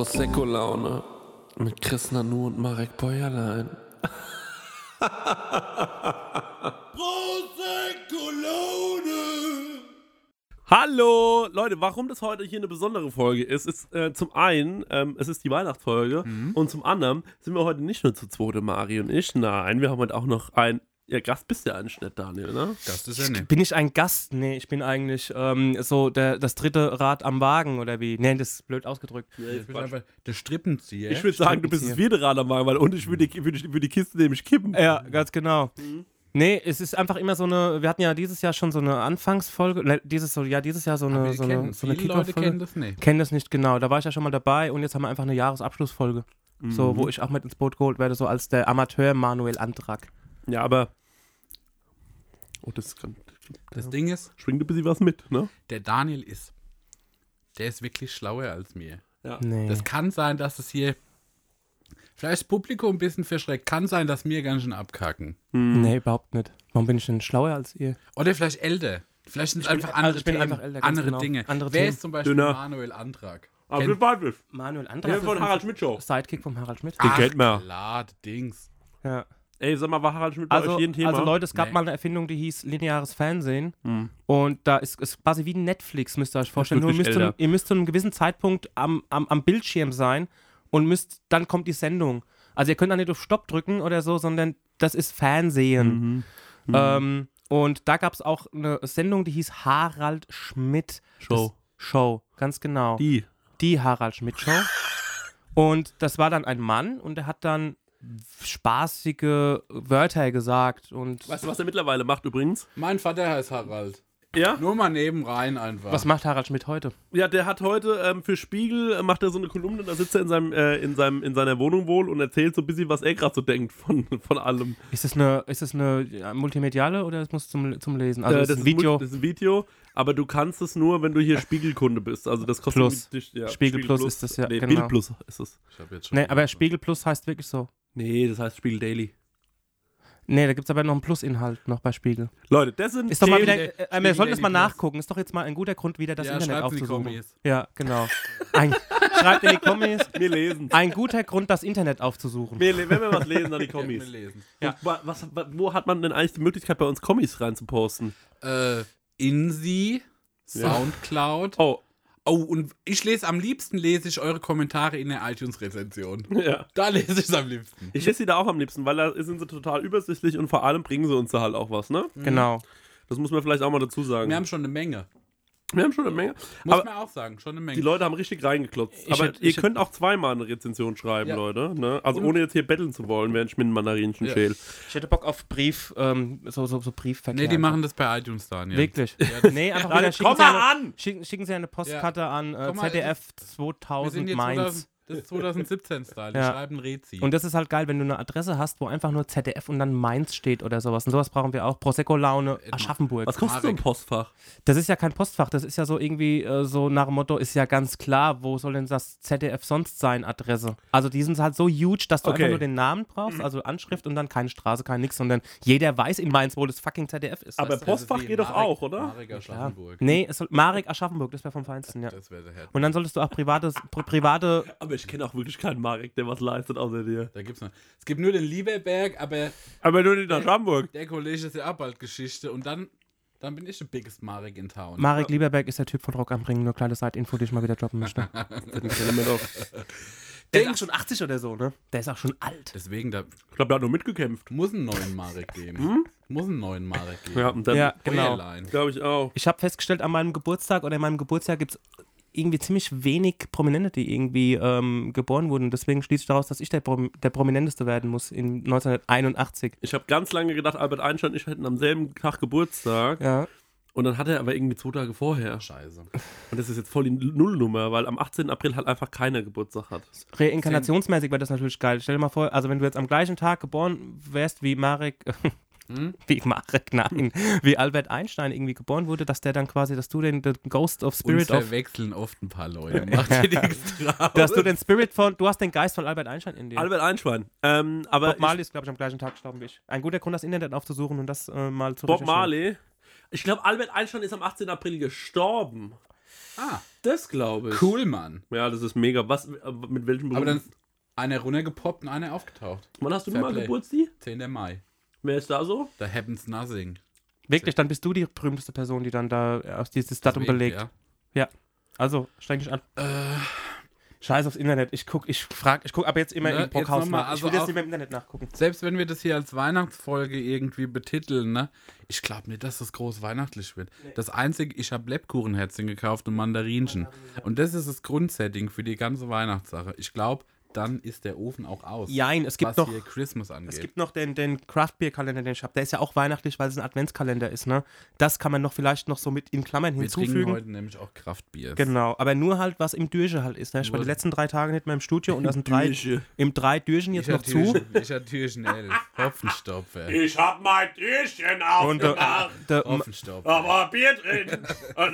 Prosecco-Laune mit Chris Nanu und Marek Bäuerlein. Prosecco-Laune! Hallo! Leute, warum das heute hier eine besondere Folge ist, ist äh, zum einen, ähm, es ist die Weihnachtsfolge und zum anderen sind wir heute nicht nur zu zweit, Mari und ich. Nein, wir haben heute auch noch ein. Ja, Gast bist du ja eigentlich nicht, Daniel, ne? Das ist er nicht. Bin ich ein Gast? Nee, ich bin eigentlich ähm, so der, das dritte Rad am Wagen oder wie? Nee, das ist blöd ausgedrückt. Ich bin einfach der Strippenzieher. Ich würde sagen, du bist das vierte Rad am Wagen, weil und ich würde die, würde, die- würde die Kiste nämlich kippen. Ja, ganz genau. Nee, es ist einfach immer so eine, wir hatten ja dieses Jahr schon so eine Anfangsfolge, ne, dieses so, ja, dieses Jahr so eine, so eine, so eine viele Leute kennen das nicht. Kennen das nicht genau, da war ich ja schon mal dabei und jetzt haben wir einfach eine Jahresabschlussfolge. So, wo ich auch mit ins Boot geholt werde, so als der Amateur Manuel Antrag. Ja, aber. Oh, das kann. Das Ding ist, Schwingt ein bisschen was mit, ne? der Daniel ist, der ist wirklich schlauer als mir. Ja. Nee. Das kann sein, dass es hier vielleicht das Publikum ein bisschen verschreckt. Kann sein, dass wir ganz schön abkacken. Nee, überhaupt nicht. Warum bin ich denn schlauer als ihr? Oder vielleicht älter. Vielleicht sind es einfach also andere ich bin Themen, einfach älter, andere genau. Dinge. Andere Wer Themen. ist zum Beispiel Dünner. Manuel Antrag? Aber war das. Manuel Der Antrag von Harald Schmidt Show. Sidekick vom Harald Schmidt. Den kennt man. klar, Dings. Ja. Ey, sag mal, war Harald Schmidt bei Also, euch jeden Thema? also Leute, es gab Nee. mal eine Erfindung, die hieß lineares Fernsehen. Hm. Und da ist es quasi wie Netflix, müsst ihr euch vorstellen. Nur ihr müsst, zu, älter. ihr müsst zu einem gewissen Zeitpunkt am, am, am Bildschirm sein und müsst, dann kommt die Sendung. Also ihr könnt da nicht auf Stopp drücken oder so, sondern das ist Fernsehen. Mhm. Ähm, und da gab es auch eine Sendung, die hieß Harald Schmidt Show. Show, ganz genau. Die. die Harald Schmidt Show. Und das war dann ein Mann und der hat dann spaßige Wörter gesagt und Weißt du, was er mittlerweile macht übrigens? Mein Vater heißt Harald. Ja? Nur mal neben rein einfach. was macht Harald Schmidt heute? Ja, der hat heute ähm, für Spiegel äh, macht er so eine Kolumne, da sitzt er in seinem, äh, in seinem, in seiner Wohnung wohl und erzählt so ein bisschen, was er gerade so denkt von, von allem. Ist das eine, ist das eine ja, multimediale oder es muss zum, zum Lesen? Also Äh, das ist ein Video Das ist ein Video, aber du kannst es nur, wenn du hier Spiegelkunde bist. Also das kostet Plus. irgendwie- ja, Spiegel Plus ist das ja, Nee, genau. Bild Plus ist es. Ich hab jetzt schon Nee, aber Spiegel Plus heißt wirklich so. Nee, das heißt Spiegel Daily. Nee, da gibt es aber noch einen Plusinhalt noch bei Spiegel. Leute, das sind Ist doch mal Themen- wieder, äh, äh, wir Spiegel sollten es mal Daily Plus. nachgucken. Ist doch jetzt mal ein guter Grund, wieder das Ja, Internet schreibt's in die aufzusuchen. Kommis. Ja, genau. Ein, schreibt in die Kommis. wir lesen. Ein guter Grund, das Internet aufzusuchen. Wir, le- wenn wir was lesen, dann die Ja, Kommis. wir lesen. Ja. Wa- Was, wa- wo hat man denn eigentlich die Möglichkeit, bei uns Kommis reinzuposten? Äh, Insi, Ja. Soundcloud. Oh, Oh, und ich lese am liebsten lese ich eure Kommentare in der iTunes-Rezension. ja. Da lese ich es am liebsten. Ich lese sie da auch am liebsten, weil da sind sie total übersichtlich und vor allem bringen sie uns da halt auch was, ne? Genau. Das muss man vielleicht auch mal dazu sagen. Wir haben schon eine Menge. Wir haben schon eine Menge. Muss Aber man auch sagen, schon eine Menge. die Leute haben richtig reingeklotzt. Ich Aber hätt- ihr könnt auch zweimal eine Rezension schreiben, Ja. Leute. Ne? Also Und- ohne jetzt hier betteln zu wollen, während ich mit einem Mandarinchen Ja. schäl. Ich hätte Bock auf Brief, ähm, so, so, so Briefverkehr. nee, die einfach. machen das per iTunes, Daniel. Wirklich? nee, einfach Daniel, wieder schicken komm Sie, eine, an! schicken, schicken Sie eine Postkarte an äh, Komm ZDF Wir 2000 sind jetzt Mainz. 2000, das ist 2017-Style. Ja. Die schreiben Rezi. Und das ist halt geil, wenn du eine Adresse hast, wo einfach nur ZDF und dann Mainz steht oder sowas. Und sowas brauchen wir auch. Prosecco-Laune, Aschaffenburg. Was kostet so ein. Postfach? Das ist ja kein Postfach, das ist ja so irgendwie äh, so nach dem Motto, ist ja ganz klar, wo soll denn das ZDF sonst sein, Adresse? Also die sind halt so huge, dass du Okay. einfach nur den Namen brauchst, also Anschrift und dann keine Straße, kein nix, sondern jeder weiß in Mainz, wo das fucking ZDF ist. Aber weißt du? Postfach geht doch auch, oder? Marek Ja. Aschaffenburg. Nee, es soll, Marek Aschaffenburg, das wäre vom Feinsten, ja. Das wäre der Herr. Und dann solltest du auch private Aber ich kenne auch wirklich keinen Marek, der was leistet außer dir. Da gibt's noch. Es gibt nur den Lieberberg, aber Aber nur nicht nach Hamburg. der Kollege ist ja auch bald Geschichte. Und dann, dann bin ich der biggest Marek in Town. Marek Lieberberg ist der Typ von Rock am Ring, nur kleine Side-Info, die ich mal wieder droppen möchte. der ist auch schon 80 oder so, ne? Der ist auch schon alt. Deswegen, da Ich glaube, der hat nur mitgekämpft. muss einen neuen Marek geben. Muss einen neuen Marek geben. Ja, und dann Ja, genau. Glaube ich auch. Ich habe festgestellt, an meinem Geburtstag oder in meinem Geburtstag gibt es irgendwie ziemlich wenig Prominente, die irgendwie ähm, geboren wurden. Deswegen schließe ich daraus, dass ich der, Prom der Prominenteste werden muss in 1981. Ich habe ganz lange gedacht, Albert Einstein und ich hätten am selben Tag Geburtstag. Ja. Und dann hat er aber irgendwie zwei Tage vorher. Scheiße. Und das ist jetzt voll die Nullnummer, weil am 18. April halt einfach keiner Geburtstag hat. Reinkarnationsmäßig wäre das natürlich geil. Stell dir mal vor, also wenn du jetzt am gleichen Tag geboren wärst wie Marek, Hm? wie Marek, nein, wie Albert Einstein irgendwie geboren wurde, dass der dann quasi, dass du den, den Ghost of Uns Spirit of, verwechseln oft ein paar Leute. Macht dir nichts draus. dass du den Spirit von, du hast den Geist von Albert Einstein in dir. Albert Einstein. Ähm, aber Bob Marley ist, glaube ich, am gleichen Tag gestorben wie ich. Ein guter Grund, das Internet aufzusuchen und das äh, mal zu Bob. Marley. Ich glaube, Albert Einstein ist am 18. April gestorben. Ah, Das glaube ich. cool, Mann. Ja, das ist mega. Was, äh, mit welchem Aber dann einer runtergepoppt und einer aufgetaucht. Wann hast du Fair mal Play. Geburtstag? 10. Mai. Wer ist da so? Da happens nothing. Wirklich, dann bist du die berühmteste Person, die dann da aus dieses Datum belegt. ja. Also, streng dich an. Äh, Scheiß aufs Internet. Ich guck, ich frag, ich guck aber jetzt immer Ne, im Brockhaus nach. also ich will jetzt nicht mehr im Internet nachgucken. selbst wenn wir das hier als Weihnachtsfolge irgendwie betiteln, ne? Ich glaube nicht, dass das groß weihnachtlich wird. Das einzige, ich habe Lebkuchenherzchen gekauft und Mandarinchen. Und das ist das Grundsetting für die ganze Weihnachtssache. Ich glaube, dann ist der Ofen auch aus. Jein, es gibt was noch, hier Christmas angeht. es gibt noch den, den Craft Beer Kalender, den ich habe. Der ist ja auch weihnachtlich, weil es ein Adventskalender ist, ne? Das kann man noch vielleicht noch so mit in Klammern wir trinken hinzufügen. heute nämlich auch Kraftbier. Genau, aber nur halt, was im Dürche halt ist. Ne? Ich war die letzten drei Tage nicht mehr im Studio und da sind drei, im drei Dürchen jetzt noch zu. Ich hatte Türchen 11. Hopfenstopfer. Ich hab mein Türchen Und äh, der, Hopfenstopfer. aber Bier drin. Ein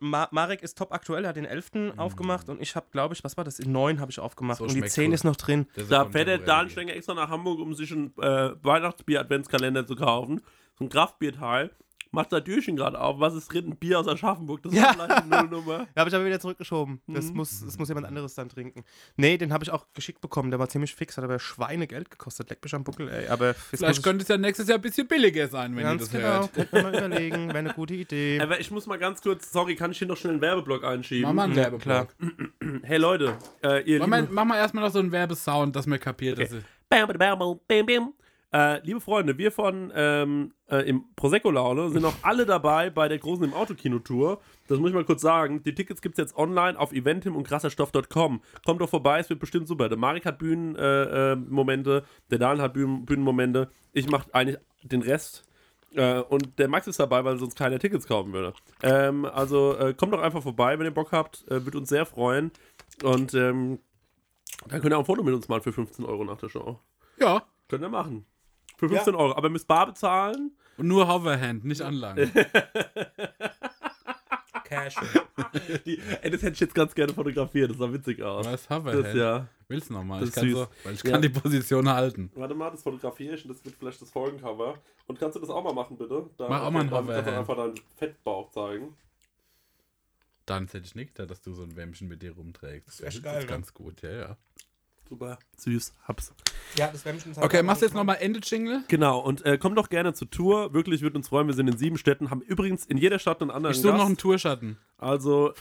Ma Marek ist top aktuell, er hat den 11. aufgemacht und ich habe, glaube ich, was war das? Den 9 habe ich aufgemacht So und die 10 gut. ist noch drin. Das Da fährt der kontemporär. Dahnstenger extra nach Hamburg, um sich einen äh, Weihnachtsbier-Adventskalender zu kaufen. So ein Kraftbierteil. Macht da Türchen gerade auf. Was ist drin? Ein Bier aus Aschaffenburg. Das Ja. ist vielleicht eine Nullnummer. Da habe ich aber wieder zurückgeschoben. Mhm. Das, muss, das muss jemand anderes dann trinken. Nee, den habe ich auch geschickt bekommen. Der war ziemlich fix, hat aber Schweinegeld gekostet. Leck mich am Buckel, ey. Aber Vielleicht ich- könnte es ja nächstes Jahr ein bisschen billiger sein, wenn ihr Ganz das genau. hört. Könnte man mal überlegen. Wäre eine gute Idee. Aber ich muss mal ganz kurz, sorry, kann ich hier noch schnell einen Werbeblock einschieben? Mach mal einen Ja, Werbeblock. Hey Leute, äh, ihr Mach mal, mach mal erstmal noch so einen Werbesound, dass man kapiert, dass es. Bam, bam, bam, bam, bam. Äh, liebe Freunde, wir von ähm, äh, im Prosecco-Laune sind auch alle dabei bei der großen im Autokino-Tour. Das muss ich mal kurz sagen. Die Tickets gibt es jetzt online auf eventim und krasserstoff.com. Kommt doch vorbei, es wird bestimmt super. Der Marek hat Bühnenmomente, äh, Momente, der Dan hat Bühnen, Bühnenmomente. Ich mache eigentlich den Rest. Äh, und der Max ist dabei, weil sonst keine Tickets kaufen würde. Ähm, also äh, kommt doch einfach vorbei, wenn ihr Bock habt. Äh, wird uns sehr freuen. Und ähm, dann könnt ihr auch ein Foto mit uns machen für 15 Euro nach der Show. Ja. Könnt ihr machen. Für 15 Euro. Aber ihr müsst bar bezahlen. Und nur Hoverhand, nicht Anlagen. Cash. Die, ey, das hätte ich jetzt ganz gerne fotografiert. Das sah witzig aus. Was Das Hoverhand? ja. Willst du nochmal? Das Ich ist kann, so, weil ich Ja. kann die Position halten. Warte mal, das fotografiere ich und das wird vielleicht das Folgencover. Und kannst du das auch mal machen, bitte? Da Mach auch mal ein Kannst du Hoverhand. einfach deinen Fettbauch zeigen. Dann hätte ich nicht gedacht, dass du so ein Wämmchen mit dir rumträgst. Das echt ist geil, ne? ganz gut, ja, ja. Super. Süß. Hab's. Ja, das wäre schon Okay, machst du jetzt nochmal Ende-Jingle? Genau. Und äh, kommt doch gerne zur Tour. Wirklich, würde uns freuen. Wir sind in sieben Städten. Haben übrigens in jeder Stadt einen anderen Ich suche noch einen. Tourschatten. Also...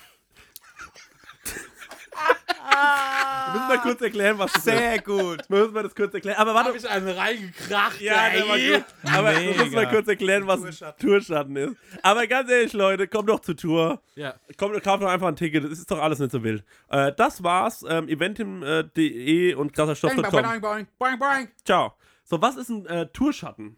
Wir müssen mal kurz erklären, was das ist. Sehr gut. Wir müssen mal das kurz erklären. Aber warte, ich einen reingekracht. Ja, der war gut. Aber ich muss Mega. mal kurz erklären, was ein Tourschatten ist. Aber ganz ehrlich, Leute, kommt doch zur Tour. Ja. Kommt, kauft doch einfach ein Ticket. Das ist doch alles nicht so wild. Äh, das war's. Ähm, eventim.de und Boing, krasserstoff.com. boing, boing, boing, boing. Ciao. So, was ist ein äh, Tourschatten?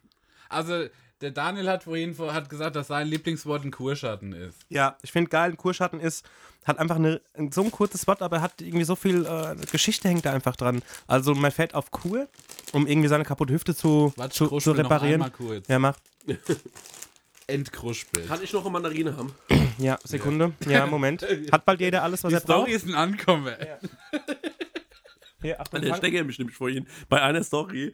Also, der Daniel hat vorhin vor- hat gesagt, dass sein Lieblingswort ein Kurschatten ist. Ja, ich finde geil, ein Kurschatten ist, hat einfach eine, so ein kurzes Wort, aber hat irgendwie so viel äh, Geschichte hängt da einfach dran. Also man fährt auf Kur, um irgendwie seine kaputte Hüfte zu, Warte, zu, zu noch reparieren. einmal kurz. Ja, mach. Entkruspelt. Kann ich noch eine Mandarine haben? Ja, Sekunde. Ja, Moment. Hat bald jeder alles, was Die er braucht? Story ist ein Ankommen. Hier, Achtung, Der Stecker mich nämlich vorhin bei einer Story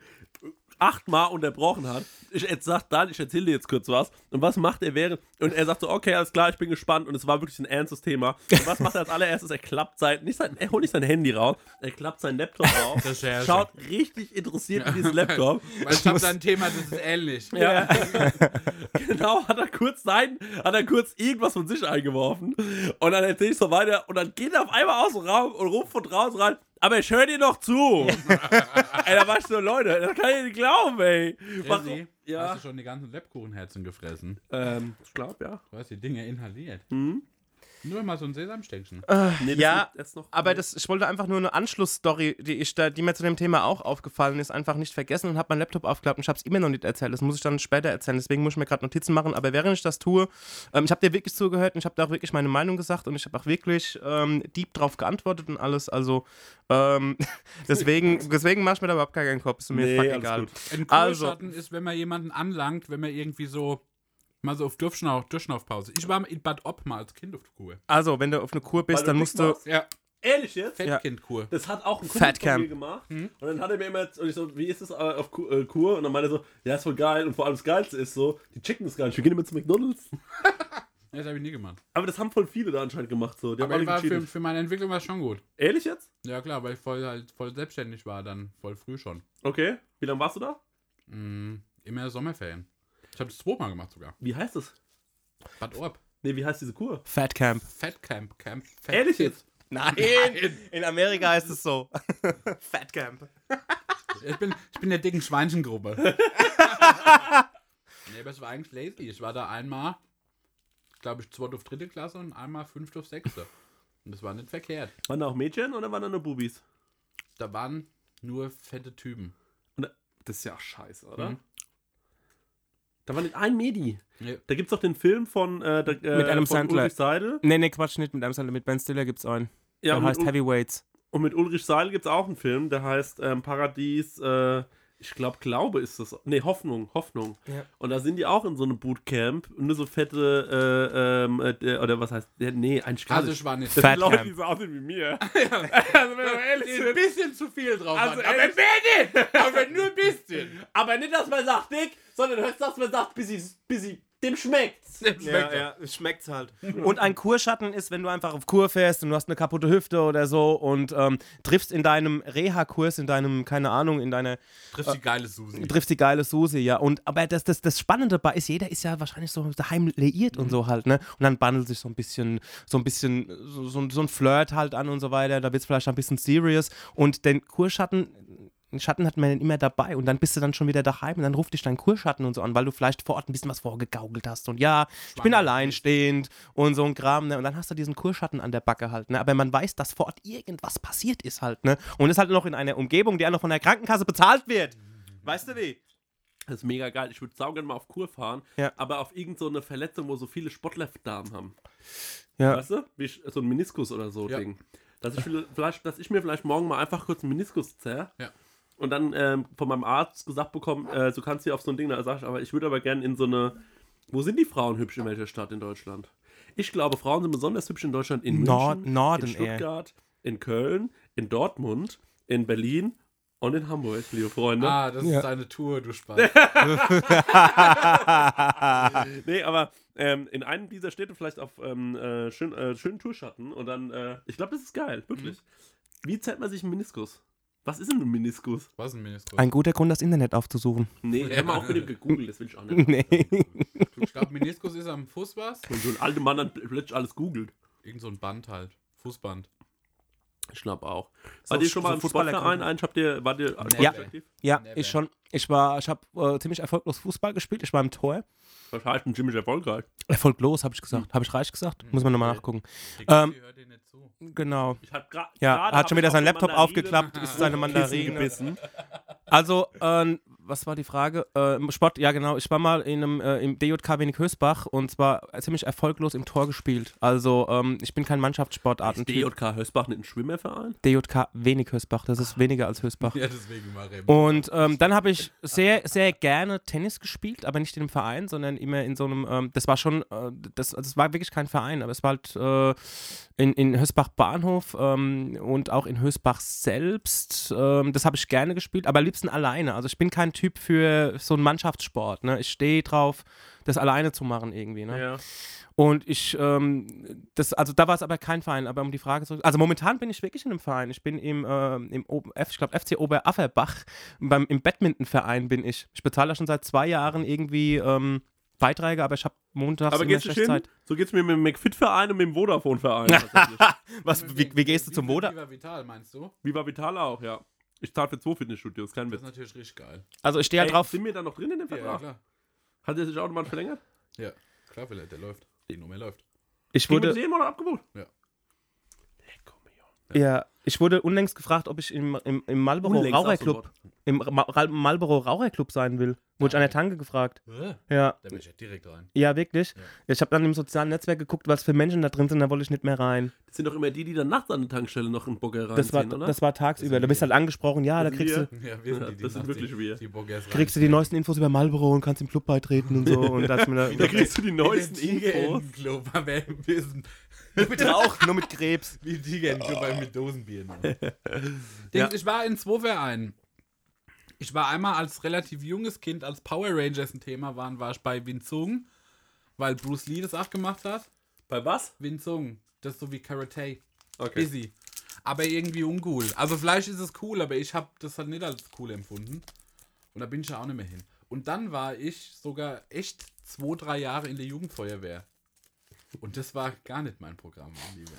achtmal unterbrochen hat. Ich sagt dann, ich erzähle dir jetzt kurz was. Und was macht er während? Und er sagt so, okay, alles klar, ich bin gespannt. Und es war wirklich ein ernstes Thema. Und was macht er als allererstes? Er klappt sein, nicht sein, er holt nicht sein Handy raus, er klappt sein Laptop auf, Recherche. schaut richtig interessiert in diesen Laptop. Weil ich habe ein Thema, das ist ähnlich. Ja. genau, hat er kurz sein, hat er kurz irgendwas von sich eingeworfen. Und dann erzähle ich so weiter. Und dann geht er auf einmal aus dem Raum und ruft von draußen rein. Aber ich höre dir noch zu. ey, da war ich so, Leute, das kann ich nicht glauben, ey. Resi, Ja. Hast du schon die ganzen Lebkuchenherzen gefressen? Ähm, ich glaube, ja. Du hast die Dinge inhaliert. Mhm. Nur mal so ein Sesamsteckchen. Nee, das Ja, wird jetzt noch. Aber das, ich wollte einfach nur eine Anschlussstory, die, ich da, die mir zu dem Thema auch aufgefallen ist, einfach nicht vergessen und habe meinen Laptop aufgeklappt und ich habe es immer noch nicht erzählt. Das muss ich dann später erzählen. Deswegen muss ich mir gerade Notizen machen. Aber während ich das tue, ähm, ich habe dir wirklich zugehört und ich habe da auch wirklich meine Meinung gesagt und ich habe auch wirklich ähm, deep drauf geantwortet und alles. Also ähm, deswegen, deswegen mache ich mir da überhaupt gar keinen Kopf. Ist mir Nee, fuck egal. gut. Ein Also- ist, wenn man jemanden anlangt, wenn man irgendwie so mal so auf Durchschnauf, Durchschnaufpause. Ich war in Bad Ob mal als Kind auf der Kur. Also, wenn du auf eine Kur bist, Weil dann du musst du. warst? Ja, Ehrlich jetzt? Fettkindkur. Das hat auch ein Kumpel Fat von mir gemacht. Mhm. Und dann hat er mir immer, und ich so, wie ist das äh, auf Ku- äh, Kur? Und dann meinte er so, ja, ist voll geil. Und vor allem das Geilste ist so, die Chicken ist geil. Wir gehen immer zu McDonalds. Nee, das habe ich nie gemacht. Aber das haben voll viele da anscheinend gemacht. So. Die haben Aber alle ich war für, gecheatet. für meine Entwicklung war es schon gut. Ehrlich jetzt? Ja klar, weil ich voll halt voll selbstständig war, dann voll früh schon. Okay. Wie lange warst du da? Mm, immer Sommerferien. Ich habe das zweimal gemacht sogar. Wie heißt es? Bad Orb. Nee, wie heißt diese Kur? Fat Camp. Fat Camp. Camp Fat Ehrlich jetzt? Nein, in Amerika heißt es so. Fat Camp. Ich bin, ich bin der dicken Schweinchengruppe. nee, aber es war eigentlich lazy. Ich war da einmal, glaube ich, zweite auf dritte Klasse und einmal fünfte auf sechste. Und das war nicht verkehrt. Waren da auch Mädchen oder waren da nur Bubis? Da waren nur fette Typen. Das ist ja auch scheiße, oder? Mhm. Da war nicht ein Medi. Nee. Da gibt es doch den Film von, äh, der, äh, Mit Adam von Sandler. Ulrich Seidel. Nee, nee, Quatsch, nicht mit einem Sandler, mit Ben Stiller gibt's einen. Ja, der heißt Ul- Heavyweights. und mit Ulrich Seidel gibt es auch einen Film, der heißt ähm, Paradies, äh, ich glaube, Glaube ist das. Nee, Hoffnung, Hoffnung. Ja. Und da sind die auch in so einem Bootcamp. und Nur so fette, äh, ähm, äh, oder was heißt, ja, nee, eigentlich gar Also nicht. nicht. Das sind Leute, die so aussehen wie mir. also, wenn wir ehrlich ein sind. bisschen zu viel drauf. Also Mann. aber ehrlich-? Aber nur ein bisschen. Aber nicht, dass man sagt dick, sondern höchstens, dass man sagt, bis, ich, bis ich, dem schmeckt's. Schmeckt ja, es schmeckt's halt. Und ein Kurschatten ist, wenn du einfach auf Kur fährst und du hast eine kaputte Hüfte oder so und ähm, triffst in deinem Reha-Kurs, in deinem, keine Ahnung, in deiner, Trifft die geile Susi. triffst die geile Susi, ja. Und aber das, das, das Spannende dabei ist, jeder ist ja wahrscheinlich so daheim liiert und so halt, ne? Und dann bandelt sich so ein bisschen, so ein bisschen, so, so, so ein Flirt halt an und so weiter. Da wird es vielleicht ein bisschen serious. Und den Kurschatten. Den Schatten hat man dann immer dabei und dann bist du dann schon wieder daheim und dann ruft dich dein Kurschatten und so an, weil du vielleicht vor Ort ein bisschen was vorgegaukelt hast und ja, ich bin alleinstehend und so ein Kram, ne? Und dann hast du diesen Kurschatten an der Backe halt, ne? Aber man weiß, dass vor Ort irgendwas passiert ist halt, ne? Und ist halt noch in einer Umgebung, die auch noch von der Krankenkasse bezahlt wird. Weißt du wie? Das ist mega geil. Ich würde saugern mal auf Kur fahren, Ja. aber auf irgendeine so eine Verletzung, wo so viele Sportlerdamen haben. Ja. Weißt du? Wie so ein Meniskus oder so Ja. Ding. Dass ich, vielleicht, dass ich mir vielleicht morgen mal einfach kurz einen Meniskus zerr. Ja. Und dann ähm, von meinem Arzt gesagt bekommen, äh, du kannst hier auf so ein Ding, da sag ich, aber ich würde aber gerne in so eine. Wo sind die Frauen hübsch in welcher Stadt in Deutschland? Ich glaube, Frauen sind besonders hübsch in Deutschland in Nord- München, Norden in. Stuttgart, in Köln, in Dortmund, in Berlin und in Hamburg, liebe Freunde. Ah, das Ja. ist deine Tour, du Spaß. Nee, aber ähm, in einem dieser Städte vielleicht auf ähm, äh, schön, äh, schönen Tourschatten und dann, äh, ich glaube, das ist geil, wirklich. Wie zählt man sich einen Meniskus? Was ist denn ein Meniskus? Was ist ein Meniskus? Ein guter Grund, das Internet aufzusuchen. Nee, ich habe mal auch mit dem gegoogelt, das will ich auch nicht. nee. Du, ich glaube, Meniskus ist am Fuß was? Und so ein alter Mann dann plötzlich alles googelt. Irgend so ein Band halt. Fußband. Ich glaube auch. So War dir schon mal so im Fußballergruppen. Sportverein ein? Habt ihr, war dir Ja. aktiv? Ja, ich schon. Ich war, ich habe äh, ziemlich erfolglos Fußball gespielt. Ich war im Tor. Wahrscheinlich ein ziemlich erfolgreich. Erfolglos, habe ich gesagt. Habe ich reich gesagt? Muss man nochmal Nee. nachgucken. Ähm, Genau. Ich hab Ja, hat schon wieder auf sein eine Laptop Mandarine aufgeklappt, ist seine Mandarine. gebissen. Also, ähm, was war die Frage? Äh, Sport, ja genau. Ich war mal in einem, äh, im DJK Wenig Hösbach und zwar ziemlich erfolglos im Tor gespielt. Also, ähm, ich bin kein Ist Mannschaftssportartentyp. DJK Hösbach nicht ein Schwimmerverein? DJK Wenig Hösbach, das ist weniger als Hösbach. Ja, deswegen war Rem. Und ähm, dann habe ich sehr, sehr gerne Tennis gespielt, aber nicht in einem Verein, sondern immer in so einem, ähm, das war schon, äh, das, also es war wirklich kein Verein, aber es war halt äh, in, in Hösbach Bahnhof ähm, und auch in Hösbach selbst. Ähm, das habe ich gerne gespielt, aber am liebsten alleine. Also ich bin kein Typ für so einen Mannschaftssport. Ne? Ich stehe drauf, das alleine zu machen irgendwie. Ne? Ja. Und ich, ähm, das, also da war es aber kein Verein, aber um die Frage zu. Also momentan bin ich wirklich in einem Verein. Ich bin im, ähm, im F, ich glaube FC Oberafferbach, beim, im Badmintonverein bin ich. Ich bezahle da schon seit zwei Jahren irgendwie ähm, Beiträge, aber ich habe montags Aber du schlecht hin? So geht's mir mit dem McFit-Verein und mit dem Vodafone-Verein. Was, wie, wie gehst du zum Moda? Viva Vital, meinst du? Viva Vital auch, ja. Ich zahle für zwei Fitnessstudios, kein Das Witz. ist natürlich richtig geil. Also ich stehe halt drauf. Sind wir da noch drin in dem Ja, ja Vertrag? klar. Hat er sich automatisch verlängert? Ja, klar, weil der, der läuft. Die Nummer läuft. Ich Wurde wurde, jeden Monat abgebucht? Ja. Million. ja, ich wurde unlängst gefragt, ob ich im, im, im Marlboro Unlängst Raucherclub, im Ma Marlboro Raucherclub sein will. Wurde ich an der Tanke gefragt. Ja. Da bin ich ja direkt rein. Ja, wirklich. Ja. Ich habe dann im sozialen Netzwerk geguckt, was für Menschen da drin sind, da wollte ich nicht mehr rein. Das sind doch immer die, die dann nachts an der Tankstelle noch einen Bocker reinziehen, Das war, oder? das war tagsüber. Das Du bist halt angesprochen, ja, da Das kriegst sind du, Ja, wir sind Ja, die, die das sind wirklich die, wir. Die Boggers kriegst du die neuesten Infos über Marlboro und kannst im Club beitreten und so. Und da mir da kriegst du die neuesten Infos. im Club, aber wir sind nur mit Rauch, nur mit Krebs. wie Tiger im Club, aber mit Dosenbier. Ne? Ja. Ich war in zwei Vereinen. Ich war einmal als relativ junges Kind, als Power Rangers ein Thema waren, war ich bei Winzung. weil Bruce Lee das auch gemacht hat. Bei was? Wing Chun. Das ist so wie Karate. Okay. Busy. Aber irgendwie uncool. Also vielleicht ist es cool, aber ich habe das halt nicht als cool empfunden. Und da bin ich ja auch nicht mehr hin. Und dann war ich sogar echt zwei, drei Jahre in der Jugendfeuerwehr. Und das war gar nicht mein Programm, mein Lieber.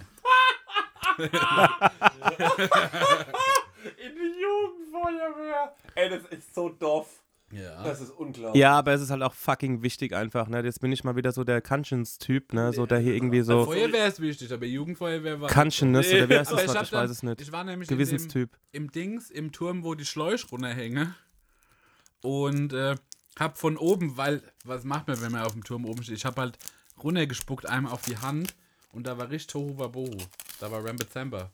In die Jugendfeuerwehr. Ey, das ist so doof. Ja. Das ist unglaublich. Ja, aber es ist halt auch fucking wichtig einfach, ne? Jetzt bin ich mal wieder so der Conscience-Typ, ne? So der hier irgendwie so Feuerwehr ist wichtig, aber Jugendfeuerwehr war. Conscience oder wie heißt Aber das? ich, Ich dann, weiß es nicht. Ich war nämlich in dem, Gewissenstyp. im Dings, im Turm, wo die Schläuche runterhänge. Und äh, hab von oben, weil, was macht man, wenn man auf dem Turm oben steht? Ich hab halt runtergespuckt, einmal auf die Hand und da war richtig Tohu Wabohu. Da war Rambazamba.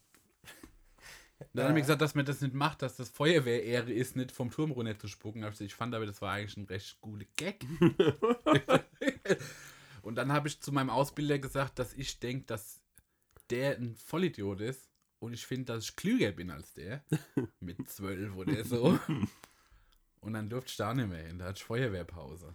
Dann haben wir gesagt, dass man das nicht macht, dass das Feuerwehr-Ehre ist, nicht vom Turm runter zu spucken. Also ich fand aber, das war eigentlich ein recht guter Gag. und dann habe ich zu meinem Ausbilder gesagt, dass ich denke, dass der ein Vollidiot ist. Und ich finde, dass ich klüger bin als der. Mit zwölf oder so. Und dann durfte ich da nicht mehr hin. Da hatte ich Feuerwehrpause.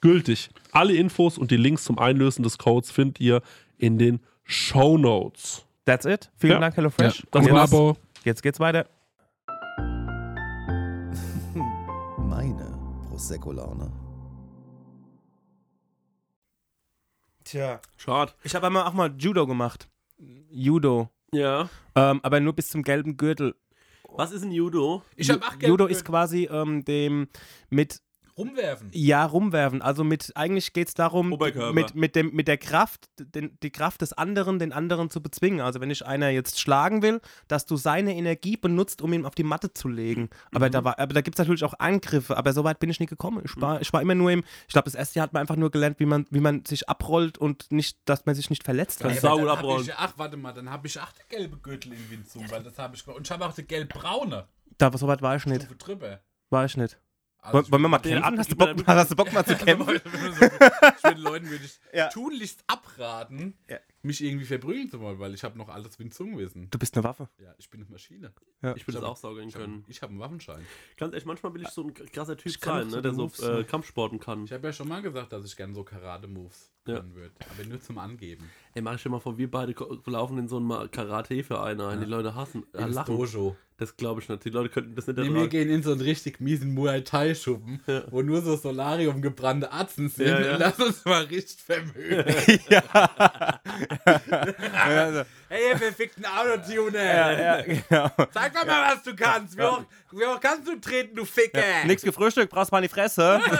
gültig. Alle Infos und die Links zum Einlösen des Codes findet ihr in den Show Notes. That's it. Vielen Ja. Dank, HelloFresh. das Und war's. jetzt, Abo. jetzt geht's weiter. Meine Prosecco-Laune. Tja. Schade. Ich habe einmal auch mal Judo gemacht. Judo. Ja. ähm, aber nur bis zum gelben Gürtel. Was ist ein Judo? Ich hab acht Judo ist quasi ähm, dem mit Rumwerfen. ja rumwerfen. Also mit eigentlich geht es darum, Oberkörper. mit, mit, dem, mit der Kraft, den, die Kraft des anderen, den anderen zu bezwingen. Also wenn ich einer jetzt schlagen will, dass du seine Energie benutzt, um ihn auf die Matte zu legen. Aber da, war- aber da gibt es natürlich auch Angriffe, aber so weit bin ich nie gekommen. Ich war, ich war immer nur im, ich glaube, das erste Jahr hat man einfach nur gelernt, wie man, wie man sich abrollt und nicht, dass man sich nicht verletzt. Dann hab abrollen. ich, ach, warte mal, dann habe ich acht gelbe Gürtel in Winzum, weil das habe ich Und ich habe auch die gelb-braune da, so weit war ich nicht. Stufe drüber. War ich nicht. Also Wollen wir mal den kämpfen? ab- Hast du, Bock, dein hast du Bock mal zu kämpfen? ich den Leuten würde ich Ja. tunlichst abraten, Ja. mich irgendwie verprügeln zu wollen, weil ich habe noch alles Winzung-Wissen. Du bist eine Waffe. Ja, ich bin eine Maschine. Ich will das auch saugen Ich habe können. hab einen Waffenschein. Ganz ehrlich, manchmal will ich so ein krasser Typ sein, ne, der so äh? Kampfsporten kann. Ich habe ja schon mal gesagt, dass ich gerne so Karate-Moves Ja. können würde. Aber nur zum Angeben. Ey, mach ich dir mal vor, wir beide laufen in so einen Karate-Verein ein. Die Leute hassen, äh, Ins lachen. Dojo. Das glaube ich nicht. Die Leute könnten das nicht Nee, wir ertragen. gehen in so einen richtig miesen Muay Thai-Schuppen, Ja. wo nur so Solarium gebrannte Atzen sind. Ja, ja. Lass uns mal richtig vermögen. Also, hey, ihr verfickten Autotuner! ja, genau. Sag doch mal, was du kannst. Wie hoch, wie hoch kannst du treten, du Ficker? Nix gefrühstückt, brauchst mal die Fresse.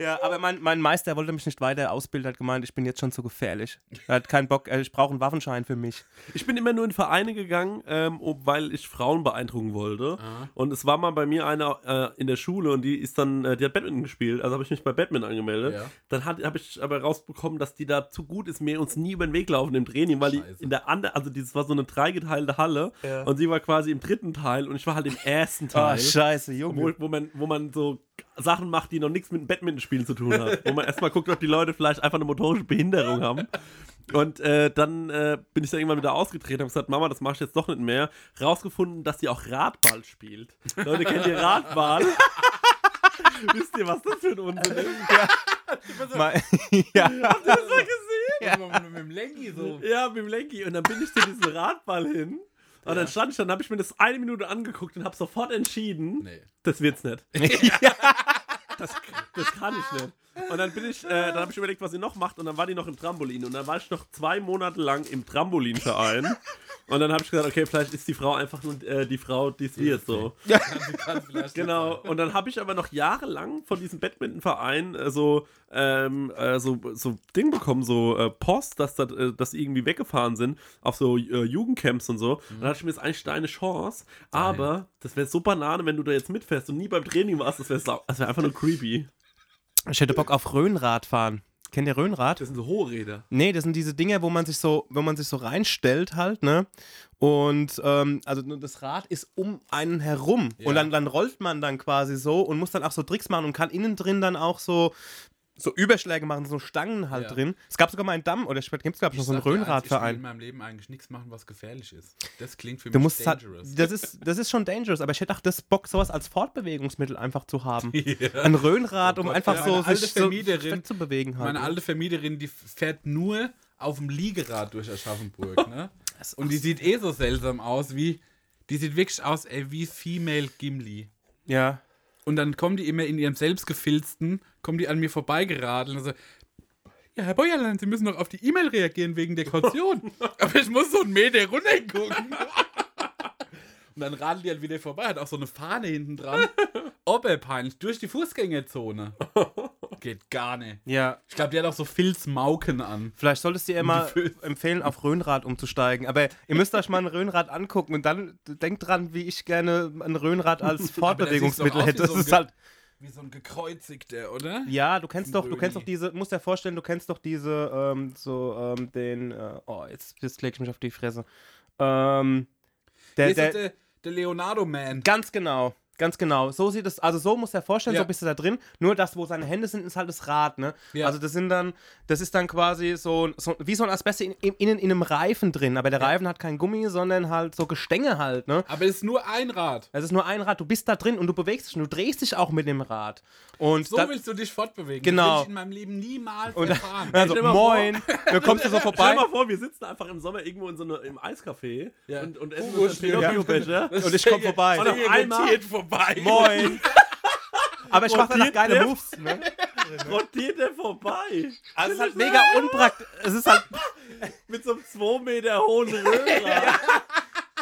ja, aber mein, mein Meister wollte mich nicht weiter ausbilden, hat gemeint, ich bin jetzt schon zu gefährlich. Er hat keinen Bock, äh, ich brauche einen Waffenschein für mich. Ich bin immer nur in Vereine gegangen, ähm, weil ich Frauen beeindrucken wollte. Ah. Und es war mal bei mir eine äh, in der Schule und die ist dann, äh, die hat Badminton gespielt. Also habe ich mich bei Badminton angemeldet. Ja. Dann habe ich aber rausbekommen, dass die da zu gut ist, mir uns nie über den Weg laufen im Training, weil die Scheiße. in der anderen, also das war so eine dreigeteilte Halle Ja. und sie war quasi im dritten Teil und ich war halt im ersten Oh, Teil. scheiße, wo, Junge. wo, man, wo man so Sachen macht, die noch nichts mit Badmintonspielen zu tun hat. wo man erstmal guckt, ob die Leute vielleicht einfach eine motorische Behinderung haben. Und äh, dann äh, bin ich da irgendwann wieder ausgetreten und habe gesagt, Mama, das mache ich jetzt doch nicht mehr. Rausgefunden, dass sie auch Radball spielt. Leute, kennt ihr Radball? Wisst ihr, was das für ein Unsinn ist? Mein, ja. Habt ihr das mal gesehen? Ja. Mit dem Lenki so. Ja, mit dem Lenki. Und dann bin ich zu diesem Radball hin. Und dann stand ich, dann habe ich mir das eine Minute angeguckt und habe sofort entschieden, Nee. das wird's nicht. das, das kann ich nicht. Und dann bin ich, äh, dann habe ich überlegt, was sie noch macht, und dann war die noch im Trampolin. Und dann war ich noch zwei Monate lang im Trampolinverein. Und dann habe ich gesagt, okay, vielleicht ist die Frau einfach nur äh, die Frau, die es wird, so. Vielleicht Genau. Und dann habe ich aber noch jahrelang von diesem Badmintonverein äh, so, ähm, äh, so, so Ding bekommen, so äh, Post, dass, das, äh, dass die irgendwie weggefahren sind auf so äh, Jugendcamps und so. Und dann dachte ich mir, das ist eigentlich deine Chance. Aber das wäre so Banane, wenn du da jetzt mitfährst und nie beim Training warst. Das wäre das wär einfach nur creepy. Ich hätte Bock auf Röhnrad fahren. Kennt ihr Röhnrad? Das sind so hohe Räder. Nee, das sind diese Dinger, wo man sich so, wo man sich so reinstellt halt, ne? Und ähm, also das Rad ist um einen herum. Ja. Und dann, dann rollt man dann quasi so und muss dann auch so Tricks machen und kann innen drin dann auch so, so Überschläge machen, so Stangen halt Ja. drin. Es gab sogar mal einen Damm, oder später gibt es, glaube ich, noch so einen eins, Ich will in Röhnradverein. meinem Leben eigentlich nichts machen, was gefährlich ist. Das klingt für Du mich musst halt, dangerous. das ist, das ist schon dangerous, aber ich hätte auch das Bock, sowas als Fortbewegungsmittel einfach zu haben. Ein Röhnrad, Oh um Gott, einfach ja, so sich so zu bewegen halt. Meine alte Vermieterin, die fährt nur auf dem Liegerad durch Aschaffenburg, ne? Und die sieht eh so seltsam aus, wie. Die sieht wirklich aus, ey, wie Female Gimli. ja. Und dann kommen die immer in ihrem selbstgefilzten, kommen die an mir vorbeigeradelt und so. Ja, Herr Bäuerlein, Sie müssen doch auf die E-Mail reagieren wegen der Kaution. Aber ich muss so einen Meter runtergucken. Und dann radelt die halt wieder vorbei, hat auch so eine Fahne hinten dran. Oberpeinlich, durch die Fußgängerzone. Geht gar nicht. Ja, Ich glaube, die hat auch so Filzmauken an. Vielleicht solltest du ihr mal empfehlen, auf Röhnrad umzusteigen. Aber ihr müsst euch mal ein Röhnrad angucken und dann denkt dran, wie ich gerne ein Röhnrad als Fortbewegungsmittel hätte. das doch ist halt. Wie so ein gekreuzigter, oder? Ja, du kennst doch, du kennst doch Röni. diese, musst dir vorstellen, du kennst doch diese, ähm, so, ähm, den, äh, oh, jetzt, jetzt leg ich mich auf die Fresse. Ähm, der, der, der, der Leonardo-Man. Ganz genau. Ganz genau. So sieht es, also so muss er vorstellen, Ja. so bist du da drin. Nur das, wo seine Hände sind, ist halt das Rad, ne? Ja. Also das sind dann, das ist dann quasi so, so wie so ein Asbest in, in, innen in einem Reifen drin. Aber der Reifen hat kein Gummi, sondern halt so Gestänge halt, ne? Aber es ist nur ein Rad. Es ist nur ein Rad, du bist da drin und du bewegst dich und du drehst dich auch mit dem Rad. Und So da, willst du dich fortbewegen. Genau. Das will ich in meinem Leben niemals und erfahren. also, Stell dir mal vor- moin, dann kommst du so Stell vorbei. dir mal vor, wir sitzen einfach im Sommer irgendwo in so eine, im Eiscafé Ja. und, und essen Hugo uns einen Pinocchio-Becher. Und ich komm vorbei. Und auf einmal- vorbei. Moin. Aber ich mache danach geile der? Moves, ne? rotiert der vorbei. Also es ist halt mega unpraktisch. Es ist halt, Mit so einem 2 Meter hohen Röhrer.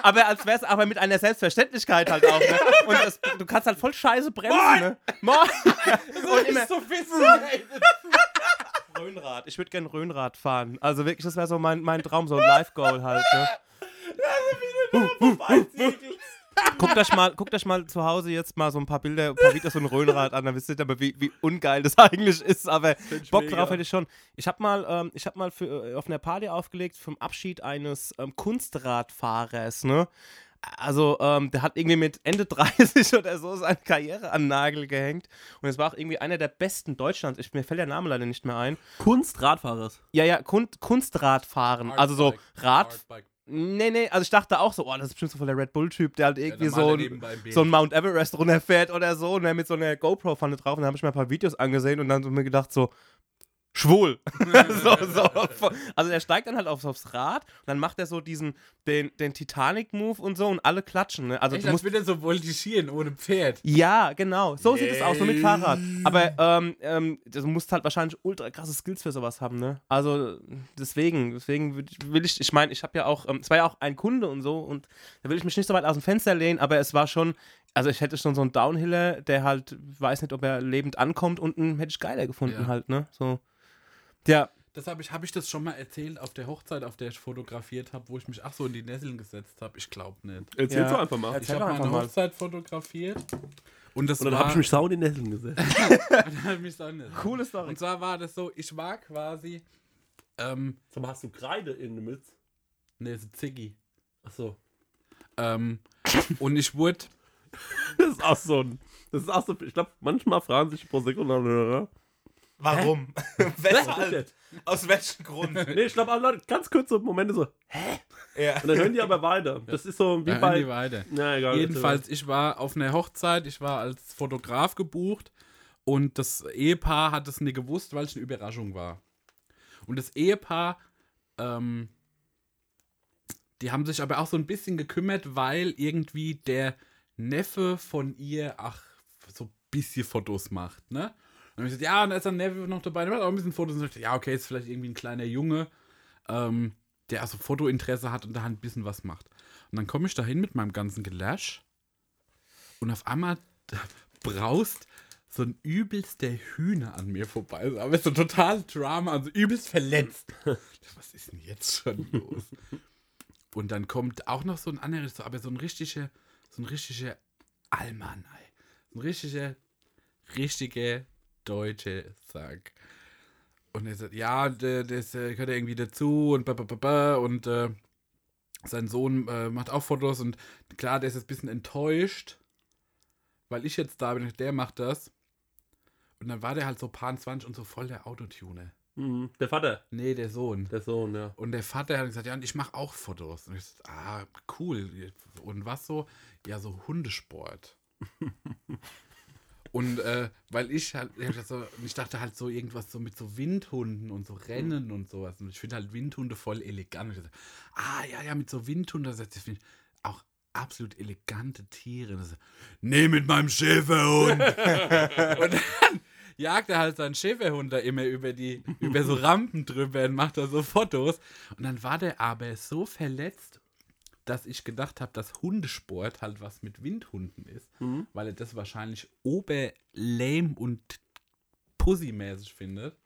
aber als wär's aber mit einer Selbstverständlichkeit halt auch. Ne? Und das, du kannst halt voll scheiße bremsen. Ne? Moin! Und immer Röhnrad. Ich würde gerne Röhnrad fahren. Also wirklich, das wäre so mein, mein Traum, so ein Live-Goal halt. Ne? Guckt euch, mal, guckt euch mal zu Hause jetzt mal so ein paar Bilder, ein paar Videos von Röhnrad an, dann wisst ihr aber, wie, wie ungeil das eigentlich ist. Aber Bock mega. drauf hätte ich schon. Ich habe mal, ähm, ich hab mal für, äh, auf einer Party aufgelegt vom Abschied eines ähm, Kunstradfahrers, ne? Also, ähm, der hat irgendwie mit Ende 30 oder so seine Karriere an den Nagel gehängt. Und es war auch irgendwie einer der besten Deutschlands. Ich, mir fällt der Name leider nicht mehr ein. Kunstradfahrers. Ja, ja, Kun Kunstradfahren. Also so Rad. Nee, nee, also ich dachte auch so, oh, das ist bestimmt so voll der Red Bull-Typ, der halt irgendwie so, ein, so ein Mount Everest runterfährt oder so, und der mit so einer GoPro vorne drauf. Und dann habe ich mir ein paar Videos angesehen und dann so mir gedacht, so, schwul. so, so. Also er steigt dann halt aufs, aufs Rad und dann macht er so diesen, den, den Titanic-Move und so und alle klatschen. Ne? Also Echt, du musst wird er so voltigieren ohne Pferd. ja, genau. So sieht es aus, so mit Fahrrad. Aber ähm, ähm, du musst halt wahrscheinlich ultra krasse Skills für sowas haben, ne? Also deswegen, deswegen will ich- will ich, ich meine, ich habe ja auch, ähm, es war ja auch ein Kunde und so und da will ich mich nicht so weit aus dem Fenster lehnen, aber es war schon, also ich hätte schon so einen Downhiller, der halt, weiß nicht, ob er lebend ankommt, unten hätte ich geiler gefunden Ja. halt, ne? So. Ja, Das habe ich, hab ich das schon mal erzählt auf der Hochzeit, auf der ich fotografiert habe, wo ich mich ach so in die Nesseln gesetzt habe. Ich glaube nicht. Erzählst Ja. du einfach mal. Erzähl Ich doch habe meine mal. Hochzeit fotografiert und das Und dann habe ich mich sau in die Nesseln gesetzt. dann hab ich mich so nicht. coole Story. Und zwar war das so, ich war quasi ähm, Sag mal, hast du Kreide in der Mütze? ne, so Ziggy. Achso. Ähm, und ich wurde Das ist auch so ein. Das ist auch so. Ich glaube, manchmal fragen sich Prosecco-Hörer. Warum? Weshalb? Aus welchem Grund? Nee, ich glaube, Leute, ganz kurze Momente so. ja. Und dann hören die aber weiter. Das ist so wie Ja, bei. die weiter. Ja, egal. Jedenfalls, ich war auf einer Hochzeit, ich war als Fotograf gebucht und das Ehepaar hat es nicht gewusst, weil es eine Überraschung war. Und das Ehepaar, ähm, die haben sich aber auch so ein bisschen gekümmert, weil irgendwie der Neffe von ihr, ach, so ein bisschen Fotos macht, ne? Und dann hab ich gesagt, ja, und da ist ein Neffe noch dabei, der macht auch ein bisschen Fotos. Und ich dachte, ja, okay, ist vielleicht irgendwie ein kleiner Junge, ähm, der also Fotointeresse hat und da ein bisschen was macht. Und dann komme ich dahin mit meinem ganzen Gelasch und auf einmal braust so ein übelster Hühner an mir vorbei. Aber so total Drama, also übelst verletzt. Was ist denn jetzt schon los? Und dann kommt auch noch so ein anderes, aber so ein richtiger, so ein richtiger Alman, ey. So ein richtiger, richtiger deutscher Sack. Und er sagt, ja, das äh, gehört ja irgendwie dazu und ba, und äh, sein Sohn äh, macht auch Fotos und klar, der ist jetzt ein bisschen enttäuscht, weil ich jetzt da bin, der macht das. Und dann war der halt so paar 20 und so voll der Autotuner. Mhm. Der Vater, Nee, der Sohn. der Sohn, ja. Und der Vater hat gesagt, ja, und ich mache auch Fotos. Und ich so, ah, cool. Und was so? Ja, so Hundesport. und äh, weil ich halt, ich, so, ich dachte halt so irgendwas so mit so Windhunden und so Rennen und sowas. Und ich finde halt Windhunde voll elegant. Ich dachte, ah, ja, ja, mit so Windhunden, das das finde ich auch absolut elegante Tiere. Das, nee, mit meinem Schäferhund. und dann jagt er halt seinen Schäferhund da immer über die, über so Rampen drüber und macht da so Fotos. Und dann war der aber so verletzt, dass ich gedacht habe, dass Hundesport halt was mit Windhunden ist, Mhm. weil er das wahrscheinlich oberlame und pussymäßig findet.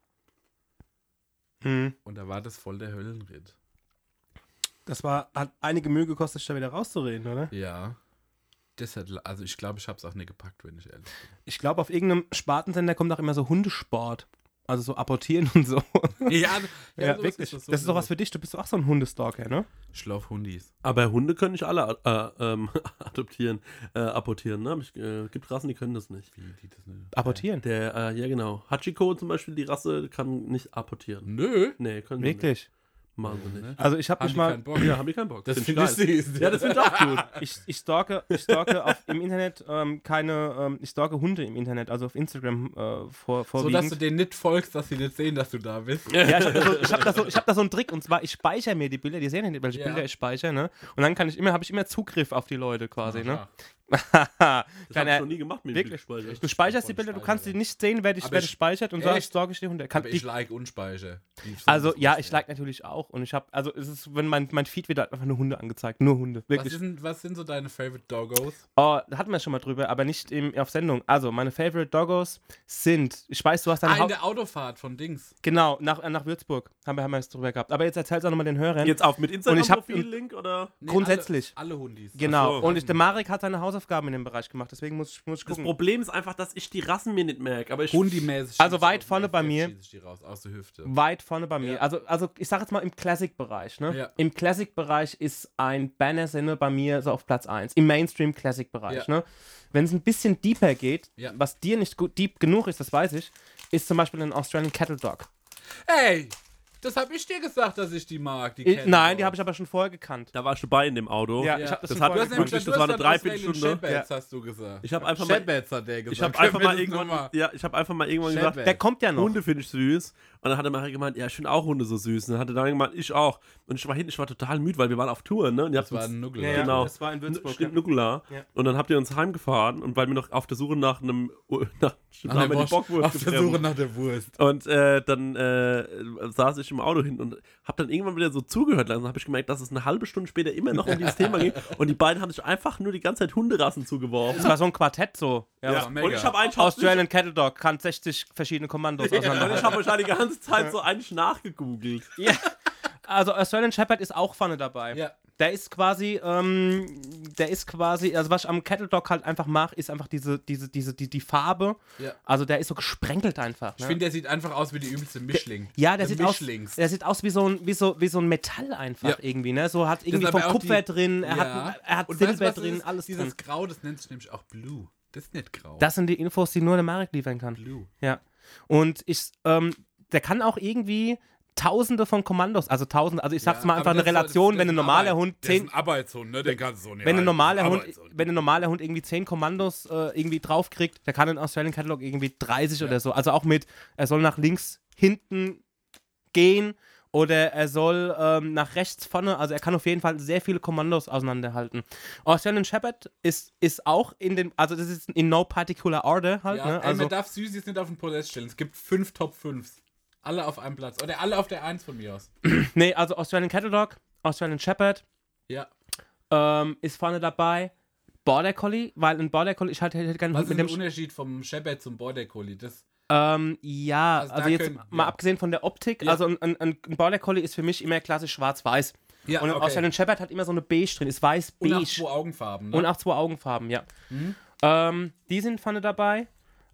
Hm. Und da war das voll der Höllenritt. Das war, hat einige Mühe gekostet, sich da wieder rauszureden, oder? Ja. Das hat, also ich glaube, ich habe es auch nicht gepackt, wenn ich ehrlich bin. Ich glaube, auf irgendeinem Spartensender kommt auch immer so Hundesport. Also so apportieren und so. Ja, Ja, sowas wirklich. das Das ist doch was für dich. Du bist doch auch so ein Hundestalker, ne? Schlafhundis. Aber Hunde können nicht alle äh, ähm, adoptieren, äh, apportieren, ne? Es äh, gibt Rassen, die können das nicht. Wie die das nicht? Apportieren. Der, äh, ja genau. Hachiko zum Beispiel, die Rasse, kann nicht apportieren. Nö. Nee, können sie Wirklich. nicht. Machen sie nicht. Also ich habe mich mal. keinen Bock? Ja, haben die keinen Bock. Das Find finde ich süß. Ja, das finde ich auch gut. Ich, ich stalke, ich stalke auf, im Internet ähm, keine, ähm, ich stalke Hunde im Internet, also auf Instagram äh, vor, So, vorwiegend. dass du denen nicht folgst, dass sie nicht sehen, dass du da bist. Ja, ich habe da, so, ich hab da, so, ich hab da so einen Trick und zwar, ich speichere mir die Bilder, die sehen ja nicht, welche Ja. Bilder ich speichere, ne? Und dann kann ich immer, habe ich immer Zugriff auf die Leute quasi, ne? Das habe ich noch nie gemacht mit dem Wirklich? Bildspeicher. Du speicherst die Bilder, du kannst die nicht sehen, wer dich, wer ich- speichert und sagst, sorge ich die Hunde. Kann, Aber ich like und speichere. Also ja, ich like natürlich auch. Und ich habe, also es ist, wenn mein, mein Feed wieder einfach nur Hunde angezeigt. Nur Hunde. Was, Wirklich. ist denn, was sind so deine Favorite Doggos? Oh, da hatten wir schon mal drüber, aber nicht im, auf Sendung. Also, meine Favorite Doggos sind, ich weiß, du hast deine Ah, in der Autofahrt von Dings. Genau, nach, äh, nach Würzburg. Haben wir, haben wir jetzt drüber gehabt. Aber jetzt erzähl's auch nochmal den Hörern. Jetzt auf mit Und ich hab- Instagram-Profil-Link oder? Nee, Grundsätzlich. Alle, alle Hundis. Genau. So. Und ich, der Marek hat seine Hausaufgaben in dem Bereich gemacht, deswegen muss ich, muss ich Das gucken. Problem ist einfach, dass ich die Rassen mir nicht merke. Aber ich Hundimäßig. Also weit vorne bei mir. raus, aus der Hüfte. Weit vorne bei mir. Ja. Also, also ich sag jetzt mal im Classic-Bereich. Ne? Ja. Im Classic-Bereich ist ein Banner-Sinne bei mir so auf Platz 1. Im Mainstream-Classic-Bereich. Ja. Ne? Wenn es ein bisschen deeper geht, Ja. was dir nicht gut, deep genug ist, das weiß ich, ist zum Beispiel ein Australian Cattle Dog. Ey, das hab ich dir gesagt, dass ich die mag. Die Ich, nein, die habe ich aber schon vorher gekannt. Da war ich dabei in dem Auto. Ja, Ja. ich habe das, Das schon hat- Du vorher gekannt. das war eine du gesagt, Dreiviertelstunde. Shepherds, hast du gesagt. Ich habe einfach mal, Shepherds hat der gesagt. ich habe einfach mal irgendwann, ja, ich habe einfach mal irgendwann gesagt, Shepherd. Der kommt ja noch. Hunde finde ich süß. Und dann hat er mal gemeint, ja, ich finde auch Hunde so süß. Und dann hat er dann gemeint, ich auch. Und ich war hinten, ich war total müde, weil wir waren auf Tour, ne? Und ihr Das war ein Nuggel. Ja, ja, Genau. Das war in Würzburg. Stimmt, ja. Ja. Und dann habt ihr uns heimgefahren und weil wir noch auf der Suche nach einem nach, Nach haben wir der die Wurst- Bockwurst Auf der. Suche nach der Wurst. Und äh, dann äh, saß ich im Auto hin und hab dann irgendwann wieder so zugehört. Dann habe ich gemerkt, dass es eine halbe Stunde später immer noch um dieses Thema ging. Und die beiden haben sich einfach nur die ganze Zeit Hunderassen zugeworfen. Das war so ein Quartett so. Ja. Ja. mega. Und ich habe Australian Cattle Dog kann 60 verschiedene Kommandos Und ich auseinander. habe wahrscheinlich die ganze Zeit so eigentlich nachgegoogelt. ja. Also Australian Shepherd ist auch vorne dabei. Ja. Der ist quasi, ähm, der ist quasi, also was ich am Cattle Dog halt einfach mache, ist einfach diese, diese, diese, die, die Farbe. Ja. Also der ist so gesprenkelt einfach. Ich Ne? finde, der sieht einfach aus wie die übelste Mischling. ja, der sieht, aus, der sieht aus wie so ein, wie so, wie so ein Metall einfach Ja. irgendwie, ne? So hat irgendwie vom Kupfer die- drin, er Ja. hat, er hat Und weißt Silber das drin, ist? alles Dieses drin. Grau, das nennt sich nämlich auch Blue. Das ist nicht grau. Das sind die Infos, die nur der Marek liefern kann. Blue. Ja. Und ich, ähm, der kann auch irgendwie tausende von Kommandos, also tausende, also ich sag's mal einfach eine Relation, wenn ein normaler Hund Der ist zehn, ein Arbeitshund, ne? Den kannst du so nicht wenn ein normaler Hund, wenn ein normaler Hund irgendwie zehn Kommandos äh, irgendwie draufkriegt, der kann in Australian Catalog irgendwie 30 oder so. Also auch mit, er soll nach links hinten gehen oder er soll ähm, nach rechts vorne, also er kann auf jeden Fall sehr viele Kommandos auseinanderhalten. Australian Shepherd ist, ist auch in den, also das ist in no particular order halt, Ja, ne? ey, Also, man darf Süßis nicht auf den Podest stellen. Es gibt fünf Top 5s. Alle auf einem Platz. Oder alle auf der 1 von mir aus. nee, also Australian Cattle Dog, Australian Shepherd, Ja. ähm, ist vorne dabei. Border Collie, weil ein Border Collie, ich hätte, hätte gerne Was einen ist Hund der mit dem. Unterschied vom Shepherd zum Border Collie? Das, Ähm, ja, Also also, jetzt können- mal ja. abgesehen von der Optik, Ja. also ein, ein, ein Border Collie ist für mich immer klassisch schwarz-weiß. ja, Und ein Australian Shepherd hat immer so eine Beige drin, ist Und auch weiß-beige. zwei Augenfarben. Ne? Und auch zwei Augenfarben, ja. Mhm. Ähm, die sind vorne dabei.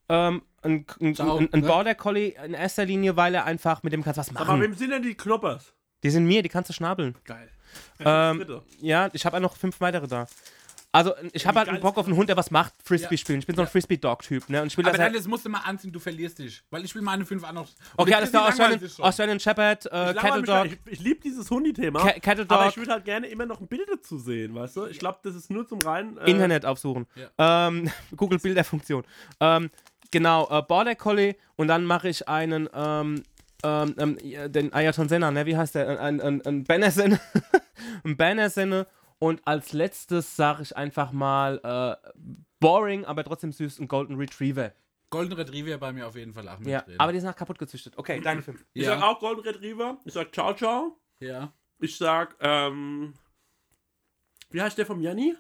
Ähm, ein, ein, Ciao, ein, ein ne? Border Collie in erster Linie, weil er einfach mit dem kannst was Aber machen. wem sind denn die Knoppers? Die sind mir, die kannst du schnabeln. Geil. Ähm. Ja, ich habe ja noch fünf weitere da. Also, ich habe halt einen Bock auf einen Hund, der was macht, Frisbee Ja. spielen. Ich bin so ein Ja. Frisbee-Dog-Typ, ne? Und ich will Aber das dann, halt, das musst du mal anziehen, du verlierst dich. Weil ich will meine fünf an noch. Okay, alles klar, Australian. Australian Shepherd, äh, Cattle Dog, ich, ich liebe dieses Hundi-Thema. Ca- Cattle Aber Dog, ich würde halt gerne immer noch ein Bild dazu sehen, weißt du? Ich glaube, das ist nur zum reinen. Äh, Internet aufsuchen. Ähm, Google Bilderfunktion. Ähm, genau, äh, Border Collie und dann mache ich einen, ähm, ähm, ähm, den Ayaton Senna, ne? Wie heißt der? Ein, ein, ein Banner Senne. ein Banner Senne. Und als letztes sage ich einfach mal äh, boring, aber trotzdem süß, ein Golden Retriever. Golden Retriever bei mir auf jeden Fall auch mit Ja, drin. aber die sind auch kaputt gezüchtet. Okay, deine fünf. Ich ja. sag auch Golden Retriever. Ich sag Ciao Ciao. ja. Ich sag, ähm. Wie heißt der vom Janni?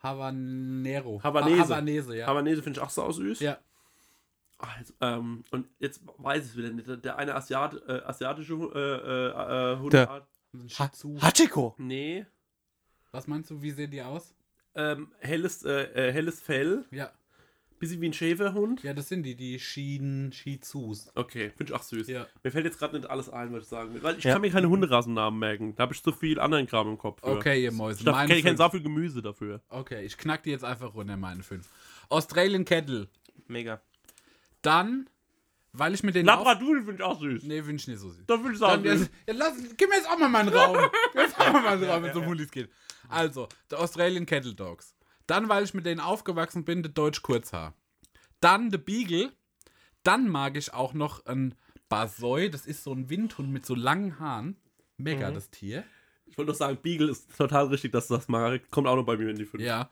Habanero. Habanese. Ha Habanese, ja. Habanese finde ich auch sau süß. ja. Also, ähm, und jetzt weiß ich es wieder nicht. Der eine Asiat, äh, asiatische äh, äh, äh, Hundeart. Tzu. Hachiko. Nee. Was meinst du, wie sehen die aus? Ähm, helles, äh, äh, helles Fell. Ja. Bisschen wie ein Schäferhund. Ja, das sind die, die Schienen Shih Tzus. Okay, finde ich auch süß. Ja. Mir fällt jetzt gerade nicht alles ein, was ich sagen will. Weil ich Ja. kann mir keine Hunderassennamen merken. Da habe ich zu viel anderen Kram im Kopf. für. Okay, ihr Mäuse. Ich darf- Meine kenne so viel Gemüse dafür. Okay, ich knack die jetzt einfach runter, meine fünf. Australian Kettle. Mega. Dann, weil ich mit den Labradudel finde ich auch süß. Nee, finde ich nicht so süß. Da finde ich Dann auch jetzt, süß. ja, lass, gib mir jetzt auch mal meinen Raum. Gib mir jetzt auch mal meinen Raum, wenn es um Hundis geht. Also, der Australian Kettle Dogs. Dann, weil ich mit denen aufgewachsen bin, der Deutsch Kurzhaar. Dann der Beagle. Dann mag ich auch noch ein Basoi. Das ist so ein Windhund mit so langen Haaren. Mega, das Tier. Ich wollte doch sagen, Beagle ist total richtig, dass du das magst. Kommt auch noch bei mir in die 5. Ja.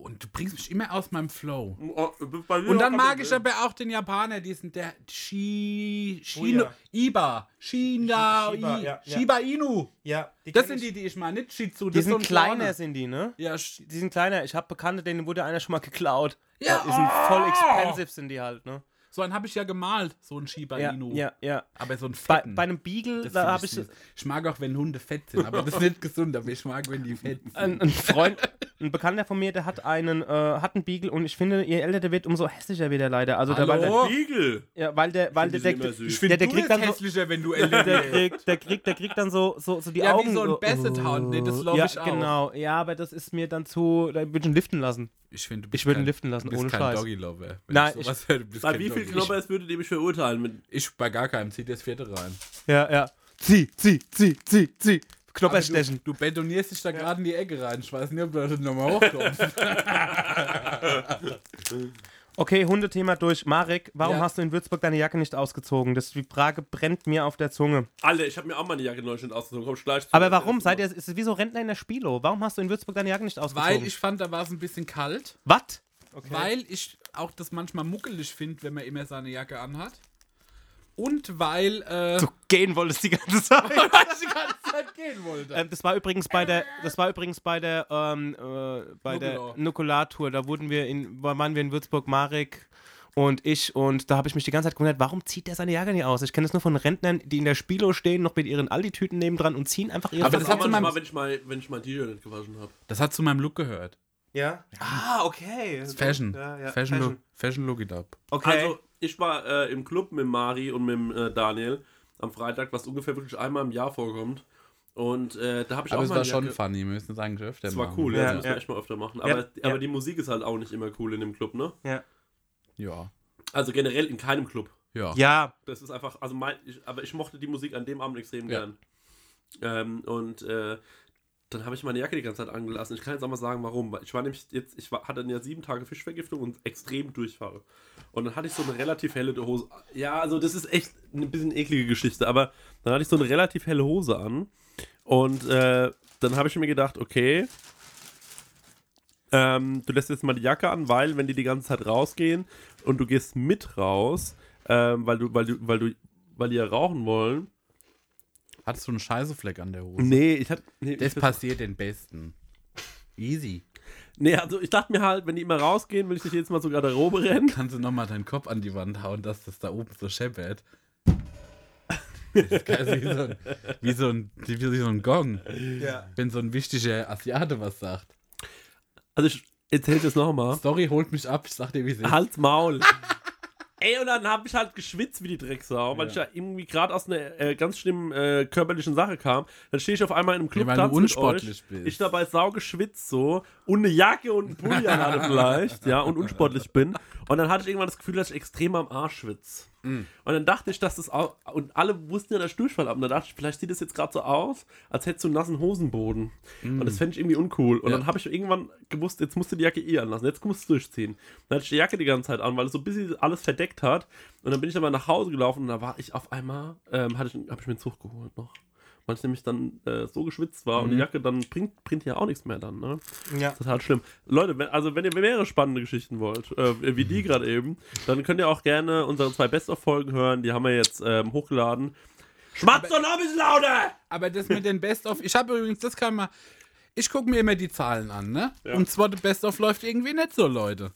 Und du bringst mich immer aus meinem Flow. Oh, bei mir Und dann mag ich aber auch den Japaner, diesen, der Shi, Oh Shino, ja. Iba, Shina, Shiba, I- ja, ja. Shiba Inu. Ja, die Das sind ich. die, die ich meine, nicht Shih Tzu. Die das ist so sind ein kleiner, sind die, ne? Ja, Die sind kleiner. Ich habe Bekannte, denen wurde einer schon mal geklaut. Ja. Die sind voll expensive, sind die halt, ne? So einen habe ich ja gemalt, so ein Shiba Ja, Inu. ja, ja. Aber so ein Bei, fetten. bei einem Beagle, Das da habe ich. süß. ich mag auch, wenn Hunde fett sind, aber das ist nicht gesund, aber ich mag, wenn die fett sind. Ein, ein Freund, ein Bekannter von mir, der hat einen, äh, hat einen Beagle und ich finde, je älter der wird, umso hässlicher wird er leider. Also der, weil Hallo? der, Beagle. ja, weil der, weil der, der, immer süß. der, der, kriegt dann so, hässlicher, wenn du der, älter kriegt, der, kriegt, der kriegt dann so, so, so die Ja, wie Augen. so ein Basset Hound. Nee, das glaub ja, ich auch. genau. Ja, aber das ist mir dann zu, da würde ich ihn liften lassen. Ich finde, du bist Ich würde ihn kein- liften lassen, du ohne kein Scheiß. Doggy-Lover. Wenn Nein, ich sowas höre, du bist Bei kein wie viel Doggy. Knoppers würdet ihr mich verurteilen? Mit Ich, ich bei gar keinem, zieh das vierte rein. Ja, ja. Zieh, zieh, zieh, zieh, zieh. Knopper Aber stechen. Du, du betonierst dich da gerade in die Ecke rein. Ich weiß nicht, ob du das nochmal hochkommst. Okay, Hundethema durch. Marek, warum Ja. hast du in Würzburg deine Jacke nicht ausgezogen? Das, die Frage brennt mir auf der Zunge. alle, ich habe mir auch meine Jacke neu schon ausgezogen. Komm, ich gleich zu. Aber warum? Seid ihr, ist es wie so Rentner in der Spilo? Warum hast du in Würzburg deine Jacke nicht ausgezogen? Weil ich fand, da war es ein bisschen kalt. Was? Weil ich auch das manchmal muckelig finde, wenn man immer seine Jacke anhat. Und weil äh, Du gehen wolltest die ganze Zeit. weil ich die ganze Zeit gehen wollte. ähm, das war übrigens bei der, das war übrigens bei der, ähm, äh, bei der Nukular. Nukular-Tour. Da wurden wir in, waren wir in Würzburg, Marek und ich und da habe ich mich die ganze Zeit gewundert, warum zieht der seine Jacke nicht aus? Ich kenne es nur von Rentnern, die in der Spilo stehen, noch mit ihren Aldi-Tüten nebendran und ziehen einfach ihre Aber Das das hat zu manchmal, meinem- wenn ich mal, wenn ich mein T-Shirt nicht gewaschen habe. Das hat zu meinem Look gehört. Ja? Ah, okay. Fashion. Ja, ja, Fashion, Fashion. Look. Fashion Look it up. Okay. Also, ich war äh, im Club mit Mari und mit äh, Daniel am Freitag, was ungefähr wirklich einmal im Jahr vorkommt. Und äh, da habe ich Aber auch es meine war schon funny, wir müssen es eigentlich öfter Das war machen. cool, ja, Ja, das müssen wir ja. echt mal öfter machen. Ja, Aber, ja. aber die Musik ist halt auch nicht immer cool in dem Club, ne? ja. Ja. Also generell in keinem Club. Ja. ja, Das ist einfach, also mein, ich, aber ich mochte die Musik an dem Abend extrem Ja. gern. Ähm, und äh, dann habe ich meine Jacke die ganze Zeit angelassen. Ich kann jetzt auch mal sagen, warum. Weil Ich war nämlich jetzt, ich war, hatte ja sieben Tage Fischvergiftung und extrem Durchfall. Und dann hatte ich so eine relativ helle Hose. Ja, also das ist echt eine bisschen eklige Geschichte, aber dann hatte ich so eine relativ helle Hose an. Und äh, dann habe ich mir gedacht, okay, ähm, du lässt jetzt mal die Jacke an, weil wenn die die ganze Zeit rausgehen und du gehst mit raus, ähm, weil du, weil du, weil du, weil die ja rauchen wollen. Hattest du einen Scheißefleck an der Hose? Nee, ich hatte, nee, Das passiert den Besten. Easy. Nee, also ich dachte mir halt, wenn die immer rausgehen, will ich nicht jetzt mal zur Garderobe rennen. Kannst du nochmal deinen Kopf an die Wand hauen, dass das da oben so scheppert? Das ist wie so ein, wie so ein, wie so ein Gong. ja. Wenn so ein wichtiger Asiate was sagt. Also ich erzähl's jetzt nochmal. Story holt mich ab, ich sag dir, wie es ist. Hals Maul. Ey, und dann habe ich halt geschwitzt wie die Drecksau, weil Ja. ich ja irgendwie gerade aus einer äh, ganz schlimmen äh, körperlichen Sache kam. Dann stehe ich auf einmal in einem Club weil du unsportlich euch. bist. Ich dabei sau geschwitzt so und eine Jacke und einen Pulli an hatte vielleicht, ja, und unsportlich bin. Und dann hatte ich irgendwann das Gefühl, dass ich extrem am Arsch schwitze. Mm. Und dann dachte ich, dass das auch, und alle wussten ja, dass ich Durchfall habe. Und dann dachte ich, vielleicht sieht es jetzt gerade so aus, als hättest du einen nassen Hosenboden. Und das fände ich irgendwie uncool. Und Mm. Ja. dann habe ich irgendwann gewusst, jetzt musst du die Jacke eh anlassen. Jetzt musst du durchziehen. Dann hatte ich die Jacke die ganze Zeit an, weil es so ein bisschen alles verdeckt hat. Und dann bin ich aber nach Hause gelaufen und da war ich auf einmal, ähm, hatte ich, habe ich mir einen Zug geholt noch. Weil ich nämlich dann äh, so geschwitzt war und die Jacke dann bringt, bringt ja auch nichts mehr dann, ne? ja. Total schlimm. Leute, wenn, also wenn ihr mehrere spannende Geschichten wollt, äh, wie die gerade eben, dann könnt ihr auch gerne unsere zwei Best-of-Folgen hören. Die haben wir jetzt ähm, hochgeladen. Schmatz doch noch ein bisschen lauter! Aber das mit den Best-of, ich habe übrigens, das kann man, ich gucke mir immer die Zahlen an, ne? Ja. Und zwar, der Best-of läuft irgendwie nicht so, Leute.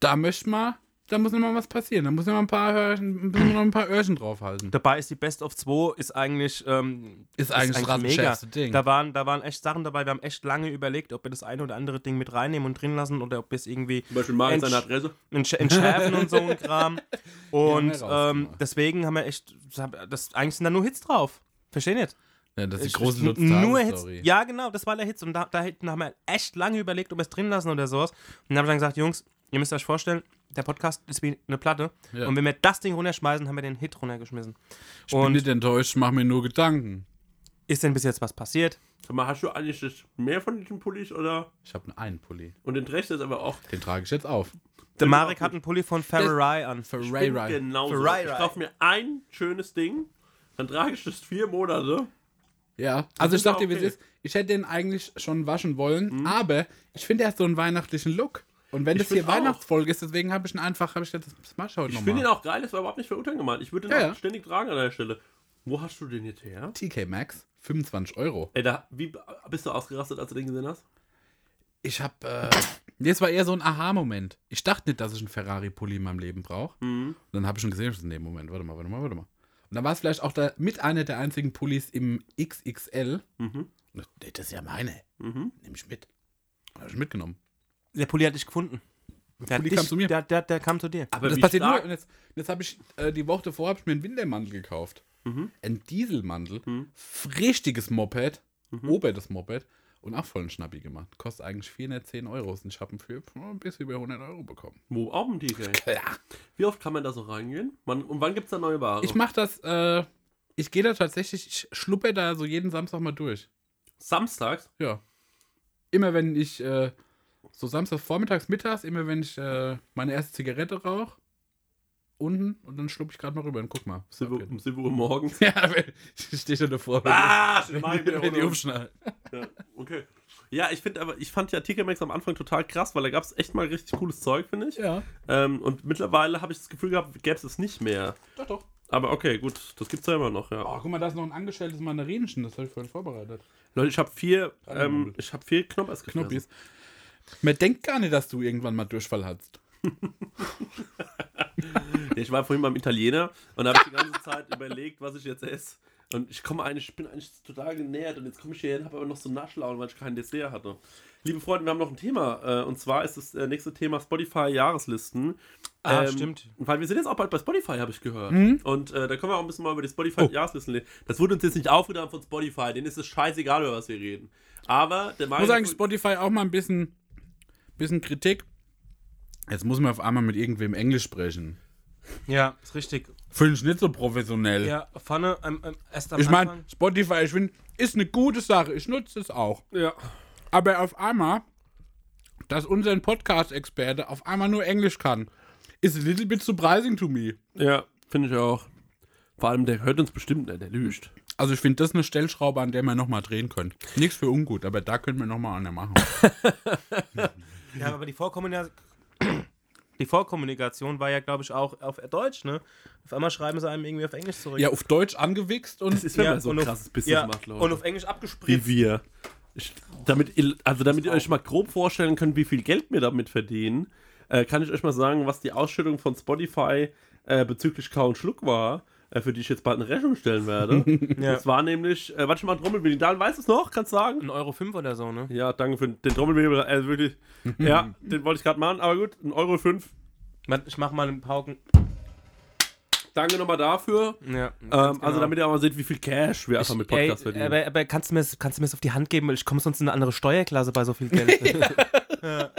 Da möchte mal, da muss noch mal was passieren. Da muss noch mal ein paar Hörchen, müssen wir noch ein paar Öhrchen draufhalten. Dabei ist die Best of 2 ist eigentlich, ähm, Ist eigentlich das schärfste Ding. Da waren, da waren echt Sachen dabei. Wir haben echt lange überlegt, ob wir das eine oder andere Ding mit reinnehmen und drin lassen oder ob wir es irgendwie Zum Beispiel Marius Entsch- seine Adresse. entsch entschärfen und so ein Kram. Und ähm, deswegen haben wir echt, das, eigentlich sind da nur Hits drauf. Versteh nicht? Ja, das ist die große Lutz Nur Hits. Ja, genau, das war der Hits. Und da, da hinten haben wir echt lange überlegt, ob wir es drin lassen oder sowas. Und dann haben wir dann gesagt, Jungs, ihr müsst euch vorstellen, der Podcast ist wie eine Platte. Ja. Und wenn wir das Ding runterschmeißen, haben wir den Hit runtergeschmissen. Ich bin Und nicht enttäuscht, mach mir nur Gedanken. ist denn bis jetzt was passiert? Sag mal, hast du eigentlich mehr von diesen Pullis oder? Ich habe nur einen Pulli. Und den Recht ist aber auch. Den trage ich jetzt auf. Der Marek hat einen Pulli von Ferrari an. Bin. Für Rai Ich kaufe mir ein schönes Ding, dann trage ich das vier Monate Ja, also ich es okay. ist. Ich hätte den eigentlich schon waschen wollen, aber ich finde, er hat so einen weihnachtlichen Look. Und wenn Ich das hier. Weihnachtsfolge ist, deswegen habe ich ihn einfach, habe ich das ich heute Ich nochmal. finde ihn auch geil, das war überhaupt nicht verurteilen gemeint. Ich würde den Ja, auch ständig tragen an der Stelle. Wo hast du den jetzt her? TK Maxx, 25 Euro. Ey, da, wie bist du ausgerastet, als du den gesehen hast? Ich habe, äh, das war eher so ein Aha-Moment. Ich dachte nicht, dass ich einen Ferrari-Pulli in meinem Leben brauche. Mhm. Und dann habe ich schon gesehen, in dem Moment, warte mal, warte mal, warte mal. Und dann war es vielleicht auch der, mit einer der einzigen Pullis im XXL. Mhm. Das ist ja meine. Mhm. Nehme ich mit. Habe ich mitgenommen. Der Pulli hat dich gefunden. Der, Pulli dich, kam zu mir. Der, der, der kam zu dir. Aber das passiert nur, und jetzt, jetzt habe ich, äh, die Woche davor habe ich mir einen Wintermantel gekauft. Mhm. Ein Dieselmantel, Mhm. richtiges Moped, Mhm. obertes Moped und auch voll einen Schnappi gemacht. Kostet eigentlich 410 Euro und ich habe ihn für oh, ein bisschen über 100 Euro bekommen. Wo? Auch im TK. Klar. Wie oft kann man da so reingehen? Man, und wann gibt es da neue Ware? Ich mache das, äh, ich gehe da tatsächlich, ich schluppe da so jeden Samstag mal durch. Samstags? Ja. Immer wenn ich, äh, so samstags vormittags, mittags, immer wenn ich äh, meine erste Zigarette rauche, unten und dann schluppe ich gerade mal rüber und guck mal. was 7 Uhr, abgeht. um 7 Uhr morgens. Ja, wenn- ich stehe schon davor. wenn Ah, die- wenn die umschneiden. Ja, okay. Ja, ich finde aber, ich fand ja TK am Anfang total krass, weil da gab es echt mal richtig cooles Zeug, finde ich. Ja, Ähm, und mittlerweile habe ich das Gefühl gehabt, gäbe es es nicht mehr. doch, doch. Aber okay, gut, das gibt's ja immer noch, ja. Oh, guck mal, da ist noch ein angestelltes Mandarinchen, das habe ich vorhin vorbereitet. Leute, ich habe vier, ähm, ich habe vier Knoppers gefressen. Knoppis. Man denkt gar nicht, dass du irgendwann mal Durchfall hast. Ich war vorhin beim Italiener und habe die ganze Zeit überlegt, was ich jetzt esse. Und ich komme eigentlich, ich bin eigentlich total genährt und jetzt komme ich hier hin, habe aber noch so Nachschlauen, weil ich kein Dessert hatte. Liebe Freunde, wir haben noch ein Thema äh, und zwar ist das äh, nächste Thema Spotify-Jahreslisten. Ah, Ähm, stimmt. Weil wir sind jetzt auch bald bei Spotify, habe ich gehört. Mhm. Und äh, da können wir auch ein bisschen mal über die Spotify-Jahreslisten reden. Das wurde uns jetzt nicht aufgetan von Spotify, denen ist es scheißegal, über was wir reden. Aber der Ich muss sagen, Spotify auch mal ein bisschen, bisschen Kritik. Jetzt muss man auf einmal mit irgendwem Englisch sprechen. Ja, ist richtig. Finde ich nicht so professionell. Ja, vorne ähm, ähm, erst am ich meine. Spotify, ich finde, ist eine gute Sache. Ich nutze es auch. ja. Aber auf einmal, dass unser Podcast-Experte auf einmal nur Englisch kann, ist a little bit surprising to me. ja, finde ich auch. Vor allem, der hört uns bestimmt, ne? der lügt. Also ich finde, das ist eine Stellschraube, an der man nochmal drehen könnte. Nichts für ungut, aber da könnte man nochmal an der machen. Ja, aber die Vorkommunikation. Die Vorkommunikation war ja, glaube ich, auch auf Deutsch, ne? Auf einmal schreiben sie einem irgendwie auf Englisch zurück. ja, auf Deutsch angewichst und Das ist, wenn Ja, man so ein auf- krasses Business ja, macht, Leute. und auf Englisch abgespritzt. wie wir. Ich, damit, ihr- also damit ihr euch mal grob vorstellen könnt, wie viel Geld wir damit verdienen, äh, kann ich euch mal sagen, was die Ausschüttung von Spotify äh, bezüglich Kau und Schluck war, für die ich jetzt bald eine Rechnung stellen werde. Ja. Das war nämlich, äh, warte mal, Trommelwirbel, Dan weiß es noch, kannst du sagen? Ein Euro fünf oder so, ne? Ja, danke für den Trommelwirbel, äh, wirklich, ja, den wollte ich gerade machen, aber gut, ein Euro fünf. Ich mach mal einen Pauken. Danke nochmal dafür. Ja, Ähm, Also damit ihr auch mal seht, wie viel Cash wir einfach mit Podcast verdienen. aber, aber kannst du mir das- kannst du mir das auf die Hand geben? weil Ich komme sonst in eine andere Steuerklasse bei so viel Geld. Ja,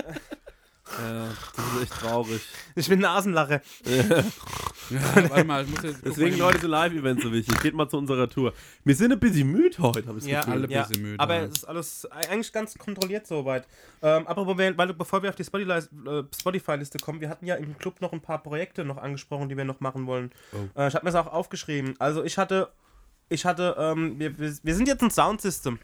das ist echt traurig. ich bin Nasenlache. Ja, warte mal, ich muss jetzt Deswegen, Leute, sind Live-Events so wichtig. Geht mal zu unserer Tour. Wir sind ein bisschen müde heute, habe ich das Ja, Gefühl. alle ja. bisschen müde, aber ja. es ist alles eigentlich ganz kontrolliert soweit. Ähm, apropos, weil, bevor wir auf die Spotify- äh, Spotify-Liste kommen, wir hatten ja im Club noch ein paar Projekte noch angesprochen, die wir noch machen wollen. Oh. Äh, ich habe mir das auch aufgeschrieben. Also ich hatte, ich hatte, ähm, wir, wir, wir sind jetzt ein Soundsystem.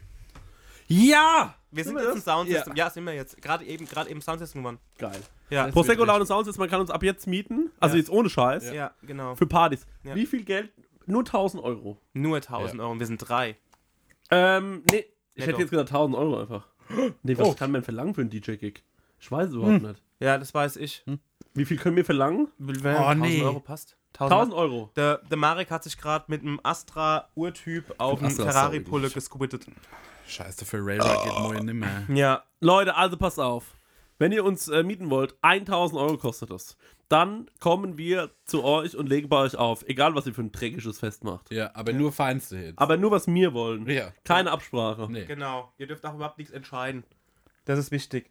Ja! Wir sind wir jetzt ein das? Soundsystem. Ja, sind wir jetzt. Gerade eben, gerade eben Soundsystem geworden. Geil. Ja, Das- Prosecco Laune Sounds ist, man kann uns ab jetzt mieten. Also Ja. jetzt ohne Scheiß. ja, genau. Für Partys. Ja. Wie viel Geld? Nur 1000 Euro. Nur 1000 Euro. und Wir sind drei. Ähm, nee. Ich Netto. hätte jetzt gesagt 1000 Euro einfach. Nee, was Oh. kann man verlangen für einen DJ-Gig? Ich weiß es überhaupt nicht. Ja, das weiß ich. Wie viel können wir verlangen? Wenn Oh, 1000 nee. Euro passt. 1000 Euro. Der, der Marek hat sich gerade mit einem Astra-Urtyp auf einen Ferrari-Pulle gescootet. Scheiße, für Razer geht moin nimmer. Ja, Leute, also passt auf. Wenn ihr uns äh, mieten wollt, 1000 Euro kostet das. Dann kommen wir zu euch und legen bei euch auf. Egal, was ihr für ein dreckiges Fest macht. Ja, aber nur feinste Hits. Aber nur, was wir wollen. Ja. Keine Absprache. Nee. genau. Ihr dürft auch überhaupt nichts entscheiden. Das ist wichtig.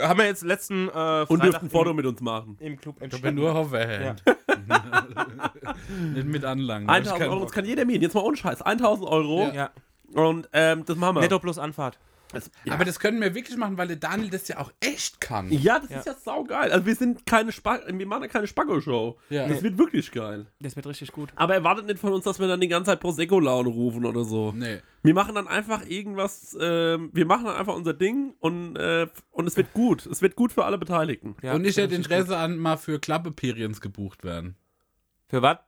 Haben wir jetzt letzten äh, Und dürft Freitag ein Foto mit uns machen. im Club Ich bin entschieden. nur Hoverhand. Nicht mit Anlangen. 1000 Euro, das kann jeder mieten. Jetzt mal ohne Scheiß. 1000 Euro. Ja. Und ähm, das machen wir. Netto plus Anfahrt. Es, ja. Aber das können wir wirklich machen, weil der Daniel das ja auch echt kann. ja, das Ja. ist ja saugeil. Also wir sind keine Spag wir machen ja keine Spaggo-Show. Ja. Das wird wirklich geil. Das wird richtig gut. Aber erwartet nicht von uns, dass wir dann die ganze Zeit Prosecco-Laune rufen oder so. Nee. Wir machen dann einfach irgendwas, ähm, wir machen dann einfach unser Ding und, äh, und es wird gut. Es wird gut für alle Beteiligten. Ja, Und ich das hätte wird Interesse an mal für Klappe-Periods gebucht werden. gut. Für was?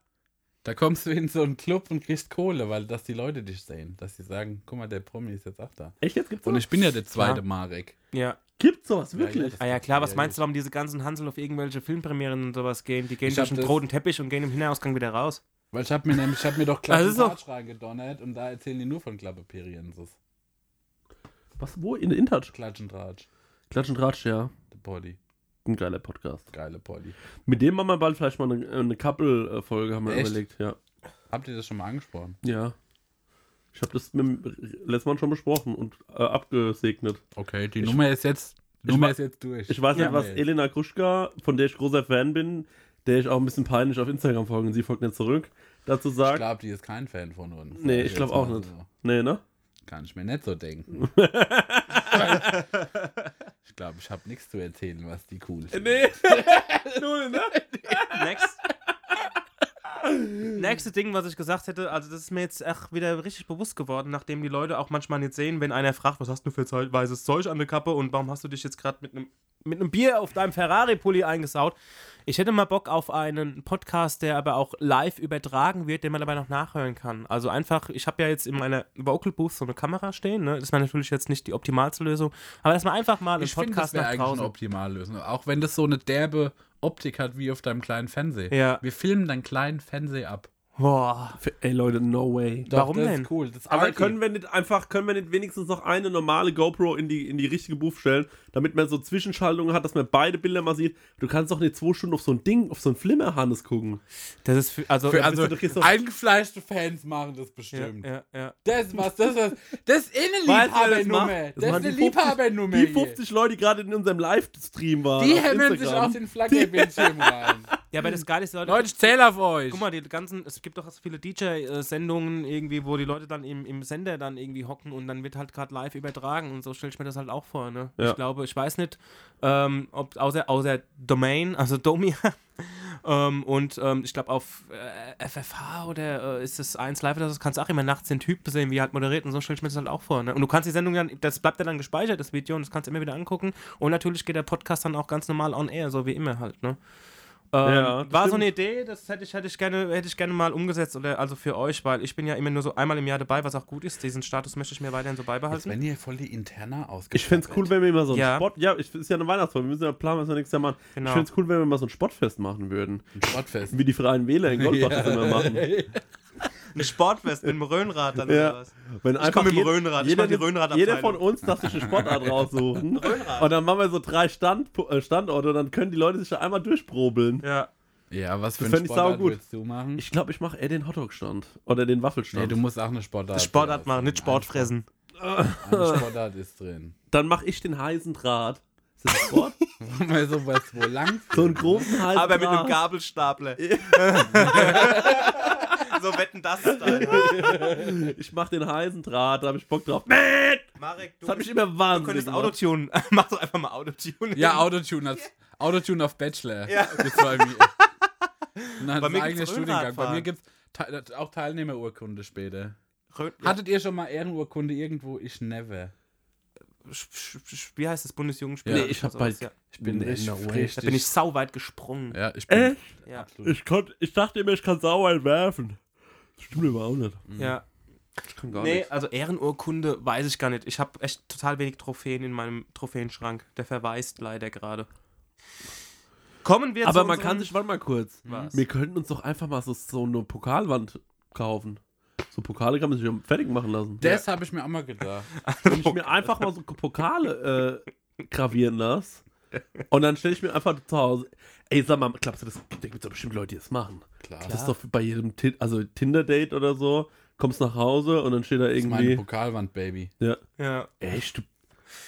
Da kommst du in so einen Club und kriegst Kohle, weil dass die Leute dich sehen. Dass sie sagen, guck mal, der Promi ist jetzt auch da. Echt, jetzt gibt's Und sowas? ich bin ja der zweite Ja. Marek. Ja. Gibt's sowas, wirklich? ja, das- Ah ja, klar, was meinst du, warum diese ganzen Hansel auf irgendwelche Filmpremieren und sowas gehen? Die gehen Ich durch das- roten Teppich und gehen im Hinausgang wieder raus. Weil ich hab mir nämlich, ich hab mir doch Das ist doch- reingedonnert und da erzählen die nur von Klappe-Periods. Was, wo? In InTouch? Klatsch und Tratsch. Klatsch und Ratsch, ja. Der Poddy. Ein geiler Podcast. Geile Poddy. Mit dem machen wir bald vielleicht mal eine, eine Couple-Folge, haben wir Echt? überlegt. Ja. Habt ihr das schon mal angesprochen? Ja. Ich habe das mit dem letztes Mal schon besprochen und äh, abgesegnet. Okay, die Nummer ist jetzt, die ich Nummer ist jetzt durch. Ich weiß nicht, Ja. was Nee. Elena Kruschka, von der ich großer Fan bin, der ich auch ein bisschen peinlich auf Instagram folge und sie folgt nicht zurück, dazu Ich sagt. glaube, die ist kein Fan von uns. Nee, ich glaub jetzt auch nicht. so. Nee, ne? Kann ich mir nicht so denken. ich glaube, ich habe nichts zu erzählen, was die cool findet. Nee. Null, ne? Next. Nächste Ding, was ich gesagt hätte, also das ist mir jetzt echt wieder richtig bewusst geworden, nachdem die Leute auch manchmal nicht sehen, wenn einer fragt, was hast du für Zeug- weißes Zeug an der Kappe und warum hast du dich jetzt gerade mit einem mit einem Bier auf deinem Ferrari-Pulli eingesaut. Ich hätte mal Bock auf einen Podcast, der aber auch live übertragen wird, den man dabei noch nachhören kann. Also einfach, ich habe ja jetzt in meiner Vocal Booth so eine Kamera stehen, ne? Das wäre natürlich jetzt nicht die optimalste Lösung, aber dass man einfach mal einen Ich finde, das Podcast wäre nach eigentlich eine draußen. optimale Lösung. Auch wenn das so eine derbe Optik hat wie auf deinem kleinen Fernseher. Ja. Wir filmen deinen kleinen Fernseher ab. Boah. Ey Leute, no way. Doch, Warum das denn? Ist cool. Das ist Aber können wir nicht einfach, können wir nicht wenigstens noch eine normale GoPro in die, in die richtige Booth stellen, damit man so Zwischenschaltungen hat, dass man beide Bilder mal sieht? Du kannst doch nicht zwei Stunden auf so ein Ding, auf so ein Flimmerhannes gucken. Das ist für, also, Für, Ja, also, du eingefleischte Fans machen das ja, bestimmt. ja, ja. Das ist was, das ist was. Das ist eine wer das? Liebhabernummer. Das ist eine die 50 Liebhabernummer. Die hier. 50 Leute, die gerade in unserem Livestream waren. Die auf hämmern sich aus den Flaggerbildschirm rein. Ja, aber das Geile ist, Leute, Leute, ich zähle auf euch. guck mal, die ganzen, es gibt doch so viele DJ-Sendungen irgendwie, wo die Leute dann im, im Sender dann irgendwie hocken und dann wird halt gerade live übertragen und so stelle ich mir das halt auch vor, ne? Ja. Ich glaube, ich weiß nicht, ähm, ob außer, außer Domain, also Domia, ähm, und ähm, ich glaube auf äh, FFH oder äh, ist es 1 Live oder so, kannst du auch immer nachts den Typ sehen, wie er halt moderiert und so stelle ich mir das halt auch vor, ne? Und du kannst die Sendung dann, das bleibt ja dann gespeichert, das Video, und das kannst du immer wieder angucken und natürlich geht der Podcast dann auch ganz normal on air, so wie immer halt, ne? Ähm, Ja, war so stimmt. eine Idee, das hätte ich, hätte ich gerne, hätte ich gerne mal umgesetzt oder also für euch, weil ich bin ja immer nur so einmal im Jahr dabei, was auch gut ist. Diesen Status möchte ich mir weiterhin so Jetzt beibehalten. werden hier voll die Interna ausgestattet. Ich fände es cool, wenn wir mal so ein Ja. Sport. Ja, ich, ist ja eine Weihnachtsfolge. Wir müssen ja planen, was wir nächstes Jahr machen. Genau. Ich fände es cool, wenn wir mal so ein Sportfest machen würden. Ein Sportfest. Wie die Freien Wähler in Goldbach das immer machen. Ein Sportfest mit dem Röhnrad dann Ja. Wenn Ich komm mit dem Röhnrad, ich Jeder, mach die Röhnrad-Abteilung. jeder von uns darf sich eine Sportart raussuchen. Und dann machen wir so drei Stand, äh, Standorte und dann können die Leute sich da einmal durchprobeln. Ja. Ja, was für Das ein ich Sportart saugut. willst du machen? Ich glaube, ich mache eher den Hotdog-Stand. Oder den Waffelstand. nee, du musst auch eine Sportart. Sportart machen, nicht Sport fressen. Eine Sportart ist drin. dann mache ich den heißen Draht. Ist das ein Sport? Mal sowas wo lang. so einen großen heißen Aber mit einem Draht. Gabelstapler. so wetten das Style. Ich mache den heißen Draht, da habe ich Bock drauf. Marek, du, Das hat mich immer wahnsinnig du könntest. Autotune. Mach doch einfach mal Autotune. Ja, Autotune, als, Autotune auf Bachelor. Ja. Gibt's bei mir. Und dann Bei mir eigener gibt's Studiengang. Bei mir gibt es auch Teilnehmerurkunde später. Rö- ja. Hattet ihr schon mal Ehrenurkunde irgendwo? Ich never. Wie heißt das Bundesjugendspiel? Ja, Nee, ich hab Sowas, bei- ja. Ich bin richtig frisch. Da bin ich sau weit gesprungen. Ja, ich bin. Äh? Ja. Ich, konnt, ich dachte immer, ich kann sauer werfen. Stimmt aber auch nicht. ja. Ich kann gar Nee, nichts. also Ehrenurkunde weiß ich gar nicht. Ich habe echt total wenig Trophäen in meinem Trophäenschrank. Der verweist leider gerade. Kommen wir Aber zu man kann sich, warte mal kurz. Was? Wir könnten uns doch einfach mal so, so eine Pokalwand kaufen. So Pokale kann man sich ja fertig machen lassen. Das habe ich mir auch mal gedacht. Wenn ich mir einfach mal so Pokale äh, gravieren lasse und dann stelle ich mir einfach zu Hause. Ey, sag mal, glaubst du, das, da gibt es doch bestimmt Leute, die das machen. Klar. Das ist doch bei jedem Ti also Tinder-Date oder so. Kommst nach Hause und dann steht da Das ist meine irgendwie. Pokalwand, Baby. Ja. Ja. Echt? Du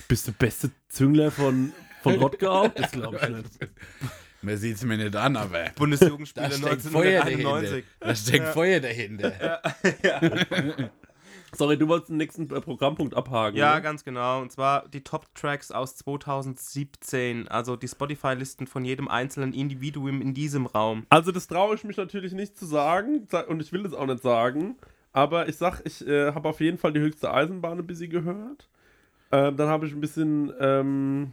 bist der beste Züngler von, von Rottgau? Das glaube ich nicht. Man sieht es mir nicht an, aber Bundesjugendspiele da steckt Feuer 1991. dahinter. Da steckt Feuer dahinter. Sorry, du wolltest den nächsten äh, Programmpunkt abhaken. Ja, ne? ganz genau. Und zwar die Top-Tracks aus 2017. Also die Spotify-Listen von jedem einzelnen Individuum in diesem Raum. Also das traue ich mich natürlich nicht zu sagen sa- und ich will das auch nicht sagen. Aber ich sag, ich äh, habe auf jeden Fall die höchste Eisenbahn ein bisschen gehört. Ähm, dann habe ich ein bisschen, ähm,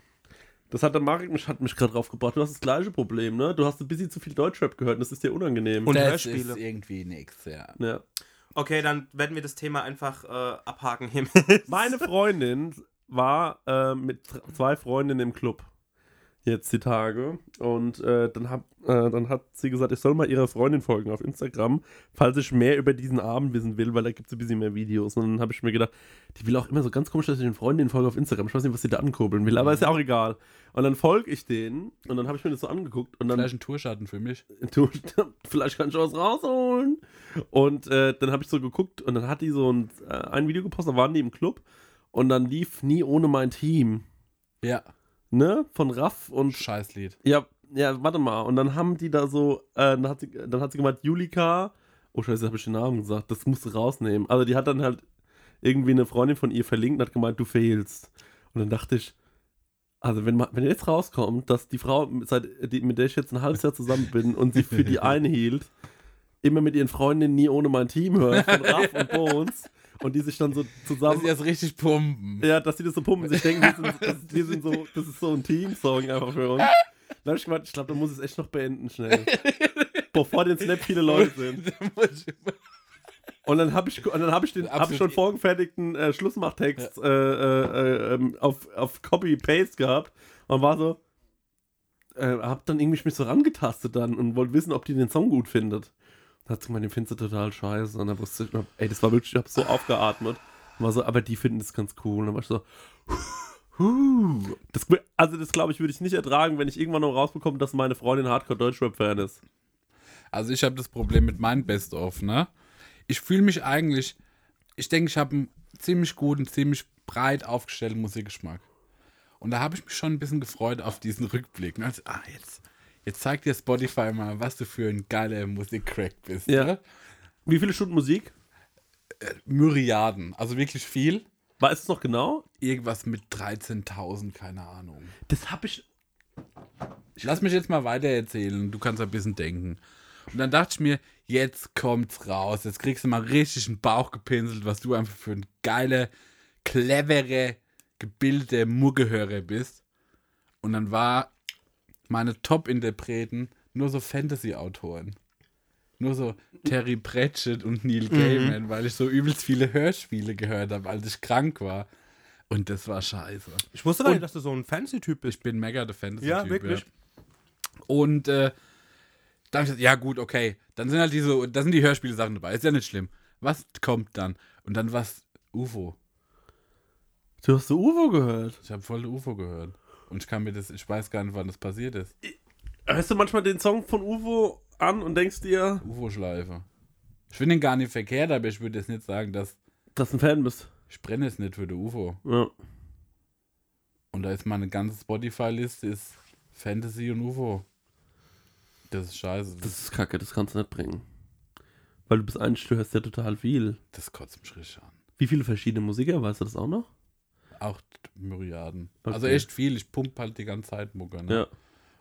das hat der Marek mich, hat mich gerade drauf gebracht. Du hast das gleiche Problem, ne? Du hast ein bisschen zu viel Deutschrap gehört und das ist dir unangenehm. Und das Hörspiele. ist irgendwie nix, ja. ja. Okay, dann werden wir das Thema einfach äh, abhaken hiermit. Meine Freundin war äh, mit zwei Freundinnen im Club. Jetzt die Tage. Und äh, dann, hab, äh, dann hat sie gesagt, ich soll mal ihrer Freundin folgen auf Instagram, falls ich mehr über diesen Abend wissen will, weil da gibt es ein bisschen mehr Videos. Und dann habe ich mir gedacht, die will auch immer so ganz komisch, dass ich den Freundinnen folge auf Instagram. Ich weiß nicht, was sie da ankurbeln will, aber ist ja auch egal. Und dann folge ich denen und dann habe ich mir das so angeguckt und dann Vielleicht ein Tourschatten für mich. vielleicht kann ich was rausholen. Und äh, dann habe ich so geguckt und dann hat die so ein, äh, ein Video gepostet, da waren die im Club und dann lief nie ohne mein Team, Ja, ne? Von Raff und Scheißlied. ja, ja, warte mal. Und dann haben die da so, äh, dann hat sie, dann hat sie gemeint, Julika, oh scheiße, habe ich den Namen gesagt, das musst du rausnehmen. Also die hat dann halt irgendwie eine Freundin von ihr verlinkt und hat gemeint, du fehlst. Und dann dachte ich, also wenn, wenn jetzt rauskommt, dass die Frau, seit, die, mit der ich jetzt ein halbes Jahr zusammen bin und sie für die eine hielt, immer mit ihren Freundinnen nie ohne mein Team hört, von Raff und Bones, und die sich dann so Dass zusammen sie jetzt richtig pumpen. ja, dass die das so pumpen, sich denken, wir sind, das, wir sind so, das ist so ein Team-Song einfach für uns. Dann hab ich gemeint, ich glaube, da muss es echt noch beenden schnell. Bevor den Snap viele Leute sind. Und dann habe ich, und dann hab ich, den- hab ich schon vorgefertigten äh, Schlussmachtext äh, äh, äh, ähm, auf, auf Copy-Paste gehabt und war so, äh, hab dann irgendwie mich so rangetastet dann und wollte wissen, ob die den Song gut findet. Hat gemeint, den findest du total scheiße. Und dann wusste ich, ey, das war wirklich, ich hab so aufgeatmet. War so, aber die finden das ganz cool. Und dann war ich so, das, also das glaube ich, würde ich nicht ertragen, wenn ich irgendwann noch rausbekomme, dass meine Freundin Hardcore-Deutschrap-Fan ist. Also ich habe das Problem mit meinem Best-of, ne? Ich fühle mich eigentlich, ich denke, ich habe einen ziemlich guten, ziemlich breit aufgestellten Musikgeschmack. Und da habe ich mich schon ein bisschen gefreut auf diesen Rückblick. Ne? Also, ah, jetzt, jetzt zeigt dir Spotify mal, was du für ein geiler Musikcrack bist. Ja. Ne? Wie viele Stunden Musik? Myriaden, also wirklich viel. Weißt du es noch genau? Irgendwas mit 13.000, keine Ahnung. Das habe ich. Lass mich jetzt mal weiter erzählen. Du kannst ein bisschen denken. Und dann dachte ich mir, jetzt kommt's raus. Jetzt kriegst du mal richtig einen Bauch gepinselt, was du einfach für ein geiler, clevere, gebildete Muggehörer bist. Und dann war meine Top-Interpreten nur so Fantasy-Autoren. Nur so Terry Pratchett und Neil Gaiman, weil ich so übelst viele Hörspiele gehört habe, als ich krank war. Und das war scheiße. Ich wusste gar nicht, dass du so ein Fancy-Typ bist. Ich bin mega der Fantasy-Typ. Ja, wirklich. Und äh, dann ich gesagt, ja gut, okay, dann sind halt diese, da sind die Hörspiele-Sachen dabei, ist ja nicht schlimm. Was kommt dann? Und dann was UFO. Du hast so UFO gehört. Ich habe voll UFO gehört. Und ich kann mir das, ich weiß gar nicht, wann das passiert ist. Hörst du manchmal den Song von UFO an und denkst dir, UFO-Schleife. Ich finde den gar nicht verkehrt, aber ich würde jetzt nicht sagen, dass dass du ein Fan bist? ich brenne jetzt nicht für die UFO. Ja. Und da ist meine ganze Spotify-Liste ist Fantasy und UFO. Das ist scheiße. Das, ist kacke, das kannst du nicht bringen. Weil du bist eigentlich, du hörst ja total viel. das kotzt mich richtig an. Wie viele verschiedene Musiker, weißt du das auch noch? Auch Myriaden. Okay. Also echt viel. Ich pump halt die ganze Zeit Mucke. Ne? Ja.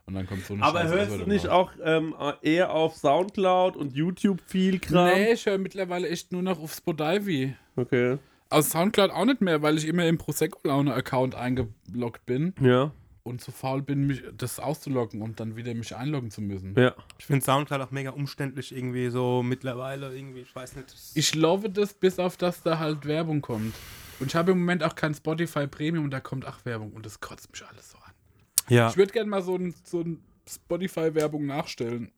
Und dann kommt so eine Aber Scheiße hörst du nicht auch ähm, eher auf Soundcloud und YouTube viel Kram? Nee, ich höre mittlerweile echt nur noch auf Spotify. Okay. Aus Soundcloud auch nicht mehr, weil ich immer im Prosecco-Laune-Account eingeloggt bin Ja. Und zu faul bin, mich das auszuloggen und dann wieder mich einloggen zu müssen. Ja. Ich finde Soundcloud auch mega umständlich irgendwie so mittlerweile irgendwie, ich weiß nicht. das- Ich love das, bis auf dass da halt Werbung kommt. Und ich habe im Moment auch kein Spotify Premium und da kommt auch Werbung und das kotzt mich alles so an. ja. Ich würde gerne mal so ein, so ein Spotify-Werbung nachstellen.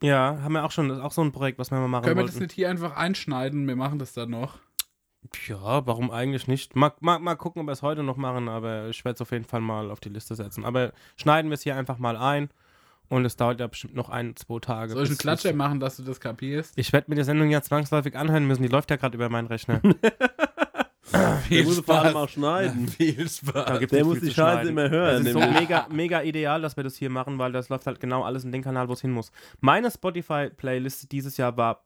ja, haben wir auch schon, das ist auch so ein Projekt, was wir mal machen Können wir das wollten. nicht hier einfach einschneiden? Wir machen das dann noch. Ja, warum eigentlich nicht? Mal, mal, mal gucken, ob wir es heute noch machen, aber ich werde es auf jeden Fall mal auf die Liste setzen. Aber schneiden wir es hier einfach mal ein und es dauert ja bestimmt noch ein, zwei Tage. Soll ich einen Klatscher machen, dass du das kapierst? Ich werde mir die Sendung ja zwangsläufig anhören müssen, die läuft ja gerade über meinen Rechner. Der muss vor allem auch schneiden. Viel Spaß. Der muss die Scheiße immer hören. Das ist so mega, mega ideal, dass wir das hier machen, weil das läuft halt genau alles in den Kanal, wo es hin muss. Meine Spotify-Playlist dieses Jahr war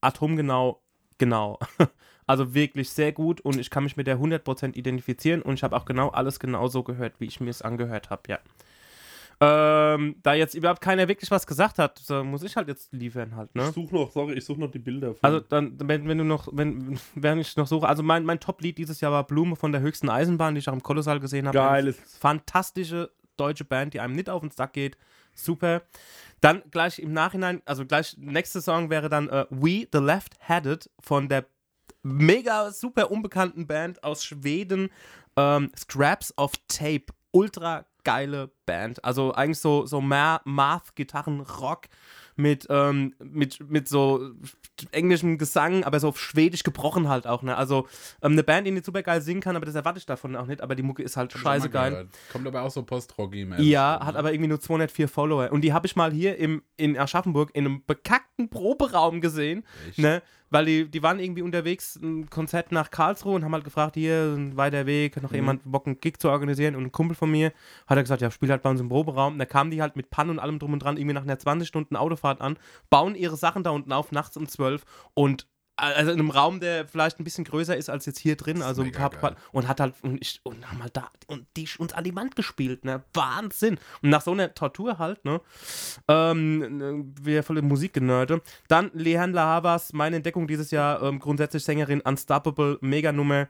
atomgenau genau. Also wirklich sehr gut und ich kann mich mit der 100% identifizieren und ich habe auch genau alles genau so gehört, wie ich mir es angehört habe, ja. Ähm, da jetzt überhaupt keiner wirklich was gesagt hat, muss ich halt jetzt liefern halt, ne? Ich suche noch, sorry, ich suche noch die Bilder. Also dann, wenn, wenn du noch, wenn, während ich noch suche, also mein, mein Top-Lied dieses Jahr war Blume von der höchsten Eisenbahn, die ich auch im Kolossal gesehen habe. Geiles. Fantastische deutsche Band, die einem nicht auf den Sack geht. Super. Dann gleich im Nachhinein, also gleich nächste Song wäre dann äh, We the Left-Headed von der mega super unbekannten Band aus Schweden, ähm, Scraps of Tape. Ultra geile Band. Also eigentlich so, so mehr Math-Gitarren-Rock mit, ähm, mit, mit so englischem Gesang, aber so auf Schwedisch gebrochen halt auch. Ne? Also ähm, eine Band, die nicht super geil singen kann, aber das erwarte ich davon auch nicht. Aber die Mucke ist halt scheiße geil. Kommt aber auch so post-rocky Ja, hat aber irgendwie nur 204 Follower. Und die habe ich mal hier im, in Aschaffenburg in einem bekackten Proberaum gesehen. Echt? Ne? Weil die, die waren irgendwie unterwegs, ein Konzert nach Karlsruhe und haben halt gefragt, hier, ein weiter Weg, hat noch jemand Bock, einen Gig zu organisieren. Und ein Kumpel von mir hat er gesagt, ja, spiel halt bei uns im Proberaum. Und da kamen die halt mit Pannen und allem drum und dran, irgendwie nach einer 20 Stunden Autofahrt an, bauen ihre Sachen da unten auf, nachts um 12 und also in einem Raum, der vielleicht ein bisschen größer ist als jetzt hier drin, also ein paar, geil. und hat halt und, ich, und haben halt da und die uns an die Wand gespielt, ne? Wahnsinn. Und nach so einer Tortur halt, ne? Ähm, ne, wir voll in Musik genörde. Dann Lehan Lahavas, meine Entdeckung dieses Jahr, ähm, grundsätzlich Sängerin Unstoppable, mega Nummer.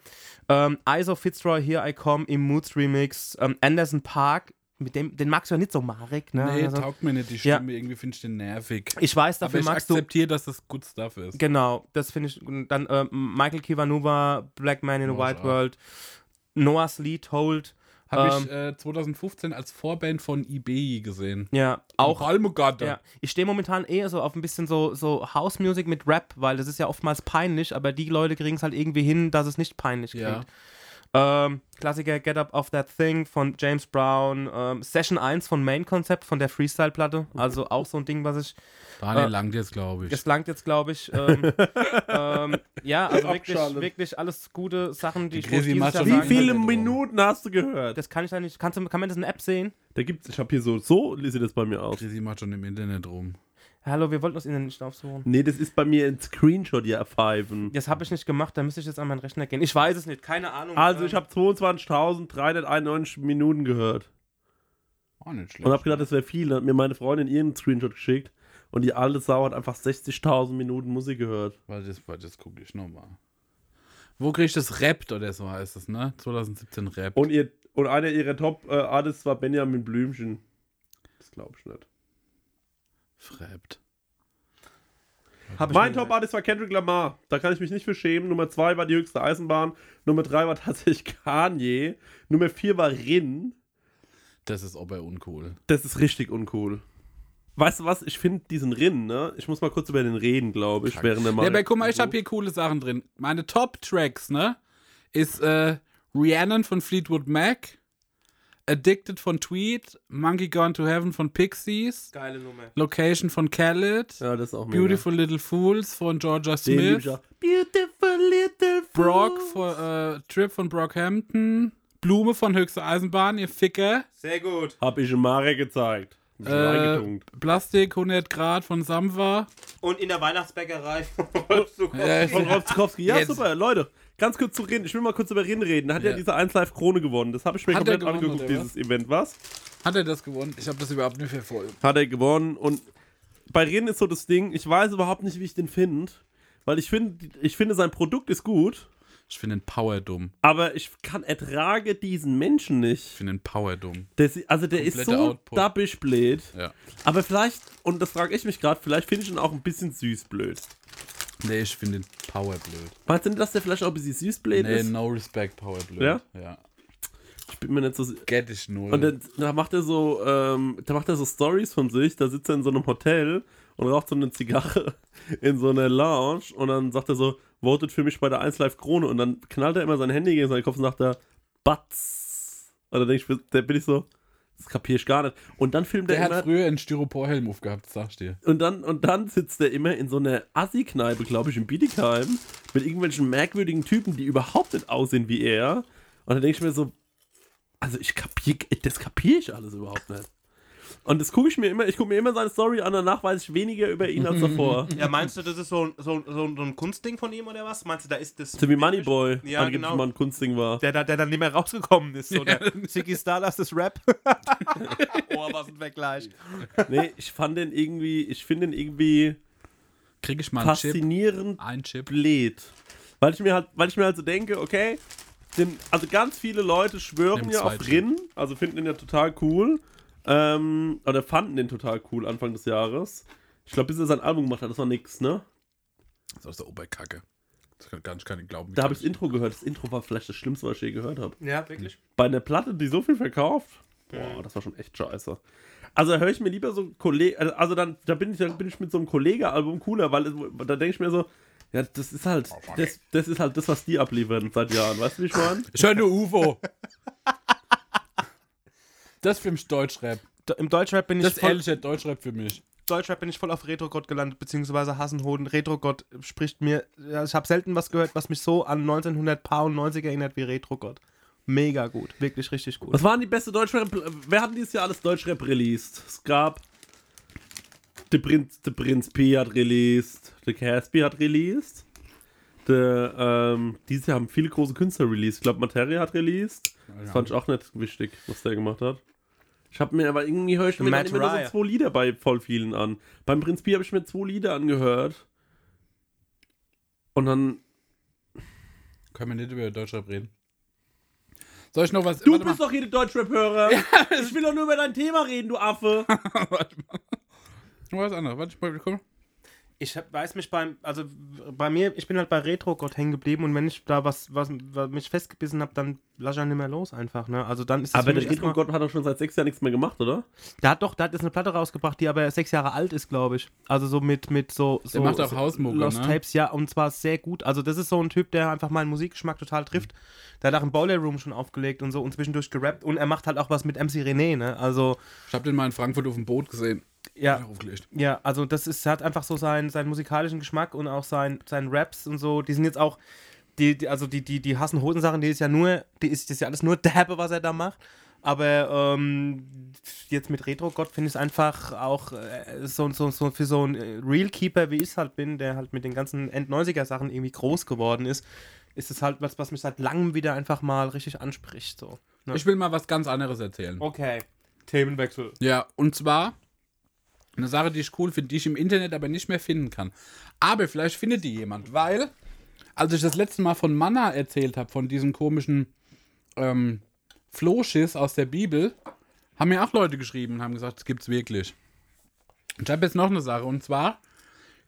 Ähm, Iso Fitzroy, Here I Come im Moods Remix. Ähm, Anderson Park, mit dem, den magst du ja nicht so, Marek, ne? Nee, Also, taugt mir nicht die Ja. Stimme. Irgendwie finde ich den nervig. ich weiß, aber dafür ich magst du. akzeptiere, dass das gut Stuff ist. Genau, das finde ich. Dann äh, Michael Kiwanuva, Black Man in a Noah's White Ark. World, Noah's Lied, Hold. Habe Ähm, ich äh, 2015 als Vorband von eBay gesehen. Ja, auch. Almugada. Ja, ich stehe momentan eher so auf ein bisschen so, so House Music mit Rap, weil das ist ja oftmals peinlich, aber die Leute kriegen es halt irgendwie hin, dass es nicht peinlich klingt. Ja. Ähm, Klassiker Get Up Off That Thing von James Brown, ähm, Session 1 von Main Concept von der Freestyle-Platte, also auch so ein Ding, was ich Daniel Äh, langt jetzt, glaube ich. Das langt jetzt, glaube ich. Ähm, ähm, ja, also wirklich, wirklich alles gute Sachen, die ich Jahr schon Wie sagen Wie viele. Minuten hast du gehört? Das kann ich da nicht. Kannst du, kann man das in der App sehen? Da gibt's, ich habe hier so, so sieht das bei mir aus. Chrissy macht schon im Internet rum. Hallo, wir wollten das Internet nicht aufsuchen. Nee, das ist bei mir ein Screenshot, ja, pfeifen. Das habe ich nicht gemacht, da müsste ich jetzt an meinen Rechner gehen. Ich weiß es nicht, keine Ahnung. Also Ähm, ich habe 22.391 Minuten gehört. Auch nicht schlecht. Und habe gedacht, das wäre viel. Dann hat mir meine Freundin ihren Screenshot geschickt. Und die alte Sau hat einfach 60.000 Minuten Musik gehört. Warte, das, warte, das gucke ich nochmal. Wo krieg ich das Rappt oder so heißt das, ne? 2017 Rap. Und, ihr, und einer ihrer Top-Artists war Benjamin Blümchen. Das glaube ich nicht. Ich Mein Top-Artist war Kendrick Lamar. Da kann ich mich nicht für schämen. Nummer 2 war die höchste Eisenbahn. Nummer 3 war tatsächlich Kanye. Nummer 4 war Rin. Das ist aber uncool. Das ist richtig uncool. Weißt du was? Ich finde diesen Rin, ne? Ich muss mal kurz über den reden, glaube ich, während der Ja, aber guck mal, ich habe hier coole Sachen drin. Meine Top-Tracks, ne? Ist äh, Rhiannon von Fleetwood Mac, Addicted von Tweet, Monkey Gone to Heaven von Pixies, Geile Nummer. Location von Khaled, Ja, das ist auch mega. Beautiful Little Fools von Georgia Smith. Beautiful little Brock fool. von, äh, Trip von Brockhampton, Blume von Höchste Eisenbahn, ihr Ficker, Sehr gut. Hab ich in Mare gezeigt. Äh. Plastik 100 Grad von Samwa. Und in der Weihnachtsbäckerei. Ja, Von Robzkowski. Ja, Jetzt. super. Leute, ganz kurz zu Rin. Ich will mal kurz über Rin reden. Da hat ja, Ja. diese 1 Live Krone gewonnen. Das habe ich mir Hat komplett gewonnen, angeguckt, dieses Event. Was? Hat er das gewonnen? Ich habe das überhaupt nicht verfolgt. Hat er gewonnen. Und bei Rin ist so das Ding, ich weiß überhaupt nicht, wie ich den finde. Weil ich finde, ich finde, sein Produkt ist gut. Ich finde den Power dumm. Aber ich kann ertrage diesen Menschen Ich nicht. finde den Power dumm. Der, ist- also der ist Kompletter so dabbisch blöd. Ja. Aber vielleicht, und das frage ich mich gerade, vielleicht finde ich ihn auch ein bisschen süß blöd. Nee, ich finde den Power blöd. Meinst du nicht, dass der vielleicht auch ein bisschen süß blöd Nee, ist? no respect, Power blöd. Ja? Ja. Ich bin mir nicht so Get ich null. Und dann, da macht er so, ähm, da macht er so Stories von sich, da sitzt er in so einem Hotel und raucht so eine Zigarre in so einer Lounge und dann sagt er so, votet für mich bei der 1 Live Krone und dann knallt er immer sein Handy gegen seinen Kopf und sagt er, Batz. Und dann denke ich, da bin ich so, das kapier ich gar nicht. Und dann filmt der er hat immer, früher einen Styroporhelm aufgehabt, sag ich dir. und dann, und dann sitzt er immer in so einer Assi-Kneipe, glaube ich, in Bietigheim, mit irgendwelchen merkwürdigen Typen, die überhaupt nicht aussehen wie er. Und dann denke ich mir so, also ich kapier, das kapiere ich alles überhaupt nicht. Und das gucke ich mir immer, ich gucke mir immer seine Story an, danach weiß ich weniger über ihn als davor. Ja, meinst du, das ist so, so, so, ein Kunstding von ihm oder was? Meinst du, da ist das. So wie Moneyboy Ja, angeblich genau. mal ein Kunstding war. Der, da- der dann nicht mehr rausgekommen ist. So der Ziggy Stardust ist Rap. Boah, was ein Vergleich. Nee, ich fand den irgendwie, ich finde den irgendwie Krieg ich mal einen Chip? faszinierend Ein Chip. blöd. Weil ich mir halt, weil ich mir halt so denke, okay, den, also ganz viele Leute schwören Nimm ja auf Rin, also finden den ja total cool. Ähm, oder fanden den total cool Anfang des Jahres. Ich glaube, bis er sein Album gemacht hat, das war nix, ne? Das ist der Oberkacke. Das kann gar nicht gar nicht glauben. Da habe ich das Intro gehört. Das Intro war vielleicht das Schlimmste, was ich je gehört habe. Ja, wirklich. Bei einer Platte, die so viel verkauft, boah, das war schon echt scheiße. Also höre ich mir lieber so Kollege, also dann, da bin ich, dann bin ich mit so einem Kollege-Album cooler, weil es, da denke ich mir so, ja, das ist halt, das, das ist halt das, was die abliefern seit Jahren, weißt du, wie ich meine? Ich höre nur UFO. das für mich Deutschrap. Im Deutschrap bin ich Das ist voll, ehrlicher Deutschrap für mich. Deutschrap bin ich voll auf Retro-Gott gelandet, beziehungsweise Hassenhoden. Retro-Gott spricht mir, ja, ich habe selten was gehört, was mich so an 1990 erinnert wie Retro-Gott. Mega gut, wirklich richtig gut. Was waren die beste Deutschrap? Wer hat dieses Jahr alles Deutschrap released? Es gab. Der Prinz, der Prinz P hat released. Der Caspi hat released. Der, ähm, dieses Jahr haben viele große Künstler released. Ich glaube, Materia hat released. Das fand ich auch nicht wichtig, was der gemacht hat. Ich habe mir aber irgendwie höre ich mir dann immer so zwei Lieder bei voll vielen an. Beim Prinz P habe ich mir zwei Lieder angehört. Und dann. Können wir nicht über Deutschrap reden? Soll ich noch was? Du bist doch hier der Deutschrap-Hörer. ich will doch nur über dein Thema reden, du Affe. mal. warte mal. Was anderes. Warte, ich mal, komm. Ich hab, weiß mich beim, also bei mir, ich bin halt bei Retro-Gott hängen geblieben und wenn ich da was, was, was mich festgebissen habe, dann lass ich ja nicht mehr los einfach, ne? Also dann ist das Aber der erstmal- Retro-Gott hat doch schon seit sechs Jahren nichts mehr gemacht, oder? Der hat doch, der hat jetzt eine Platte rausgebracht, die aber sechs Jahre alt ist, glaube ich. Also so mit, mit so, so macht auch so Hausmucke, Lost ne? Tapes, ja, und zwar sehr gut. Also das ist so ein Typ, der einfach meinen Musikgeschmack total trifft. Der hat auch im Bowler Room schon aufgelegt und so und zwischendurch gerappt und er macht halt auch was mit MC René, ne? Also Ich habe den mal in Frankfurt auf dem Boot gesehen. Ja, Ja, also das ist, hat einfach so seinen, seinen musikalischen Geschmack und auch sein, seinen Raps und so. Die sind jetzt auch, die, die also die, die, die hassen Hosen-Sachen, die ist ja nur, die ist, das ist ja alles nur Derbe, was er da macht. Aber ähm, jetzt mit Retro-Gott finde ich es einfach auch äh, so, so, so für so einen äh, Real-Keeper, wie ich es halt bin, der halt mit den ganzen End-90er-Sachen irgendwie groß geworden ist, ist es halt was, was mich seit langem wieder einfach mal richtig anspricht. So. Ne? Ich will mal was ganz anderes erzählen. Okay. Themenwechsel. Ja, und zwar eine Sache, die ich cool finde, die ich im Internet aber nicht mehr finden kann. Aber vielleicht findet die jemand, weil, als ich das letzte Mal von Manna erzählt habe, von diesem komischen ähm, Flohschiss aus der Bibel, haben mir auch Leute geschrieben und haben gesagt, es gibt's wirklich. Ich habe jetzt noch eine Sache und zwar,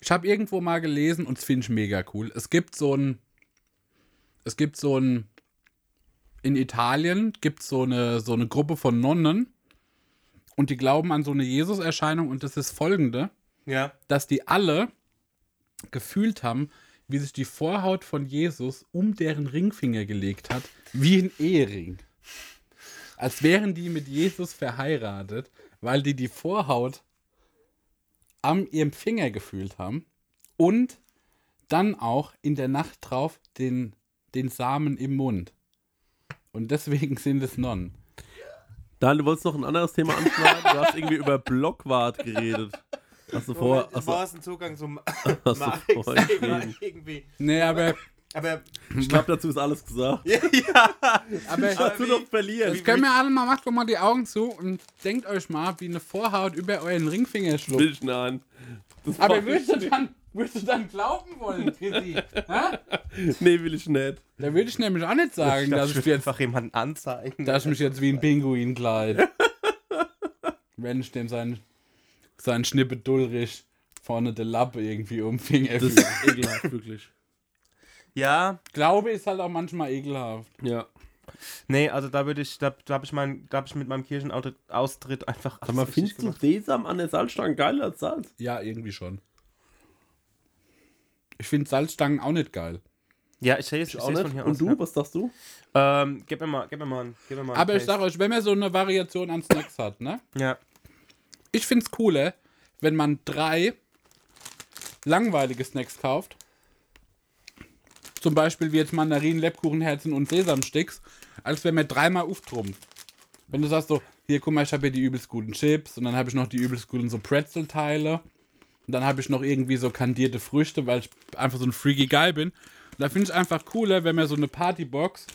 ich habe irgendwo mal gelesen und es finde ich mega cool. Es gibt so ein, es gibt so ein, in Italien gibt so eine, so eine Gruppe von Nonnen, und die glauben an so eine Jesus-Erscheinung und das ist folgende, Ja. dass die alle gefühlt haben, wie sich die Vorhaut von Jesus um deren Ringfinger gelegt hat, wie ein Ehering. Als wären die mit Jesus verheiratet, weil die die Vorhaut am ihrem Finger gefühlt haben und dann auch in der Nacht drauf den, den Samen im Mund. Und deswegen sind es Nonnen. Dan, du wolltest noch ein anderes Thema anschneiden. Du hast irgendwie über Blockwart geredet. Hast du vor, hast du, war es ein Zugang zum vorher geschrieben. irgendwie. Nee, aber, Aber Ich glaube, dazu ist alles gesagt. aber Dazu noch verlieren. Jetzt können wir alle mal, macht doch mal die Augen zu und denkt euch mal, wie eine Vorhaut über euren Ringfinger schlupft. Will ich nein. Das Aber nicht. dann, würdest du dann glauben wollen, Chrissy? Nee, will ich nicht. Da würde ich nämlich auch nicht sagen, dass ich, jetzt, einfach jemanden anzeigen. dass ich mich jetzt wie ein Pinguin kleide. Wenn ich dem seinen, seinen Schnippe Dulrich vorne der Lappe irgendwie um den Finger Das ist ekelhaft, wirklich. Ja, Glaube ist halt auch manchmal ekelhaft. Ja. nee, also da würde ich, da, da habe ich, mein, da hab ich mit meinem Kirchenaustritt einfach. Sag mal, findest du Sesam an der Salzstange geiler als Salz? Ja, irgendwie schon. Ich finde Salzstangen auch nicht geil. Ja, ich sehe es auch nicht. von hier Und aus. du, ja. was sagst du? Ähm, gib mir mal, gib mir mal, einen- gib mir mal. einen Aber ich sag euch, wenn man so eine Variation an Snacks hat, ne? Ja. Ich find's cooler, wenn man drei langweilige Snacks kauft. Zum Beispiel wie jetzt Mandarinen, Lebkuchenherzen und Sesamsticks, als wenn man dreimal auftrumpft. Wenn du sagst so, hier, guck mal, ich habe hier die übelst guten Chips und dann habe ich noch die übelst guten so Pretzel-Teile. Und dann habe ich noch irgendwie so kandierte Früchte, weil ich einfach so ein freaky Guy bin. Und da finde ich einfach cooler, wenn man so eine Partybox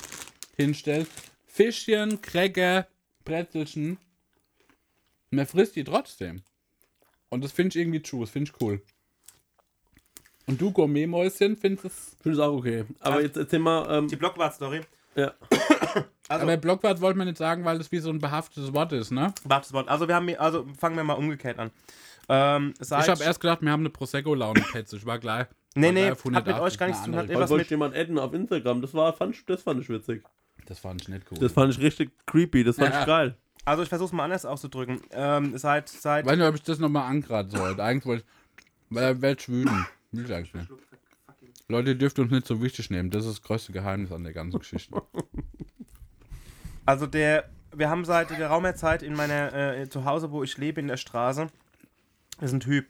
hinstellt. Fischchen, Cracker, Brezelchen. Man frisst die trotzdem. Und das finde ich irgendwie true, das finde ich cool. Und du, Gourmet-Mäuschen, findest es. Finde ich auch okay. Aber jetzt erzähl mal, ähm, Die Blockwart-Story. ja. Also, Aber Blockwart wollte man nicht sagen, weil das wie so ein behaftetes Wort ist, ne? Wartes Wort. Also wir haben, also fangen wir mal umgekehrt an. Ähm, seit, Ich habe erst gedacht, wir haben eine Prosecco-Laune-Petze. Ich war gleich. Nee, nee, hat mit 180, euch gar nichts zu tun, hat wollte jemand adden auf Instagram. Das war, fand, ich- das fand ich witzig. Das fand ich nicht cool. Das fand ich richtig creepy. Das fand Ja. ich geil. Also ich versuche mal anders auszudrücken. Ähm, seit, seit, Ich weiß nicht, ob ich das nochmal ankratern sollte. Eigentlich wollte ich. Weil er wird wütend. Will ich eigentlich nicht. Leute, ihr dürft uns nicht so wichtig nehmen. Das ist das größte Geheimnis an der ganzen Geschichte. also der, wir haben seit geraumer Zeit in meiner, äh, zu Hause, wo ich lebe, in der Straße, ist ein Typ.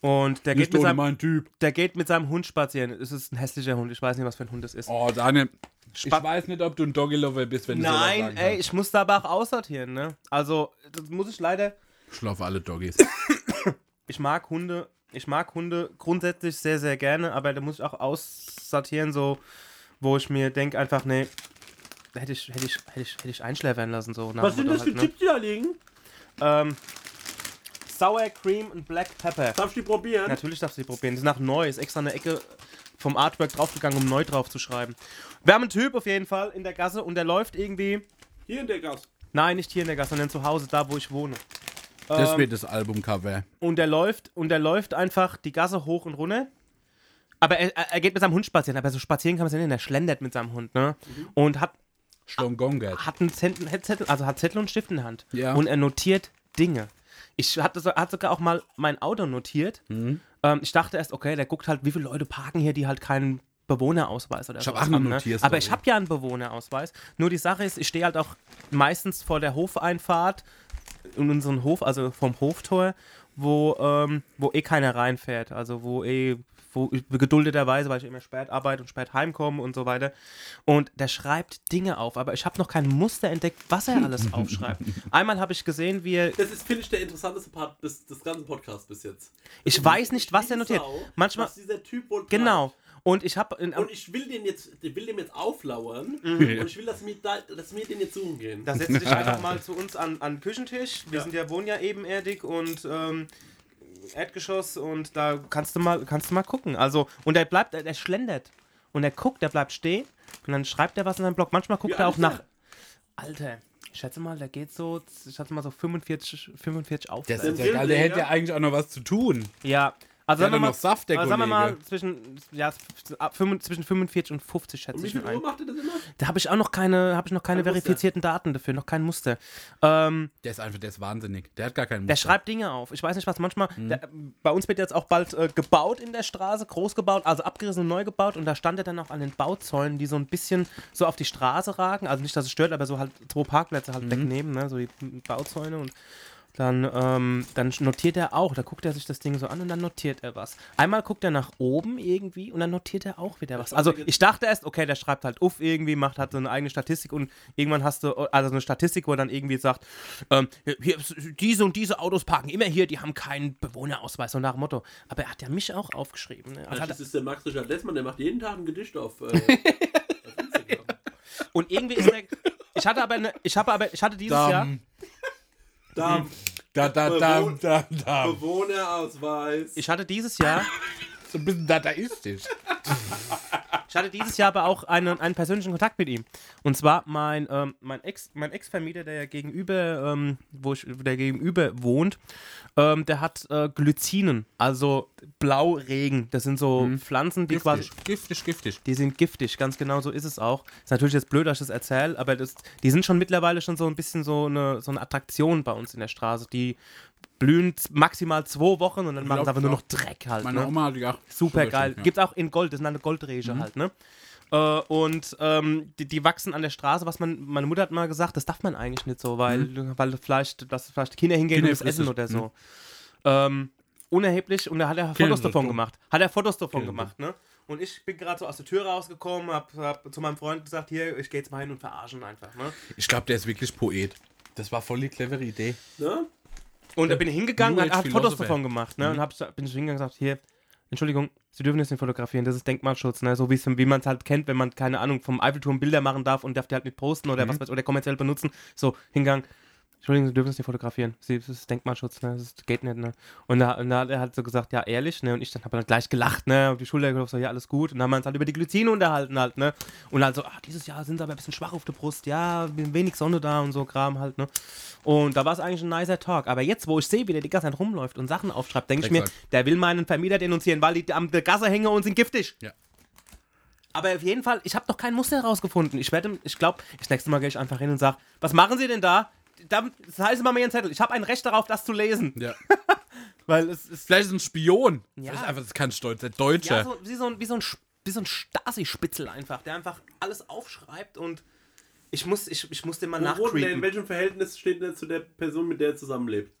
Und der geht, mit ohne seinem, der geht mit seinem Hund spazieren. Es ist ein hässlicher Hund. Ich weiß nicht, was für ein Hund es ist. Oh, Daniel. Ich Spa- weiß nicht, ob du ein Doggy-Lover bist, wenn du sowas Nein, ey, ich muss da aber auch aussortieren, ne? Also, das muss ich leider. Ich schlafe alle Doggies. Ich mag Hunde, ich mag Hunde grundsätzlich sehr, sehr gerne, aber da muss ich auch aussortieren, so, wo ich mir denke, einfach, nee, hätte ich, hätte ich, hätte ich, hätte ich einschläfern lassen, so. Was sind das Motto für halt, Chips, die da liegen? ne? Ähm, Sour Cream und Black Pepper. Darf ich die probieren? Natürlich darfst du die probieren. Die sind nach neu. Ist extra eine Ecke vom Artwork draufgegangen, um neu drauf zu schreiben. Wir haben einen Typ auf jeden Fall in der Gasse und der läuft irgendwie. Hier in der Gas. Nein, nicht hier in der Gasse, sondern zu Hause, da wo ich wohne. Das Ähm, wird das Albumcover. und der läuft und der läuft einfach die Gasse hoch und runter. Aber er, er geht mit seinem Hund spazieren, aber so spazieren kann man es ja nicht, er schlendert mit seinem Hund, ne? Und hat, Schlongongert. hat einen Zettel, also hat Zettel und Stift in der Hand. Ja. Und er notiert Dinge. Ich hatte so, hat sogar auch mal mein Auto notiert. Mhm. Ähm, ich dachte erst, okay, der guckt halt, wie viele Leute parken hier, die halt keinen Bewohnerausweis oder Ich hab auch eine haben, ne? Aber ich habe ja einen Bewohnerausweis. Nur die Sache ist, ich stehe halt auch meistens vor der Hofeinfahrt in unseren Hof, also vom Hoftor, wo, ähm, wo eh keiner reinfährt. Also wo eh, wo ich geduldeterweise, weil ich immer spät arbeite und spät heimkomme und so weiter. Und der schreibt Dinge auf, aber ich habe noch kein Muster entdeckt, was er alles aufschreibt. Einmal habe ich gesehen, wie er. Das ist, finde ich, der interessanteste Part des, des ganzen Podcasts bis jetzt. Ich weiß nicht, was er notiert. Sau, Manchmal. Was dieser Typ wohl Genau. Und ich habe. Und ich will den jetzt, ich will dem jetzt auflauern Mhm. und ich will, dass wir, da, dass wir den jetzt suchen gehen. Da setzt du dich einfach mal zu uns an, an den Küchentisch. Wir sind ja, wohnen ja ebenerdig und ähm, Erdgeschoss und da kannst du mal, kannst du mal gucken. Also, und er bleibt, er schlendert. Und er guckt, er bleibt stehen und dann schreibt er was in seinem Blog. Manchmal guckt Wie er auch nach. der? Alter, ich schätze mal, der geht so, ich schätze mal so 45, 45 Der, aufwärts. ist ja geil. der hätte ja eigentlich auch noch was zu tun. Ja. Also Der sagen wir mal, noch Saft, der also sagen wir mal zwischen, ja, ab 45 zwischen 45 und 50 schätze Und wie ich viel ihn ein. Uhr macht er das immer? Da habe ich auch noch keine, habe ich noch keine Kein Muster. verifizierten Daten dafür, noch kein Muster. Ähm, Der ist einfach, der ist wahnsinnig. Der hat gar keinen der Muster. schreibt Dinge auf. Ich weiß nicht, was manchmal. Mhm. Der, bei uns wird jetzt auch bald äh, gebaut in der Straße, groß gebaut, also abgerissen und neu gebaut. Und da stand er dann auch an den Bauzäunen, die so ein bisschen so auf die Straße ragen. Also nicht, dass es stört, aber so halt zwei Parkplätze Mhm. halt wegnehmen, ne? so die Bauzäune. Und dann, ähm, dann notiert er auch. Da guckt er sich das Ding so an und dann notiert er was. Einmal guckt er nach oben irgendwie und dann notiert er auch wieder was. Also ich dachte erst, okay, der schreibt halt uff irgendwie, macht halt so eine eigene Statistik und irgendwann hast du, also eine Statistik, wo er dann irgendwie sagt, ähm, hier, diese und diese Autos parken immer hier, die haben keinen Bewohnerausweis, so nach dem Motto. Aber er hat ja mich auch aufgeschrieben. Ne? Also hat das ist der Max Richard Lessmann, der macht jeden Tag ein Gedicht auf, äh, auf Instagram. und irgendwie ist der, ich hatte aber, eine, ich habe aber, ich hatte dieses Jahr, Dam, Da, da, da, dam, dam, dam. Bewohnerausweis. ich hatte dieses Jahr So ein bisschen dadaistisch. Ich hatte dieses Jahr aber auch einen, einen persönlichen Kontakt mit ihm. Und zwar mein, ähm, mein Ex, mein Ex-Vermieter, der ja gegenüber, ähm, wo ich, der gegenüber wohnt, ähm, der hat äh, Glycinen, also Blauregen. Das sind so Pflanzen, die quasi. Giftig, giftig, giftig. Die sind giftig, ganz genau so ist es auch. Ist natürlich jetzt blöd, dass ich das erzähle, aber das, die sind schon mittlerweile schon so ein bisschen so eine, so eine Attraktion bei uns in der Straße. Die blühen maximal zwei Wochen und dann machen sie aber nur noch Dreck halt. Meine ne? Oma hat auch. Super geil. Ja. Mhm. Gibt's auch in Gold, das sind eine Goldrege halt, ne? Äh, und ähm, die, die wachsen an der Straße, was man, meine Mutter hat mal gesagt, das darf man eigentlich nicht so, weil, Mhm. weil vielleicht, dass vielleicht Kinder hingehen Kinder und das essen oder so. Ähm, unerheblich und da hat er Fotos davon gemacht. Hat er Fotos davon gemacht, ne? Und ich bin gerade so aus der Tür rausgekommen, hab, hab zu meinem Freund gesagt, hier, ich gehe jetzt mal hin und verarschen einfach, ne? Ich glaube, der ist wirklich Poet. Das war voll die clevere Idee. Ne? Und da bin ich hingegangen und habe Fotos davon gemacht. Ne? Und hab, bin ich hingegangen und gesagt, hier, Entschuldigung, Sie dürfen das nicht fotografieren, das ist Denkmalschutz, ne? so wie man es halt kennt, wenn man, keine Ahnung, vom Eiffelturm Bilder machen darf und darf die halt nicht posten oder was weiß oder kommerziell benutzen. So, hingegangen, Entschuldigung, Sie dürfen das nicht fotografieren, Sie, das ist Denkmalschutz, ne? das ist, geht nicht. Ne? Und, da, und da hat er halt so gesagt, ja, ehrlich, ne? und ich dann habe dann gleich gelacht, ne? auf die Schulter geklopft, so, ja, alles gut. Und dann haben wir uns halt über die Glycine unterhalten halt, ne? Und halt so, ach, dieses Jahr sind sie aber ein bisschen schwach auf der Brust, ja, wenig Sonne da und so Kram halt, ne? Und da war es eigentlich ein nicer Talk. Aber jetzt, wo ich sehe, wie der die ganze Zeit rumläuft und Sachen aufschreibt, denke ich mir, der will meinen Vermieter denunzieren, weil die am der Gasse hängen und sind giftig. Ja. Aber auf jeden Fall, ich habe noch kein Muster herausgefunden. Ich werde, ich glaube, das nächste Mal gehe ich einfach hin und sage, was machen Sie denn da? Da das heißt mal mir einen Zettel. Ich habe ein Recht darauf, das zu lesen. Ja. Weil es ist Vielleicht ist es ein Spion. Ja. Vielleicht einfach, das ist kein Stolz, der Deutsche. ja, so, wie, so ein, wie so ein, wie so ein Stasi-Spitzel einfach, der einfach alles aufschreibt und ich muss, ich, ich muss dem mal der, in nachcreepen. welchem Verhältnis steht der zu der Person, mit der er zusammenlebt?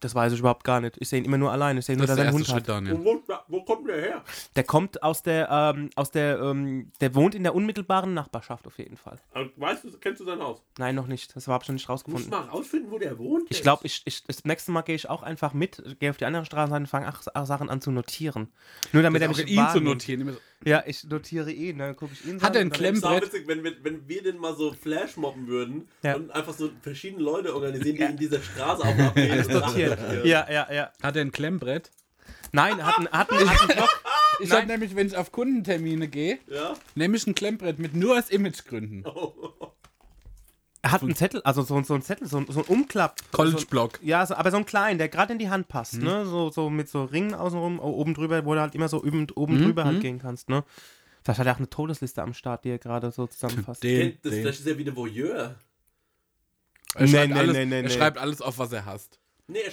Das weiß ich überhaupt gar nicht. Ich sehe ihn immer nur allein. Ich sehe nur, das dass er einen Hund Schritt, hat. Daniel. Wo, wo kommt der her? Der kommt aus der, ähm, aus der, ähm, der wohnt in der unmittelbaren Nachbarschaft auf jeden Fall. Aber Weißt du, kennst du sein Haus? Nein, noch nicht. Das habe ich noch nicht Du musst rausgefunden. mal rausfinden, wo der wohnt. Ich glaube, ich, ich, das nächste Mal gehe ich auch einfach mit, gehe auf die andere Straßenseite und fange ach, ach, Sachen an zu notieren. Nur damit er Auch mich ihn zu notieren. Ja, ich notiere ihn, dann gucke ich ihn Hat er ein an, Klemm- Es war Brett. witzig, wenn wir, wenn wir den mal so Flashmobben würden Ja. und einfach so verschiedene Leute organisieren, die in dieser Straße auf und Ja, ja, ja. Hat er ein Klemmbrett? Nein, hat einen, hat einen, hat einen Block. Ich habe nämlich, wenn ich auf Kundentermine gehe, Ja? nehme ich ein Klemmbrett mit, nur aus Imagegründen. Er hat einen Zettel, also so, so einen Zettel, so, ein- so ein Umklapp. College-Block. Ja, so, aber so einen kleinen, der gerade in die Hand passt, ne? So, so mit so Ringen außenrum, o- oben drüber, wo du halt immer so oben, oben drüber halt gehen kannst, ne? Vielleicht hat er auch eine Todesliste am Start, die er gerade so zusammenfasst. Den, Das, den. das ist ja wie der Voyeur. Er, schreibt Nee, nee, alles, nee, nee, er nee. schreibt alles auf, was er hasst. Nee, er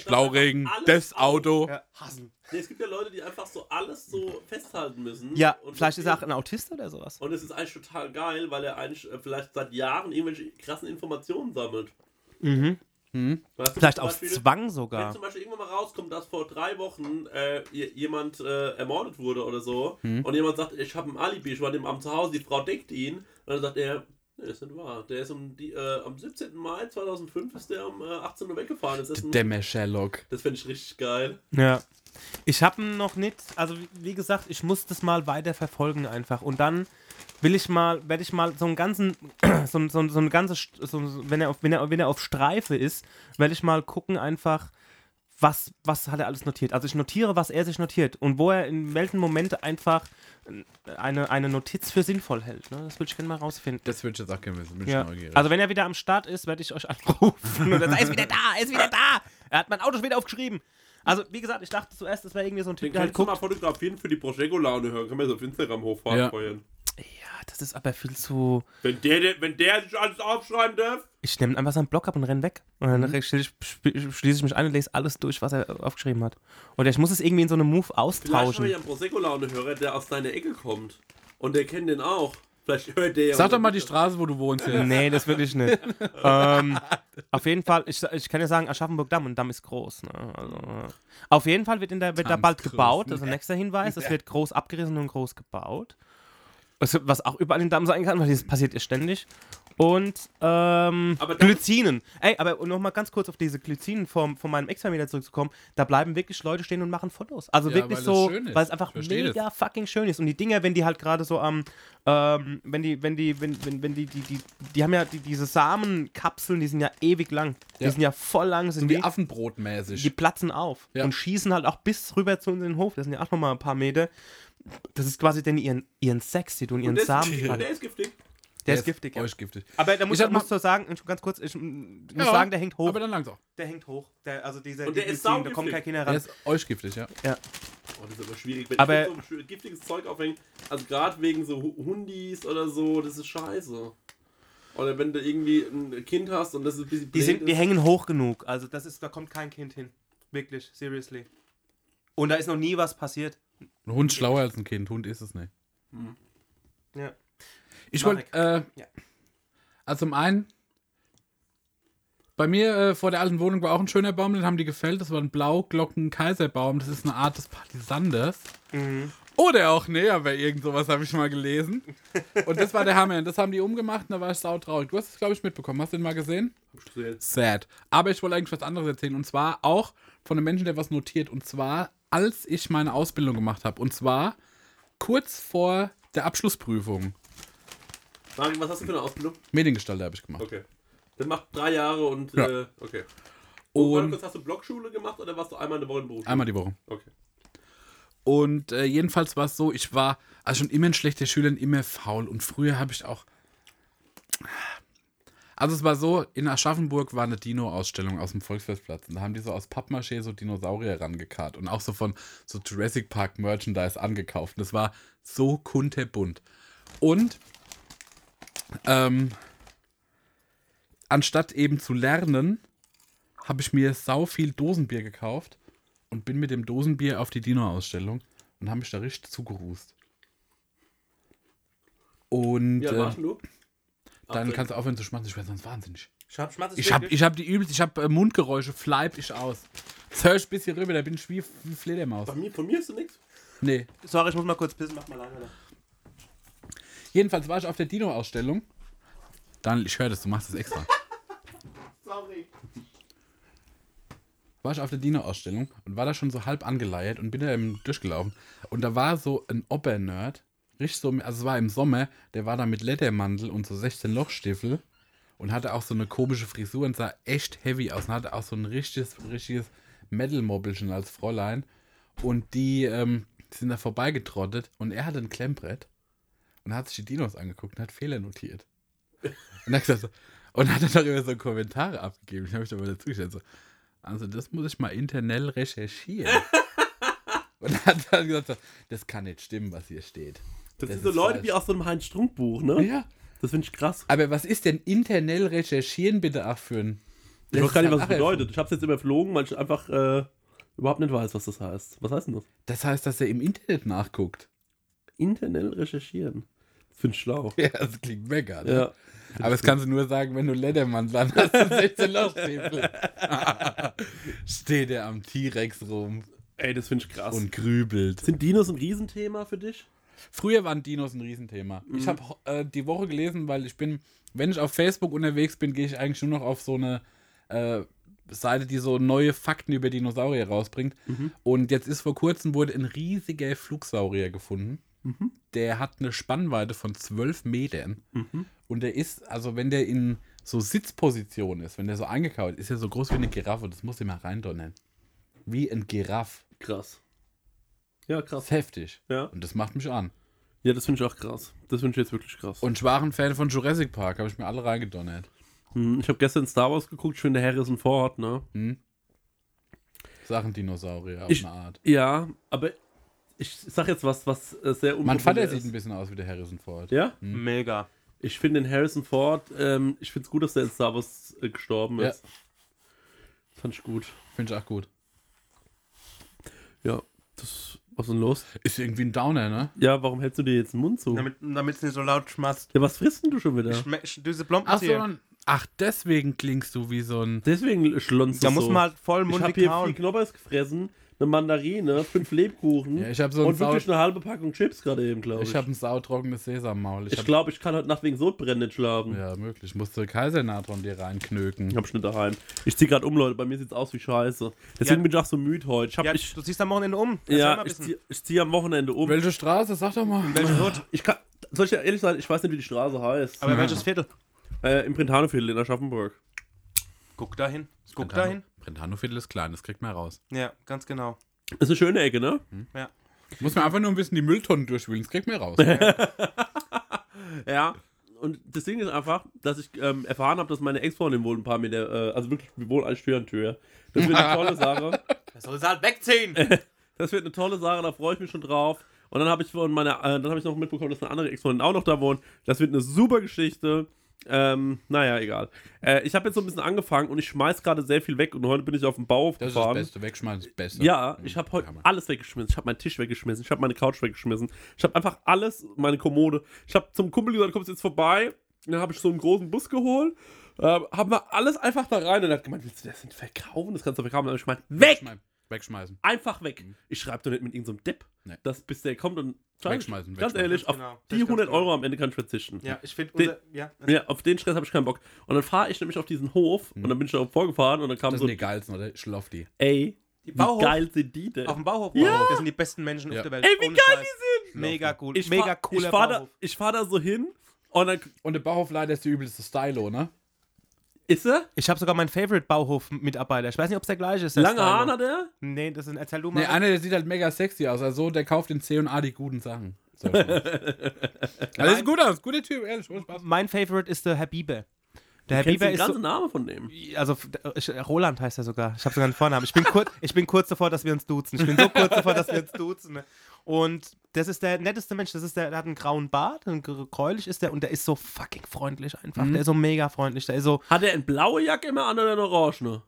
das. Auto. Ja, hassen. Nee, es gibt ja Leute, die einfach so alles so festhalten müssen. Ja, Und vielleicht ist er auch ein Autist oder sowas. Und es ist eigentlich total geil, weil er eigentlich äh, vielleicht seit Jahren irgendwelche krassen Informationen sammelt. Mhm. Weißt du, Vielleicht auf Beispiel- Zwang Wenn sogar. zum Beispiel irgendwann mal rauskommt, dass vor drei Wochen äh, jemand äh, ermordet wurde oder so und jemand sagt, ich habe ein Alibi, ich war dem Abend zu Hause, die Frau deckt ihn und dann sagt er, nee, das ist nicht wahr. Der ist um die, äh, am 17. Mai 2005 ist der um äh, 18 Uhr weggefahren. Das, ist ein- Dämmer Sherlock. das finde ich richtig geil. Ja. Ich habe ihn noch nicht, also wie- gesagt, ich muss das mal weiter verfolgen einfach. Und dann will ich mal, werde ich mal so einen ganzen, so, so, so ein ganzes, so, so- wenn, er auf, wenn, er, wenn er auf Streife ist, werde ich mal gucken einfach, was, was hat er alles notiert. Also ich notiere, was er sich notiert und wo er in welchen Moment einfach eine, eine Notiz für sinnvoll hält. Ne? Das würde ich gerne mal rausfinden. Das würde ich jetzt auch gerne wissen. Bin Ja. neugierig. Also wenn er wieder am Start ist, werde ich euch anrufen. Und dann, er ist wieder da, er ist wieder da. Er hat mein Auto schon wieder aufgeschrieben. Also wie gesagt, ich dachte zuerst, das wäre irgendwie so ein Den Typ, der halt guckt. mal fotografieren für die Prosecco-Laune hören. Kann man so auf Instagram hochfahren. Ja. Ja, das ist aber viel zu... Wenn der, wenn der sich alles aufschreiben darf. Ich nehme einfach seinen Block ab und renn weg. Und dann schließe ich, sp- schließe ich mich ein und lese alles durch, was er aufgeschrieben hat. Oder ich muss es irgendwie in so einem Move Vielleicht habe austauschen. ich einen Prosecco-Laune-Hörer, der aus deiner Ecke kommt. Und der kennt den auch. Vielleicht hört der ja. Sag doch mal die Straße, wo du wohnst jetzt. Nee, das will ich nicht. ähm, auf jeden Fall, ich, ich kann ja sagen, Aschaffenburg-Damm und Damm ist groß. Ne? Also, auf jeden Fall wird, in der, wird da bald groß, gebaut. Das ist ne? ein nächster Hinweis. Es wird groß abgerissen und groß gebaut. Was, auch überall in Damm sein kann, weil das passiert ja ständig. Und ähm, Glycinen. Ey, aber nochmal ganz kurz auf diese Glycinen von, von meinem Ex-Vermieter zurückzukommen. Da bleiben wirklich Leute stehen und machen Fotos. Also Ja, wirklich weil so, schön ist. weil es einfach mega fucking schön ist. Und die Dinger, wenn die halt gerade so am, ähm, wenn die, wenn die, wenn, wenn, wenn die, die, die, die haben ja die, diese Samenkapseln, die sind ja ewig lang. Die Ja. sind ja voll lang, sind Sind die, wie Affenbrotmäßig. die platzen auf Ja. und schießen halt auch bis rüber zu uns in den Hof. Das sind ja auch nochmal ein paar Meter. Das ist quasi dann ihren, ihren Sex, die tun ihren Und der, ist, Samen. und Der, der ist giftig. ist giftig, ja. Euch giftig. Aber da muss Ich muss so sagen, ganz kurz, ich muss Ja, sagen, der hängt hoch. Aber dann langsam. der hängt hoch. Der, also dieser, Und der die ist Glycin, da kommt kein Kinder Der ran. ist euch giftig, ja. Ja. Oh, das ist aber schwierig. Wenn Aber- ich so ein giftiges Zeug aufhänge, also gerade wegen so Hu- Hundis oder so, das ist scheiße. Oder wenn du irgendwie ein Kind hast und das ist ein bisschen Die, sind, die ist. hängen hoch genug. Also das ist, da kommt kein Kind hin. Wirklich, seriously. Und da ist noch nie was passiert. Ein Hund schlauer als ein Kind. Hund ist es nicht. Ja. Ich wollte, äh, Ja. also zum einen, bei mir äh, vor der alten Wohnung war auch ein schöner Baum, den haben die gefällt. Das war ein Blauglocken-Kaiserbaum. Das ist eine Art des Partisanders. Mhm. Oder auch näher bei irgend sowas, habe ich mal gelesen. Und das war der Hammer. Und das haben die umgemacht und da war ich sautraurig. Du hast es, glaube ich, mitbekommen. Hast du den mal gesehen? Sad. Aber ich wollte eigentlich was anderes erzählen. Und zwar auch von einem Menschen, der was notiert. Und zwar, als ich meine Ausbildung gemacht habe. Und zwar kurz vor der Abschlussprüfung. Sagen, was hast du für eine Ausbildung? Mediengestalter habe ich gemacht. Okay. Der macht drei Jahre und, Ja. äh, okay. Und, Und hast du Blockschule gemacht oder warst du einmal in der Woche in Berufsschule? einmal die Woche. Okay. Und äh, jedenfalls war es so, ich war also schon immer ein schlechter Schüler und immer faul. Und früher habe ich auch. Also es war so, in Aschaffenburg war eine Dino-Ausstellung aus dem Volksfestplatz. Und da haben die so aus Pappmaché so Dinosaurier rangekarrt und auch so von so Jurassic Park Merchandise angekauft. Und das war so kunterbunt. Und ähm, anstatt eben zu lernen, habe ich mir sau viel Dosenbier gekauft und bin mit dem Dosenbier auf die Dino-Ausstellung und habe mich da richtig zugerust. Und Ja, äh? Dann kannst du aufhören zu schmatzen, ich werde sonst wahnsinnig. Schmatzes Ich habe ich hab die übelst, ich habe äh, Mundgeräusche, fleib ich aus. Das hör ich bis hier rüber, da bin ich wie, wie Fledermaus. Bei mir, von mir ist du nichts. Nee. Sorry, ich muss mal kurz pissen, mach mal lange. Jedenfalls war ich auf der Dino-Ausstellung. Daniel, ich höre das, du machst das extra. Sorry. war ich auf der Dino-Ausstellung und war da schon so halb angeleiert und bin da eben durchgelaufen. Und da war so ein Ober-Nerd, richtig so, also es war im Sommer, der war da mit Ledermantel und so 16 Lochstiefel und hatte auch so eine komische Frisur und sah echt heavy aus und hatte auch so ein richtiges, richtiges Metal-Mobbelchen als Fräulein. Und die ähm, sind da vorbeigetrottet und er hatte ein Klemmbrett und hat sich die Dinos angeguckt und hat Fehler notiert. Und hat, gesagt so, und hat dann darüber so Kommentare abgegeben. Ich habe mich da mal dazu gestellt, so, also das muss ich mal internell recherchieren. und hat dann gesagt, so, das kann nicht stimmen, was hier steht. Das, Das sind so Leute falsch. wie aus so einem Heinz-Strunk-Buch, ne? Ja. Das finde ich krass. Aber was ist denn internell recherchieren bitte auch für ein... Ich weiß gar nicht, was das bedeutet. Ich habe es jetzt überflogen, weil ich einfach äh, überhaupt nicht weiß, was das heißt. Was heißt denn das? Das heißt, dass er im Internet nachguckt. Internell recherchieren. Das finde ich schlau. Ja, das klingt mega, ne? Ja. Aber das kannst du nur sagen, wenn du Ledermann dann hast und 16 Lochstiefel. Steht er am T-Rex rum Ey, das finde ich krass. und grübelt. sind Dinos ein Riesenthema für dich? Früher waren Dinos ein Riesenthema. Mhm. Ich habe äh, die Woche gelesen, weil ich bin, wenn ich auf Facebook unterwegs bin, gehe ich eigentlich nur noch auf so eine äh, Seite, die so neue Fakten über Dinosaurier rausbringt. Mhm. Und jetzt ist vor kurzem wurde ein riesiger Flugsaurier gefunden. Mhm. Der hat eine Spannweite von 12 Metern. Und der ist, also wenn der in so Sitzposition ist, wenn der so eingekaut ist, ist er so groß wie eine Giraffe. Das muss ich mal reindonnern. Wie ein Giraff. Krass. Ja, Das krass. ist heftig. Ja, Und das macht mich an. ja das finde ich auch krass. Das finde ich jetzt wirklich krass. Und ich war ein Fan von Jurassic Park, habe ich mir alle reingedonnert. Hm, ich habe gestern Star Wars geguckt, ich finde Harrison Ford, ne? Sachen Dinosaurier auf Ich- eine Art. Ja, aber ich sag jetzt was, was äh, sehr Mein unpopulär Vater ist. sieht ein bisschen aus wie der Harrison Ford. Ja? Mega. Ich finde den Harrison Ford, ähm, ich finde es gut, dass der in Star Wars äh, gestorben Ja. ist. Fand ich gut. Finde ich auch gut. Ja, das, was ist denn los? Ist irgendwie ein Downer, ne? Ja, warum hältst du dir jetzt den Mund zu? Damit es nicht so laut schmatzt. Ja, was frisst denn du schon wieder? Schme- sch- Diese Ach so, dann- ach, deswegen klingst du wie so ein. Deswegen schlonzt Da du muss so. man halt voll Ich habe mundig hier vier kauen. Knoppers gefressen, eine Mandarine, fünf Lebkuchen Ja, ich hab so und wirklich eine halbe Packung Chips gerade eben, glaube ich. Ich habe ein sautrockenes Sesammaul. Ich, Ich glaube, ich kann heute Nacht wegen Sodbrennen nicht schlafen. Ja, möglich. Musste Kaisernatron dir reinknöken. Ich hab schon daheim. Ich zieh gerade um, Leute. Bei mir sieht's aus wie Scheiße. Deswegen Ja. bin ich auch so müde heute. Ich hab, Ja, ich, du ziehst am Wochenende um. Erzähl ja, ich bisschen. zieh, ich am Wochenende um. Welche Straße? Sag doch mal. Welche Hut? Ich kann, soll ich ja ehrlich sein, ich weiß nicht, wie die Straße heißt. Aber welches Viertel? Äh, Im Printaneviertel in Aschaffenburg. Guck dahin. Guck dahin. Brentano-Viertel ist klein, das kriegt man raus. Ja, ganz genau. Ist eine schöne Ecke, ne? Ja. Muss man einfach nur ein bisschen die Mülltonnen durchwühlen, das kriegt man raus. Ja. Und das Ding ist einfach, dass ich ähm, erfahren habe, dass meine Ex-Freundin wohl ein paar Meter, äh, also wirklich, wir wohnen Tür an Tür. Das wird eine tolle Sache. Das soll sie halt wegziehen. Das wird eine tolle Sache, da freue ich mich schon drauf. Und dann habe ich von meiner, äh, dann habe ich noch mitbekommen, dass eine andere Ex-Freundin auch noch da wohnt. Das wird eine super Geschichte. Ähm, naja, egal. Äh, ich habe jetzt so ein bisschen angefangen und ich schmeiß gerade sehr viel weg und heute bin ich auf dem Bauhof Das ist das gefahren. Beste. Wegschmeißen ist das Beste. Ja, ich habe heute alles weggeschmissen. Ich habe meinen Tisch weggeschmissen. Ich habe meine Couch weggeschmissen. Ich habe einfach alles, meine Kommode. Ich habe zum Kumpel gesagt, kommst jetzt vorbei. Und dann habe ich so einen großen Bus geholt. Äh, haben wir alles einfach da rein und er hat gemeint, willst du das denn verkaufen? Das kannst du verkaufen. Und dann habe ich gemeint, weg! Wegschmeißen. Wegschmeißen. Einfach weg. Ich schreibe doch nicht mit irgendeinem Depp, Nee. dass bis der kommt und Wegschmeißen, Ganz wegschmeißen. ehrlich, auf Genau, das die ist ganz 100 genau. Euro am Ende kann ich verzichten. Ja, ich finde, Den- ja, Ja, auf den Stress habe ich keinen Bock. Und dann fahre ich nämlich auf diesen Hof und dann bin ich da vorgefahren und dann kam Das so, sind die geilsten, oder? Schloff die. ey, wie Bauhof- geil sind die denn? auf dem Bauhof. Ja. Das sind die besten Menschen Ja. auf der Welt. Ey, wie Ohne geil Scheiß. die sind! Mega cool. Ich Mega fahr, cooler ich fahr da, Bauhof. ich fahr da so hin und dann Und der Bauhofleiter ist der übelste Stylo, ne? Ist er, Ich habe sogar meinen Favorite Bauhof-Mitarbeiter. Ich weiß nicht, ob es der gleiche ist. der lange. Haare hat er. Nee, das ist, erzähl du mal. Ne, einer, der sieht halt mega sexy aus. Also, der kauft in C&A die guten Sachen. So. also, sieht gut aus. Guter Typ, ehrlich. Spaß. mein Favorite ist der Herr Bieber. Der Herr du Bieber den ist ganzen so, Namen von dem? also ich, Roland heißt er sogar. Ich habe sogar einen Vornamen. Ich bin, kurz, ich bin kurz davor, dass wir uns duzen. Ich bin so kurz davor, dass wir uns duzen. Und das ist der netteste Mensch. Das ist der, der hat einen grauen Bart, ein gr- gräulich ist der und der ist so fucking freundlich einfach. Der ist so mega freundlich. Der ist so, Hat er eine blaue Jacke immer an oder eine orange? Ne?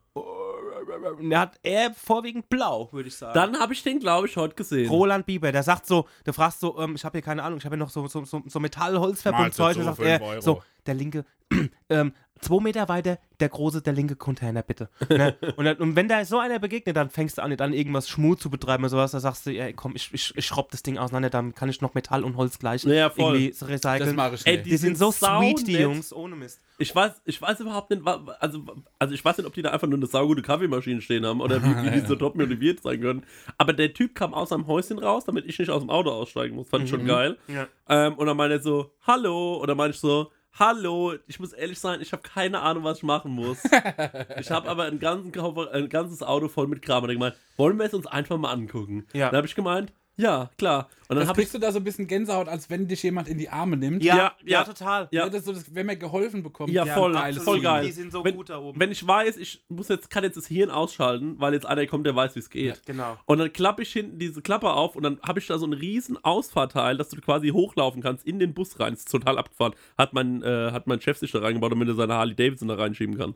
der hat eher vorwiegend blau, würde ich sagen. Dann habe ich den, glaube ich, heute gesehen. Roland Bieber, der sagt so, du fragst so, ähm, ich habe hier keine Ahnung, ich habe hier noch so, so, so, so Metall-Holzverbundzeug. Und so er, so, der linke, ähm, zwei Meter weiter, der große, der linke Container, bitte. Ne? und, dann, und wenn da so einer begegnet, dann fängst du an, nicht an irgendwas Schmut zu betreiben oder sowas, da sagst du, ey, komm, ich, ich, ich schraub das Ding auseinander, dann kann ich noch Metall und Holz gleich Ja, voll. irgendwie Das recyceln. mache ich Ey, nicht. die, sind so sau sweet, die nett. Jungs, ohne Mist. Ich weiß, ich weiß überhaupt nicht, also, also ich weiß nicht, ob die da einfach nur eine saugute Kaffeemaschine stehen haben oder wie, wie die so top motiviert sein können. Aber der Typ kam aus seinem Häuschen raus, damit ich nicht aus dem Auto aussteigen muss. Fand ich schon geil. Ja. Ähm, und dann meinte er so, hallo. Oder meinte ich so, hallo. Ich muss ehrlich sein, ich habe keine Ahnung, was ich machen muss. ich habe aber einen ganzen, ein ganzes Auto voll mit Kram. Und er gemeint, wollen wir es uns einfach mal angucken? Ja. Dann habe ich gemeint, ja, klar. Und dann Das kriegst du da so ein bisschen Gänsehaut, als wenn dich jemand in die Arme nimmt. Ja, Ja, ja, ja. total. Ja. Das ist so, das, wenn man geholfen bekommt. Ja, ist voll, geiles voll geil. Die sind so wenn, gut da oben. Wenn ich weiß, ich muss jetzt, kann jetzt das Hirn ausschalten, weil jetzt einer kommt, der weiß, wie es geht. Genau. Und dann klappe ich hinten diese Klappe auf und dann habe ich da so einen riesen Ausfahrteil, dass du quasi hochlaufen kannst in den Bus rein. Das ist total abgefahren. Hat mein, äh, hat mein Chef sich da reingebaut, damit er seine Harley Davidson da reinschieben kann.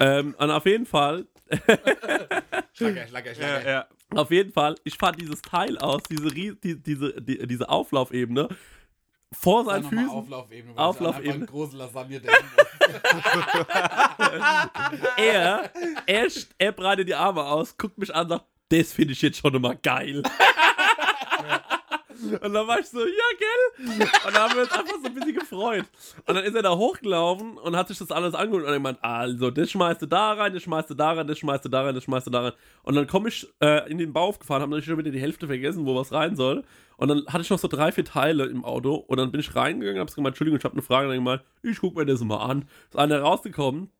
Ähm, und auf jeden Fall, Schlager, Schlager, Schlager. ja. Auf jeden Fall, ich fahre dieses Teil aus, diese, die, diese, die, diese Auflaufebene, vor seinen Füßen. Auflaufebene. Auflaufebene. große Lasagne denken. Er, er, er breitet die Arme aus, guckt mich an und sagt, das finde ich jetzt schon immer geil. Und dann war ich so, ja, gell? Und dann haben wir uns einfach so ein bisschen gefreut. Und dann ist er da hochgelaufen und hat sich das alles angeguckt und er meint, also, das schmeißt du da rein, das schmeißt du da rein, das schmeißt du da rein, das schmeißt du da rein. Und dann komme ich äh, in den Bau aufgefahren, habe natürlich schon wieder die Hälfte vergessen, wo was rein soll. Und dann hatte ich noch so drei, vier Teile im Auto und dann bin ich reingegangen, hab's gemeint, Entschuldigung, ich habe eine Frage, und dann gemeint, ich guck mir das mal an. Ist einer rausgekommen,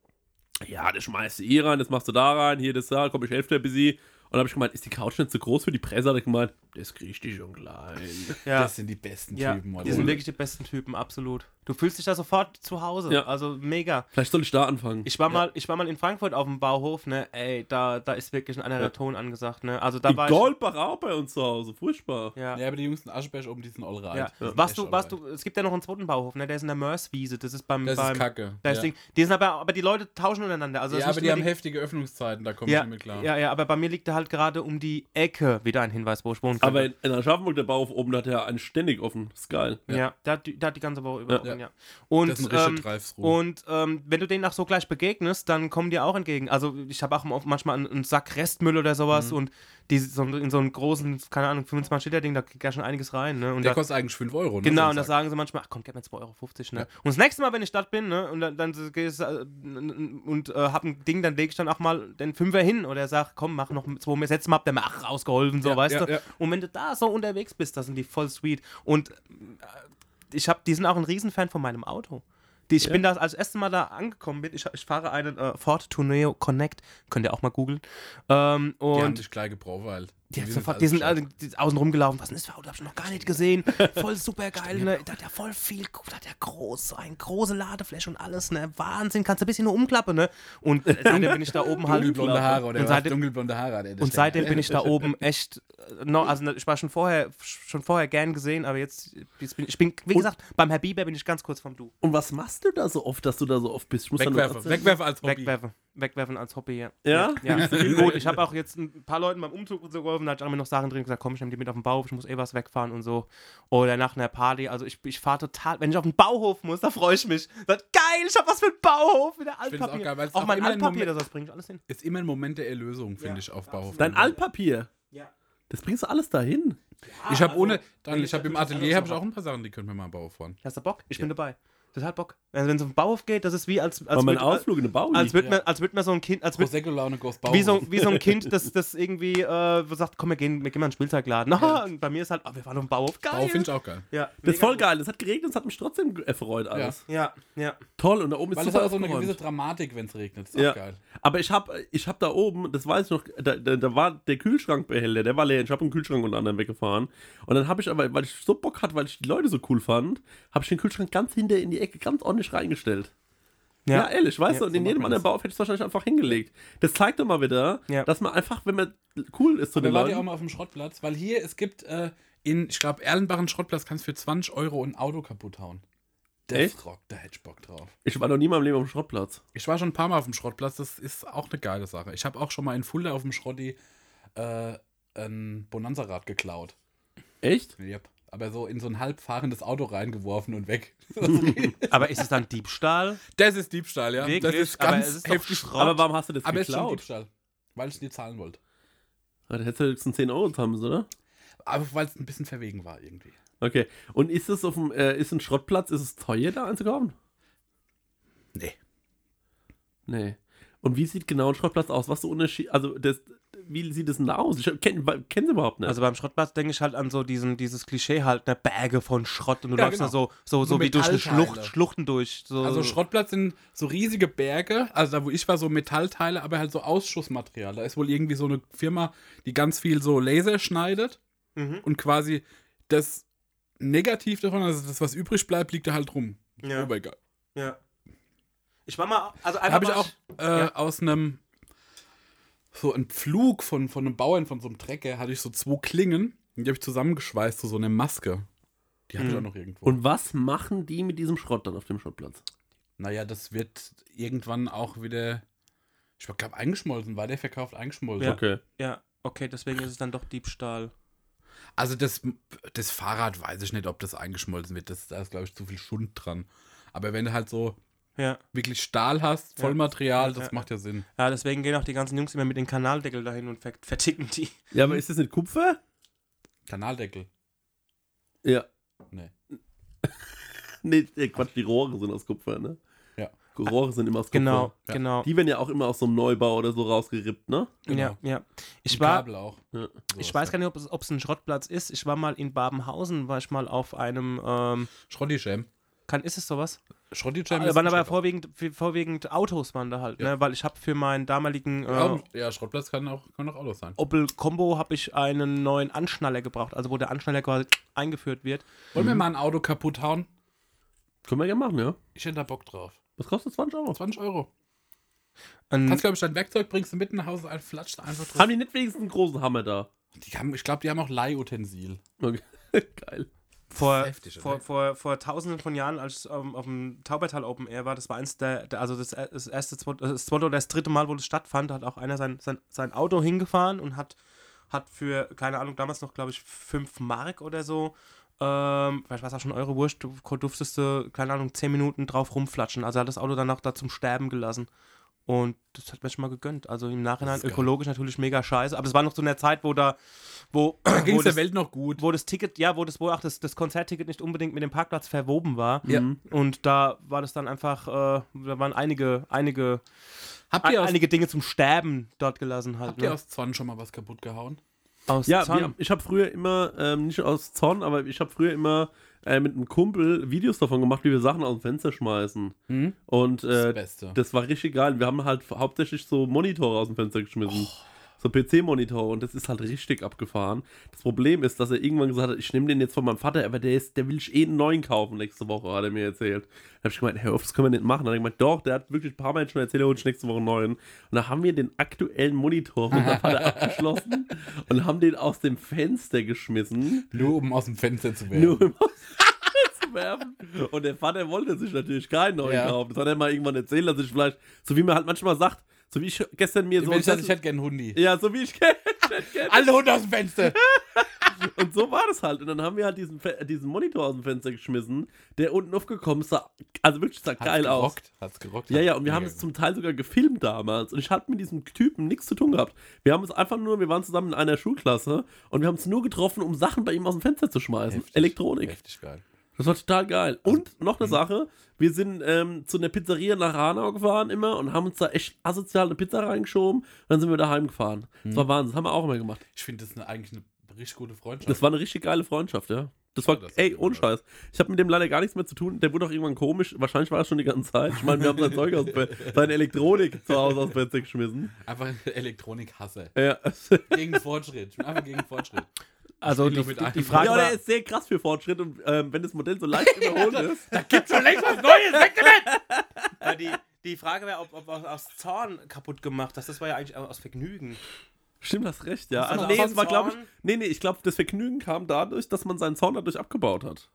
ja, das schmeißt du hier rein, das machst du da rein, hier, das da, komm, ich ein bisschen. Und dann habe ich gemeint, ist die Couch nicht zu groß für die Presse? Hat er gemeint, das kriegst du schon klein. Ja. Das sind die besten Ja, Typen. oder? die sind wirklich die besten Typen, absolut. Du fühlst dich da sofort zu Hause. Ja. Also mega. Vielleicht soll ich da anfangen. Ich war, mal, ich war mal in Frankfurt auf dem Bauhof, ne? Ey, da, da ist wirklich ein anderer Ja. Ton angesagt, ne? Also da die war Goldbach auch bei uns zu Hause, furchtbar. ich. Ja. Ja, aber die Jungs in Aschberg oben, die sind all right. Ja. Warst echt du, right. du, es gibt ja noch einen zweiten Bauhof, ne? Der ist in der Mörswiese. Das ist beim. Das beim ist kacke. Da ist ja. Ding. Die sind aber, aber die Leute tauschen untereinander. Also ja, aber die haben heftige Öffnungszeiten, da komme ja, ich nicht mit klar. ja, ja, aber bei mir liegt er halt gerade um die Ecke. Wieder ein Hinweis, wo ich wohnen könnte. Aber in, in Aschaffenburg, der Bauhof oben, da hat er einen ständig offen. ist geil. ja, da, hat die- da hat die ganze Woche über. Ja. offen, Ja. Und, Das ist ein ähm. Und ähm, wenn du denen auch so gleich begegnest, dann kommen die auch entgegen. Also ich habe auch manchmal einen, einen Sack Restmüll oder sowas Mhm. und die so, in so einem großen, keine Ahnung, 25 Liter Ding, da geht ja schon einiges rein. Ne? Und Der da, kostet eigentlich 5 Euro. Ne, genau, und da sagen sie manchmal, ach komm, gib mir 2,50 Euro. Ne? Ja. Und das nächste Mal, wenn ich dort bin, ne, und dann, dann gehst, äh, und äh, hab ein Ding, dann lege ich dann auch mal den Fünfer hin oder sag, komm, mach noch zwei mehr Sätze, mal habt ihr mir ach rausgeholfen, so, Ja, weißt ja, du. Und wenn du da so unterwegs bist, da sind die voll sweet. Und äh, ich hab, die sind auch ein Riesenfan von meinem Auto. Die, ich Ja. bin da als erstes Mal da angekommen bin. Ich, ich fahre einen äh, Ford Tourneo Connect, könnt ihr auch mal googeln. Ähm, Die haben und dich gleich geprofiled. Die, wissen sofort, die sind alle die außen rumgelaufen. Was ist denn das für Auto? Hab ich noch gar nicht gesehen. Voll super geil. Ne? Da hat ja voll viel. Da hat ja groß, so eine große Ladefläche und alles. Ne? Wahnsinn. Kannst du ein bisschen nur umklappen. Ne? Und seitdem bin ich da oben halt. Dunkelblonde Haare oder und seitdem, dunkelblonde Haare. und seitdem bin ich da oben echt. äh, No, also ich war schon vorher, schon vorher gern gesehen, aber jetzt, jetzt bin ich bin, wie gesagt, beim Herr Bieber bin ich ganz kurz vom Du. Und was machst du da so oft, dass du da so oft bist? Ich muss erzählen. Wegwerfen als Hobby. Wegwerfen. Wegwerfen als Hobby, ja. Ja? Ja, gut. Ich habe auch jetzt ein paar Leuten beim Umzug und so geholfen, da hatte ich auch immer noch Sachen drin gesagt, komm, ich nehme die mit auf den Bauhof, ich muss eh was wegfahren und so. Oder nach einer Party, also ich, ich fahre total, wenn ich auf den Bauhof muss, da freue ich mich. Sag, geil, ich habe was für einen Bauhof, wieder find's auch Altpapier. geil, weil es auch, auch mein Altpapier, Moment- das, das bringe ich alles hin. Ist immer ein Moment der Erlösung, finde Ja, ich, auf Bauhof. Dein Altpapier. Ja. Das bringst du alles dahin. Ich habe also, ohne, Daniel, ich ich habe im Atelier habe ich auch ein paar Sachen, die können wir mal am Bauhof fahren. Hast du Bock? Ich bin Ja. dabei. Total Bock. Also, wenn es auf den Bauhof geht, das ist wie als, als würd- Ausflug in den Bau als würde Ja. man, als man so ein Kind, als Bauhof. wie, so, wie so ein Kind, das, das irgendwie äh, sagt, komm, wir gehen, wir gehen mal in den Spielzeugladen. Ja. und bei mir ist halt, oh, wir fahren auf den Bauhof. Geil. Bauhof finde ich auch geil. ja, Das ist voll geil. Das hat geregnet, das hat mich trotzdem erfreut alles. Ja, ja. Toll. Und da oben ist Weil es super hat auch so eine gewisse Dramatik, wenn es regnet. Ist auch Ja. geil. Aber ich habe ich hab da oben, das weiß ich noch, da, da, da war der Kühlschrankbehälter, der war leer. Ich habe einen Kühlschrank unter anderem weggefahren. Und dann habe ich aber, weil ich so Bock hatte, weil ich die Leute so cool fand, habe ich den Kühlschrank ganz hinter in die Ecke ganz ordentlich reingestellt. Ja, ehrlich, weißt Ja, du, und so in jedem man anderen das. Bauhof hätte ich es wahrscheinlich einfach hingelegt. Das zeigt doch mal wieder, Ja. dass man einfach, wenn man cool ist zu Aber den wart ihr auch Leuten. mal auf dem Schrottplatz? Weil hier, es gibt äh, in, ich glaube, Erlenbach einen Schrottplatz, kannst für 20 Euro ein Auto kaputt hauen. Echt? Deathrock, da hätte ich Bock drauf. Ich war noch nie in meinem Leben auf dem Schrottplatz. Ich war schon ein paar Mal auf dem Schrottplatz, das ist auch eine geile Sache. Ich habe auch schon mal in Fulda auf dem Schrotti äh, ein Bonanza-Rad geklaut. Echt? Yep. Aber so in so ein halb fahrendes Auto reingeworfen und weg. Aber ist es dann Diebstahl? Das ist Diebstahl, ja. Wirklich? Das ist Aber ganz es ist heftig. Schrott. Aber warum hast du das Aber es ist schon geklaut? Diebstahl. Weil ich es nicht zahlen wollte. Ja, Da hättest du höchstens 10 Euro zahlen müssen, oder? Aber weil es ein bisschen verwegen war irgendwie. Okay. Und ist es auf dem, äh, ist ein Schrottplatz, ist es teuer da einzukaufen? Nee. Nee. Und wie sieht genau ein Schrottplatz aus? Was so Unterschied, also das, wie sieht es denn da aus? Ich kenne kenn sie überhaupt nicht. Also beim Schrottplatz denke ich halt an so diesen, dieses Klischee halt, ne Berge von Schrott und du Ja, läufst genau. da so, so, so, So wie durch eine. Schlucht, Schluchten durch. So. Also Schrottplatz sind so riesige Berge, also da wo ich war, so Metallteile, aber halt so Ausschussmaterial. Da ist wohl irgendwie so eine Firma, die ganz viel so Laser schneidet Mhm. und quasi das Negativ davon, also das, was übrig bleibt, liegt da halt rum. Ja. Aber egal. Ja. Ich war mal, also einfach habe ich auch äh, aus einem so einem Pflug von, von einem Bauern, von so einem Trecker, hatte ich so zwei Klingen und die habe ich zusammengeschweißt zu so einer Maske. Die habe ich Mhm. auch noch irgendwo. Und was machen die mit diesem Schrott dann auf dem Schrottplatz? Naja, das wird irgendwann auch wieder, ich glaube, eingeschmolzen. War der verkauft eingeschmolzen? Ja. Okay. Ja, okay, deswegen ist es dann doch Diebstahl. Also das, das Fahrrad weiß ich nicht, ob das eingeschmolzen wird. Das, da ist, glaube ich, zu viel Schund dran. Aber wenn du halt so Ja. wirklich Stahl hast, Vollmaterial, Ja, das ja, macht ja Sinn. Ja, deswegen gehen auch die ganzen Jungs immer mit den Kanaldeckel dahin und ver verticken die. Ja, aber ist das nicht Kupfer? Kanaldeckel. Ja. Nee. Nee, Quatsch, die Rohre sind aus Kupfer, ne? Ja. Rohre sind immer aus Kupfer. Genau, Ja. genau. Die werden ja auch immer aus so einem Neubau oder so rausgerippt, ne? Genau. Ja, ja. Ich war, Kabel auch. Ja. ich weiß gar nicht, ob es, ob es ein Schrottplatz ist. Ich war mal in Babenhausen, war ich mal auf einem, ähm, Schrotti-Jam. Kann, ist es sowas? Schrotti-Jam Da ist waren aber vorwiegend, vorwiegend Autos waren da halt, Ja. ne? Weil ich habe für meinen damaligen äh, ja, ja, Schrottplatz kann auch, kann auch Autos sein. Opel Combo habe ich einen neuen Anschnaller gebraucht, also wo der Anschnaller quasi eingeführt wird. Wollen Mhm. wir mal ein Auto kaputt hauen? Können wir gerne machen, ja. Ich hätte da Bock drauf. Was kostet 20 Euro? 20 Euro. Ein, Kannst, glaube ich, dein Werkzeug bringst du mit nach Hause, ein flatscht einfach drauf. Haben die nicht wenigstens einen großen Hammer da? Die haben, ich glaube, die haben auch Leihutensil. Okay. Geil. Vor, heftig, vor, vor, vor tausenden von Jahren, als ich ähm, auf dem Taubertal Open Air war, das war eins der, der also das, das erste, das zweite oder das dritte Mal, wo das stattfand, hat auch einer sein, sein, sein Auto hingefahren und hat, hat für, keine Ahnung, damals noch, glaube ich, 5 Mark oder so, ähm, vielleicht war es auch schon Euro Wurscht, du durftest du, keine Ahnung, 10 Minuten drauf rumflatschen. Also hat das Auto dann auch da zum Sterben gelassen. Und das hat mir schon mal gegönnt. Also im Nachhinein geil. ökologisch natürlich mega scheiße. Aber es war noch zu einer Zeit, wo da, wo, Da ging es der Welt noch gut. wo das Ticket, ja, wo das wohl auch das, das Konzertticket nicht unbedingt mit dem Parkplatz verwoben war. Ja. Und da war das dann einfach, äh, da waren einige, einige, Habt ihr, aus, einige Dinge zum Sterben dort gelassen halt. habt ihr Ne? aus Zorn schon mal was kaputt gehauen? Aus Ja, Zorn. wir, ich habe früher immer, ähm, nicht aus Zorn, aber ich habe früher immer äh, mit einem Kumpel Videos davon gemacht, wie wir Sachen aus dem Fenster schmeißen. Hm? Und Das äh, Beste. das war richtig geil. Wir haben halt hauptsächlich so Monitore aus dem Fenster geschmissen. So PC-Monitor und das ist halt richtig abgefahren. Das Problem ist, dass er irgendwann gesagt hat, ich nehme den jetzt von meinem Vater, aber der ist, der will ich eh einen neuen kaufen nächste Woche, hat er mir erzählt. Da habe ich gemeint, auf, das können wir nicht machen. Dann hat er gemeint, doch, der hat wirklich ein paar Mal schon erzählt, er holt nächste Woche einen neuen. Und da haben wir den aktuellen Monitor von meinem Vater abgeschlossen und haben den aus dem Fenster geschmissen. Nur um aus dem Fenster zu werden. Nur um aus dem Fenster zu werfen. Und der Vater wollte sich natürlich keinen neuen Ja. kaufen. Das hat er mal irgendwann erzählt, dass ich vielleicht, so wie man halt manchmal sagt, So wie ich gestern mir so. Wenn ich, das, ich hätte gerne einen Hundi. ja, so wie ich Alle Hunde aus dem Fenster. Und so war das halt. Und dann haben wir halt diesen, Fe- diesen Monitor aus dem Fenster geschmissen, der unten aufgekommen sah. Also wirklich sah geil aus. gerockt. Hat's gerockt. Ja, ja, und wir haben es zum Teil sogar gefilmt damals. Und ich hatte mit diesem Typen nichts zu tun gehabt. Wir haben uns einfach nur, wir waren zusammen in einer Schulklasse und wir haben uns nur getroffen, um Sachen bei ihm aus dem Fenster zu schmeißen. Heftig. Elektronik. Heftig geil. Das war total geil. Und noch Mhm. eine Sache, wir sind ähm, zu einer Pizzeria nach Hanau gefahren immer und haben uns da echt asozial eine Pizza reingeschoben dann sind wir daheim gefahren. Mhm. Das war Wahnsinn, das haben wir auch immer gemacht. Ich finde das eine, eigentlich eine richtig gute Freundschaft. Das war eine richtig geile Freundschaft, ja. Das war, Ja, das ey, ist ohne. Scheiß. Ich habe mit dem leider gar nichts mehr zu tun. Der wurde auch irgendwann komisch. Wahrscheinlich war das schon die ganze Zeit. Ich meine, wir haben sein Zeug aus, seine Elektronik zu Hause aus Fenster geschmissen. Einfach Elektronik-Hasse. Ja. Gegen Fortschritt. Ich bin einfach gegen Fortschritt. Also Ich die, die, die Frage ja, der war, ist sehr krass für Fortschritt und ähm, wenn das Modell so leicht überholt ist. Da gibt's schon längst was Neues. Weg damit! die, die Frage wäre, ob, ob aus- aus Zorn kaputt gemacht. Das, das war ja eigentlich aus Vergnügen. Stimmt, hast recht, ja. Hast Also, noch nee, es war, glaube ich. Nee, nee, ich glaube, das Vergnügen kam dadurch, dass man seinen Zorn dadurch abgebaut hat.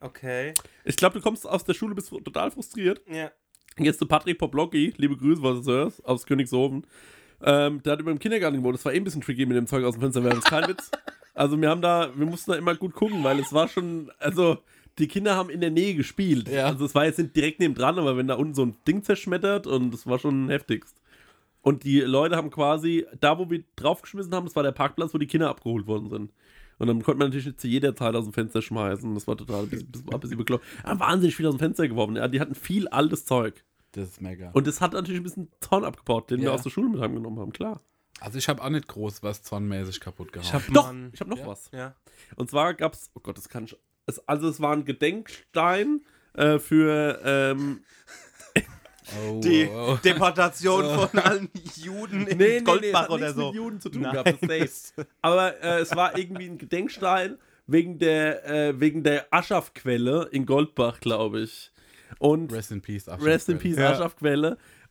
Okay. Ich glaube, du kommst aus der Schule, bist total frustriert. Ja. Jetzt zu Patrick Poplocki, liebe Grüße, was du hörst, aus Königshofen. Ähm, der hat über im Kindergarten gewohnt. Das war eh ein bisschen tricky mit dem Zeug aus dem Fenster werfen. Das ist kein Witz. Also wir haben da, wir mussten da immer gut gucken, weil es war schon, also die Kinder haben in der Nähe gespielt. Ja. Also es war jetzt nicht direkt neben dran, aber wenn da unten so ein Ding zerschmettert und das war schon heftigst. Und die Leute haben quasi, da wo wir draufgeschmissen haben, das war der Parkplatz, wo die Kinder abgeholt worden sind. Und dann konnte man natürlich nicht zu jeder Zeit aus dem Fenster schmeißen. Das war total, das war ein bisschen bekloppt. Aber wahnsinnig viel aus dem Fenster geworfen. Ja, die hatten viel altes Zeug. Das ist mega. Und das hat natürlich ein bisschen Zorn abgebaut, den wir Ja. aus der Schule mit heimgenommen haben, klar. Also ich habe auch nicht groß was zornmäßig kaputt gehauen. Ich hab Doch, mal- ich habe noch Ja. was. Ja. Und zwar gab es, oh Gott, das kann ich. Es, also es war ein Gedenkstein äh, für, ähm, oh, Die oh. Deportation von allen Juden in Goldbach hat oder nichts so. mit Juden zu tun Nein. gehabt, das. Aber äh, es war irgendwie ein Gedenkstein wegen der, äh, wegen der Aschafquelle in Goldbach, glaube ich. Und Rest in Peace. Aschaf Rest in Peace, Ja.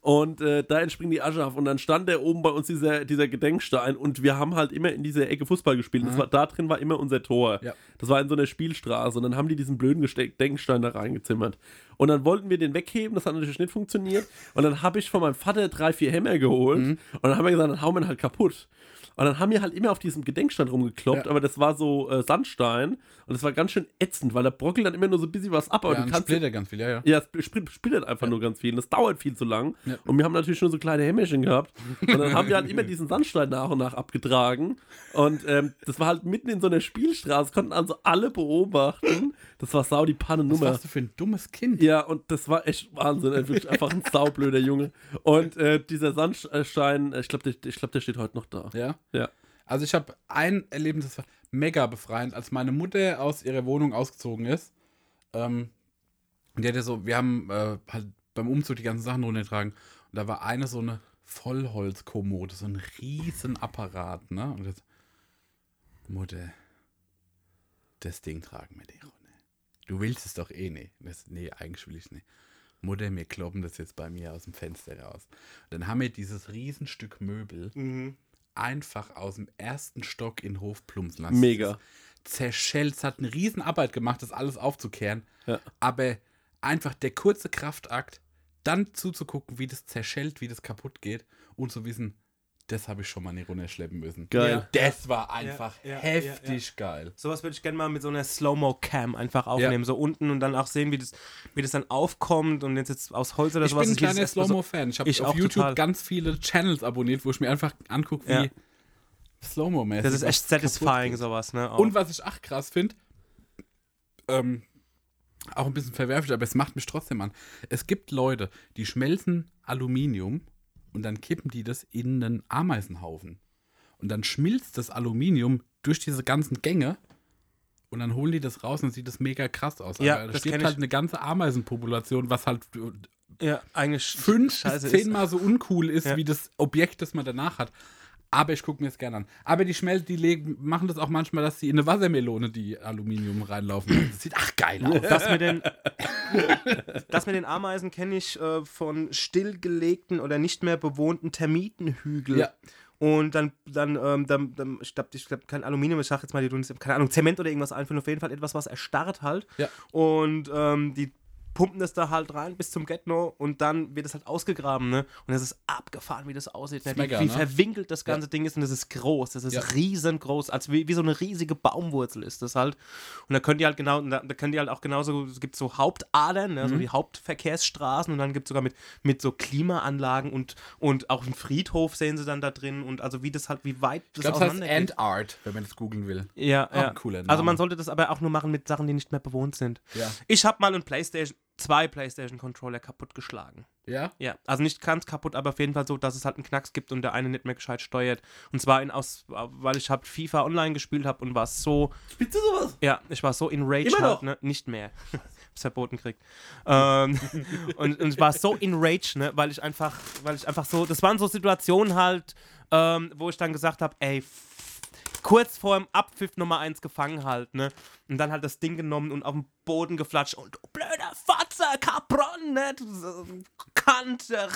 Und äh, da entspringt die Aschaf. Und dann stand der oben bei uns, dieser, dieser Gedenkstein. Und wir haben halt immer in dieser Ecke Fußball gespielt. Und das war, da drin war immer unser Tor. Ja. Das war in so einer Spielstraße. Und dann haben die diesen blöden Gedenkstein da reingezimmert. Und dann wollten wir den wegheben. Das hat natürlich nicht funktioniert. Und dann habe ich von meinem Vater drei, vier Hämmer geholt. Mhm. Und dann haben wir gesagt, dann hauen wir ihn halt kaputt. Und dann haben wir halt immer auf diesem Gedenkstein rumgekloppt, Ja. aber das war so äh, Sandstein und das war ganz schön ätzend, weil da brockelt dann immer nur so ein bisschen was ab, aber Ja, du kannst splittert ganz viel, ja, ja. ja, es sp- splittert einfach nur ganz viel. Und das dauert viel zu lang. Ja. Und wir haben natürlich nur so kleine Hämmerchen gehabt. Und dann haben wir halt immer diesen Sandstein nach und nach abgetragen. Und ähm, das war halt mitten in so einer Spielstraße, konnten also alle beobachten. Das war sau die Was Pannennummer. warst du für ein dummes Kind? Ja, und das war echt Wahnsinn. Wirklich einfach ein saublöder Junge. Und äh, dieser Sandstein, äh, ich glaube, der, ich glaub, der steht heute noch da. Ja. Ja. Also ich habe ein Erlebnis, das war mega befreiend, als meine Mutter aus ihrer Wohnung ausgezogen ist. Ähm, die hatte so, wir haben äh, halt beim Umzug die ganzen Sachen runtergetragen und da war eine so eine Vollholzkommode, so ein riesen Apparat, ne? Und das, Mutter, das Ding tragen wir nicht runter. Du willst es doch eh nicht. Das, nee, eigentlich will ich nicht. Mutter, wir kloppen das jetzt bei mir aus dem Fenster raus. Und dann haben wir dieses Riesenstück Möbel Mhm. Einfach aus dem ersten Stock in den Hof plumpsen lassen. Mega. Zerschellt, es hat eine Riesenarbeit gemacht, das alles aufzukehren. Ja. Aber einfach der kurze Kraftakt, dann zuzugucken, wie das zerschellt, wie das kaputt geht und zu wissen, das habe ich schon mal nicht runterschleppen müssen. Geil. Das war einfach ja, ja, heftig geil. Sowas würde ich gerne mal mit so einer Slow-Mo-Cam einfach aufnehmen, so unten und dann auch sehen, wie das, wie das dann aufkommt und jetzt, jetzt aus Holz oder Ich sowas. bin ein kleiner Slow-Mo-Fan. Ich habe Ich auf auch YouTube total. ganz viele Channels abonniert, wo ich mir einfach angucke, wie Ja. Slow-Mo-mäßig. Das ist echt satisfying, sowas, ne? auch. Und was ich auch krass finde, ähm, auch ein bisschen verwerflich, aber es macht mich trotzdem an. Es gibt Leute, die schmelzen Aluminium und dann kippen die das in einen Ameisenhaufen. Und dann schmilzt das Aluminium durch diese ganzen Gänge und dann holen die das raus und sieht das mega krass aus. Ja, Aber da das stirbt halt eine ganze Ameisenpopulation, was halt ja, eigentlich fünf bis zehnmal so uncool ist, Ja. wie das Objekt, das man danach hat. Aber ich gucke mir es gerne an. Aber die Schmelz, die legen, machen das auch manchmal, dass sie in eine Wassermelone die Aluminium reinlaufen. Das sieht ach geil aus. Das mit den, das mit den Ameisen kenne ich äh, von stillgelegten oder nicht mehr bewohnten Termitenhügeln. Ja. Und dann, dann, ähm, dann, dann ich glaube, ich glaub, kein Aluminium, ich sag jetzt mal, die tun, keine Ahnung, Zement oder irgendwas einfüllen, auf jeden Fall etwas, was erstarrt halt. Ja. Und ähm, die pumpen das da halt rein bis zum Get-No und dann wird es halt ausgegraben, ne? Und es ist abgefahren, wie das aussieht, ne? wie, mega, wie ne? verwinkelt das ganze Ding ist und das ist groß, das ist Ja. riesengroß, als wie, wie so eine riesige Baumwurzel ist das halt. Und da könnt ihr halt genau, da, da könnt ihr halt auch genauso, es gibt so Hauptadern, ne? Mhm. so die Hauptverkehrsstraßen und dann gibt es sogar mit, mit so Klimaanlagen und, und auch einen Friedhof sehen sie dann da drin und also wie das halt, wie weit das Ich glaube, das heißt. Ant Art, wenn man das googeln will. Ja, Auch ja. ein cooler Also man Name. sollte das aber auch nur machen mit Sachen, die nicht mehr bewohnt sind. Ja. Ich habe mal einen PlayStation, zwei PlayStation Controller kaputtgeschlagen. Ja? Ja, also nicht ganz kaputt, aber auf jeden Fall so, dass es halt einen Knacks gibt und der eine nicht mehr gescheit steuert. Und zwar in aus, weil ich halt FIFA online gespielt habe und war so, Spielst du sowas? ja, ich war so in Rage Immer halt, noch? ne? Nicht mehr. Hab's verboten kriegt. Ähm, und, und ich war so in Rage, ne? Weil ich einfach, weil ich einfach so, das waren so Situationen halt, ähm, wo ich dann gesagt habe, ey, kurz vor dem Abpfiff Nummer 1 gefangen halt, ne? Und dann halt das Ding genommen und auf den Boden geflatscht und du blöder Fatzer, Capron, ne? Kant, äh,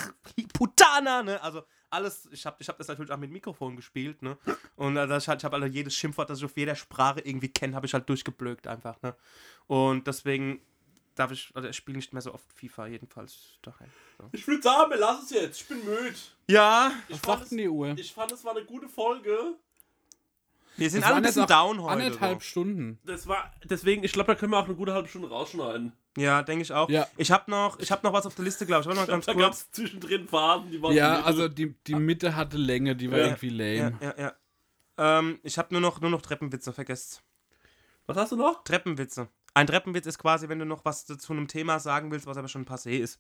Putana, ne? Also alles, ich habe ich hab das natürlich auch mit Mikrofon gespielt, ne? Und also ich, halt, ich habe also jedes Schimpfwort, das ich auf jeder Sprache irgendwie kenne, habe ich halt durchgeblökt einfach, ne? Und deswegen darf ich, also ich spiele nicht mehr so oft FIFA, jedenfalls daheim. So. Ich würde sagen, wir lassen es jetzt. Ich bin müde. Ja, Ich Was fand, denn die Uhr? es, ich fand, es war eine gute Folge. wir sind Das alle ein bisschen down heute. Anderthalb So. Stunden. Das war, deswegen, ich glaube, da können wir auch eine gute halbe Stunde rausschneiden. Ja, denke ich auch. Ja. Ich habe noch, ich hab noch was auf der Liste, glaube ich. Warte mal ganz Da gab kurz. es zwischendrin Phasen, die waren Ja, also die, die Mitte hatte Länge, die war Ja. irgendwie Ja, lame. ja, ja. Ähm, ich habe nur noch, nur noch Treppenwitze, vergesst. Was hast du noch? Treppenwitze. Ein Treppenwitz ist quasi, wenn du noch was zu einem Thema sagen willst, was aber schon passé ist.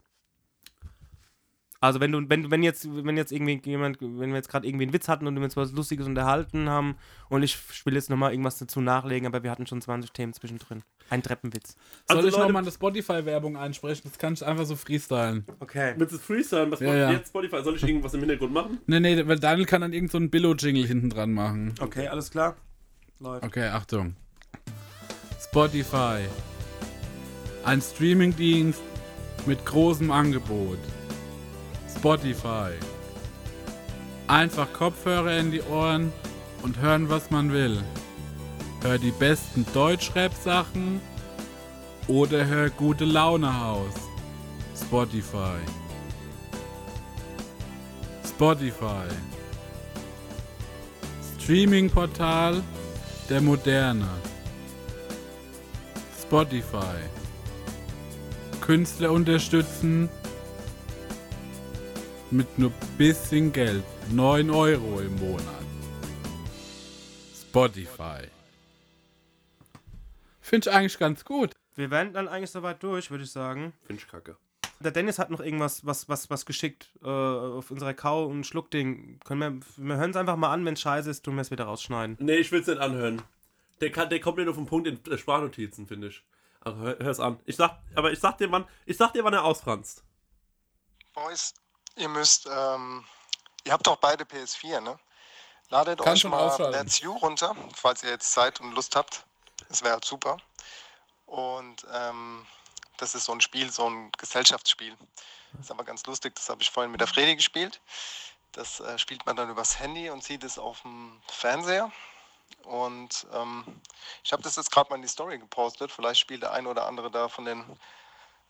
Also wenn du, wenn du, wenn jetzt, wenn jetzt irgendwie jemand, wenn wir jetzt gerade irgendwie einen Witz hatten und wir uns was Lustiges unterhalten haben und ich will jetzt nochmal irgendwas dazu nachlegen, aber wir hatten schon 20 Themen zwischendrin. Ein Treppenwitz. Soll Also, ich Leute- nochmal eine Spotify-Werbung einsprechen? Das kann ich einfach so freestylen. Okay. Mit das Freestyle, was Ja, macht ja. jetzt Spotify? Soll ich irgendwas im Hintergrund machen? Nee, nee, weil Daniel kann dann irgend so einen Billo-Jingle hinten dran machen. Okay, alles klar. Läuft. Okay, Achtung. Spotify. Ein Streamingdienst mit großem Angebot. Spotify. Einfach Kopfhörer in die Ohren und hören, was man will. Hör die besten Deutschrap-Sachen oder hör gute Laune Haus. Spotify. Spotify. Streaming-Portal der Moderne. Spotify. Künstler unterstützen mit nur bisschen Geld. 9 Euro im Monat. Spotify. Finde ich eigentlich ganz gut. Wir wären dann eigentlich soweit durch, würde ich sagen. Find ich kacke. Der Dennis hat noch irgendwas was, was, was geschickt äh, auf unserer Kau- und Schluckding. Können wir, wir hören es einfach mal an, wenn es scheiße ist, tun wir es wieder rausschneiden. Nee, ich will es nicht anhören. Der, kann, der kommt nicht auf den Punkt in äh, Sprachnotizen, finde ich. Also hör, hör's an. Ich sag, aber ich sag dir, wann, ich sag dir, wann er ausfranst. Boys, ihr müsst, ähm, ihr habt doch beide PS4, ne? Ladet Kann euch mal. Let's You runter, falls ihr jetzt Zeit und Lust habt. Das wäre halt super. Und ähm, das ist so ein Spiel, so ein Gesellschaftsspiel. Das ist aber ganz lustig, das habe ich vorhin mit der Fredi gespielt. Das äh, spielt man dann übers Handy und sieht es auf dem Fernseher. Und ähm, ich habe das jetzt gerade mal in die Story gepostet. Vielleicht spielt der ein oder andere da von den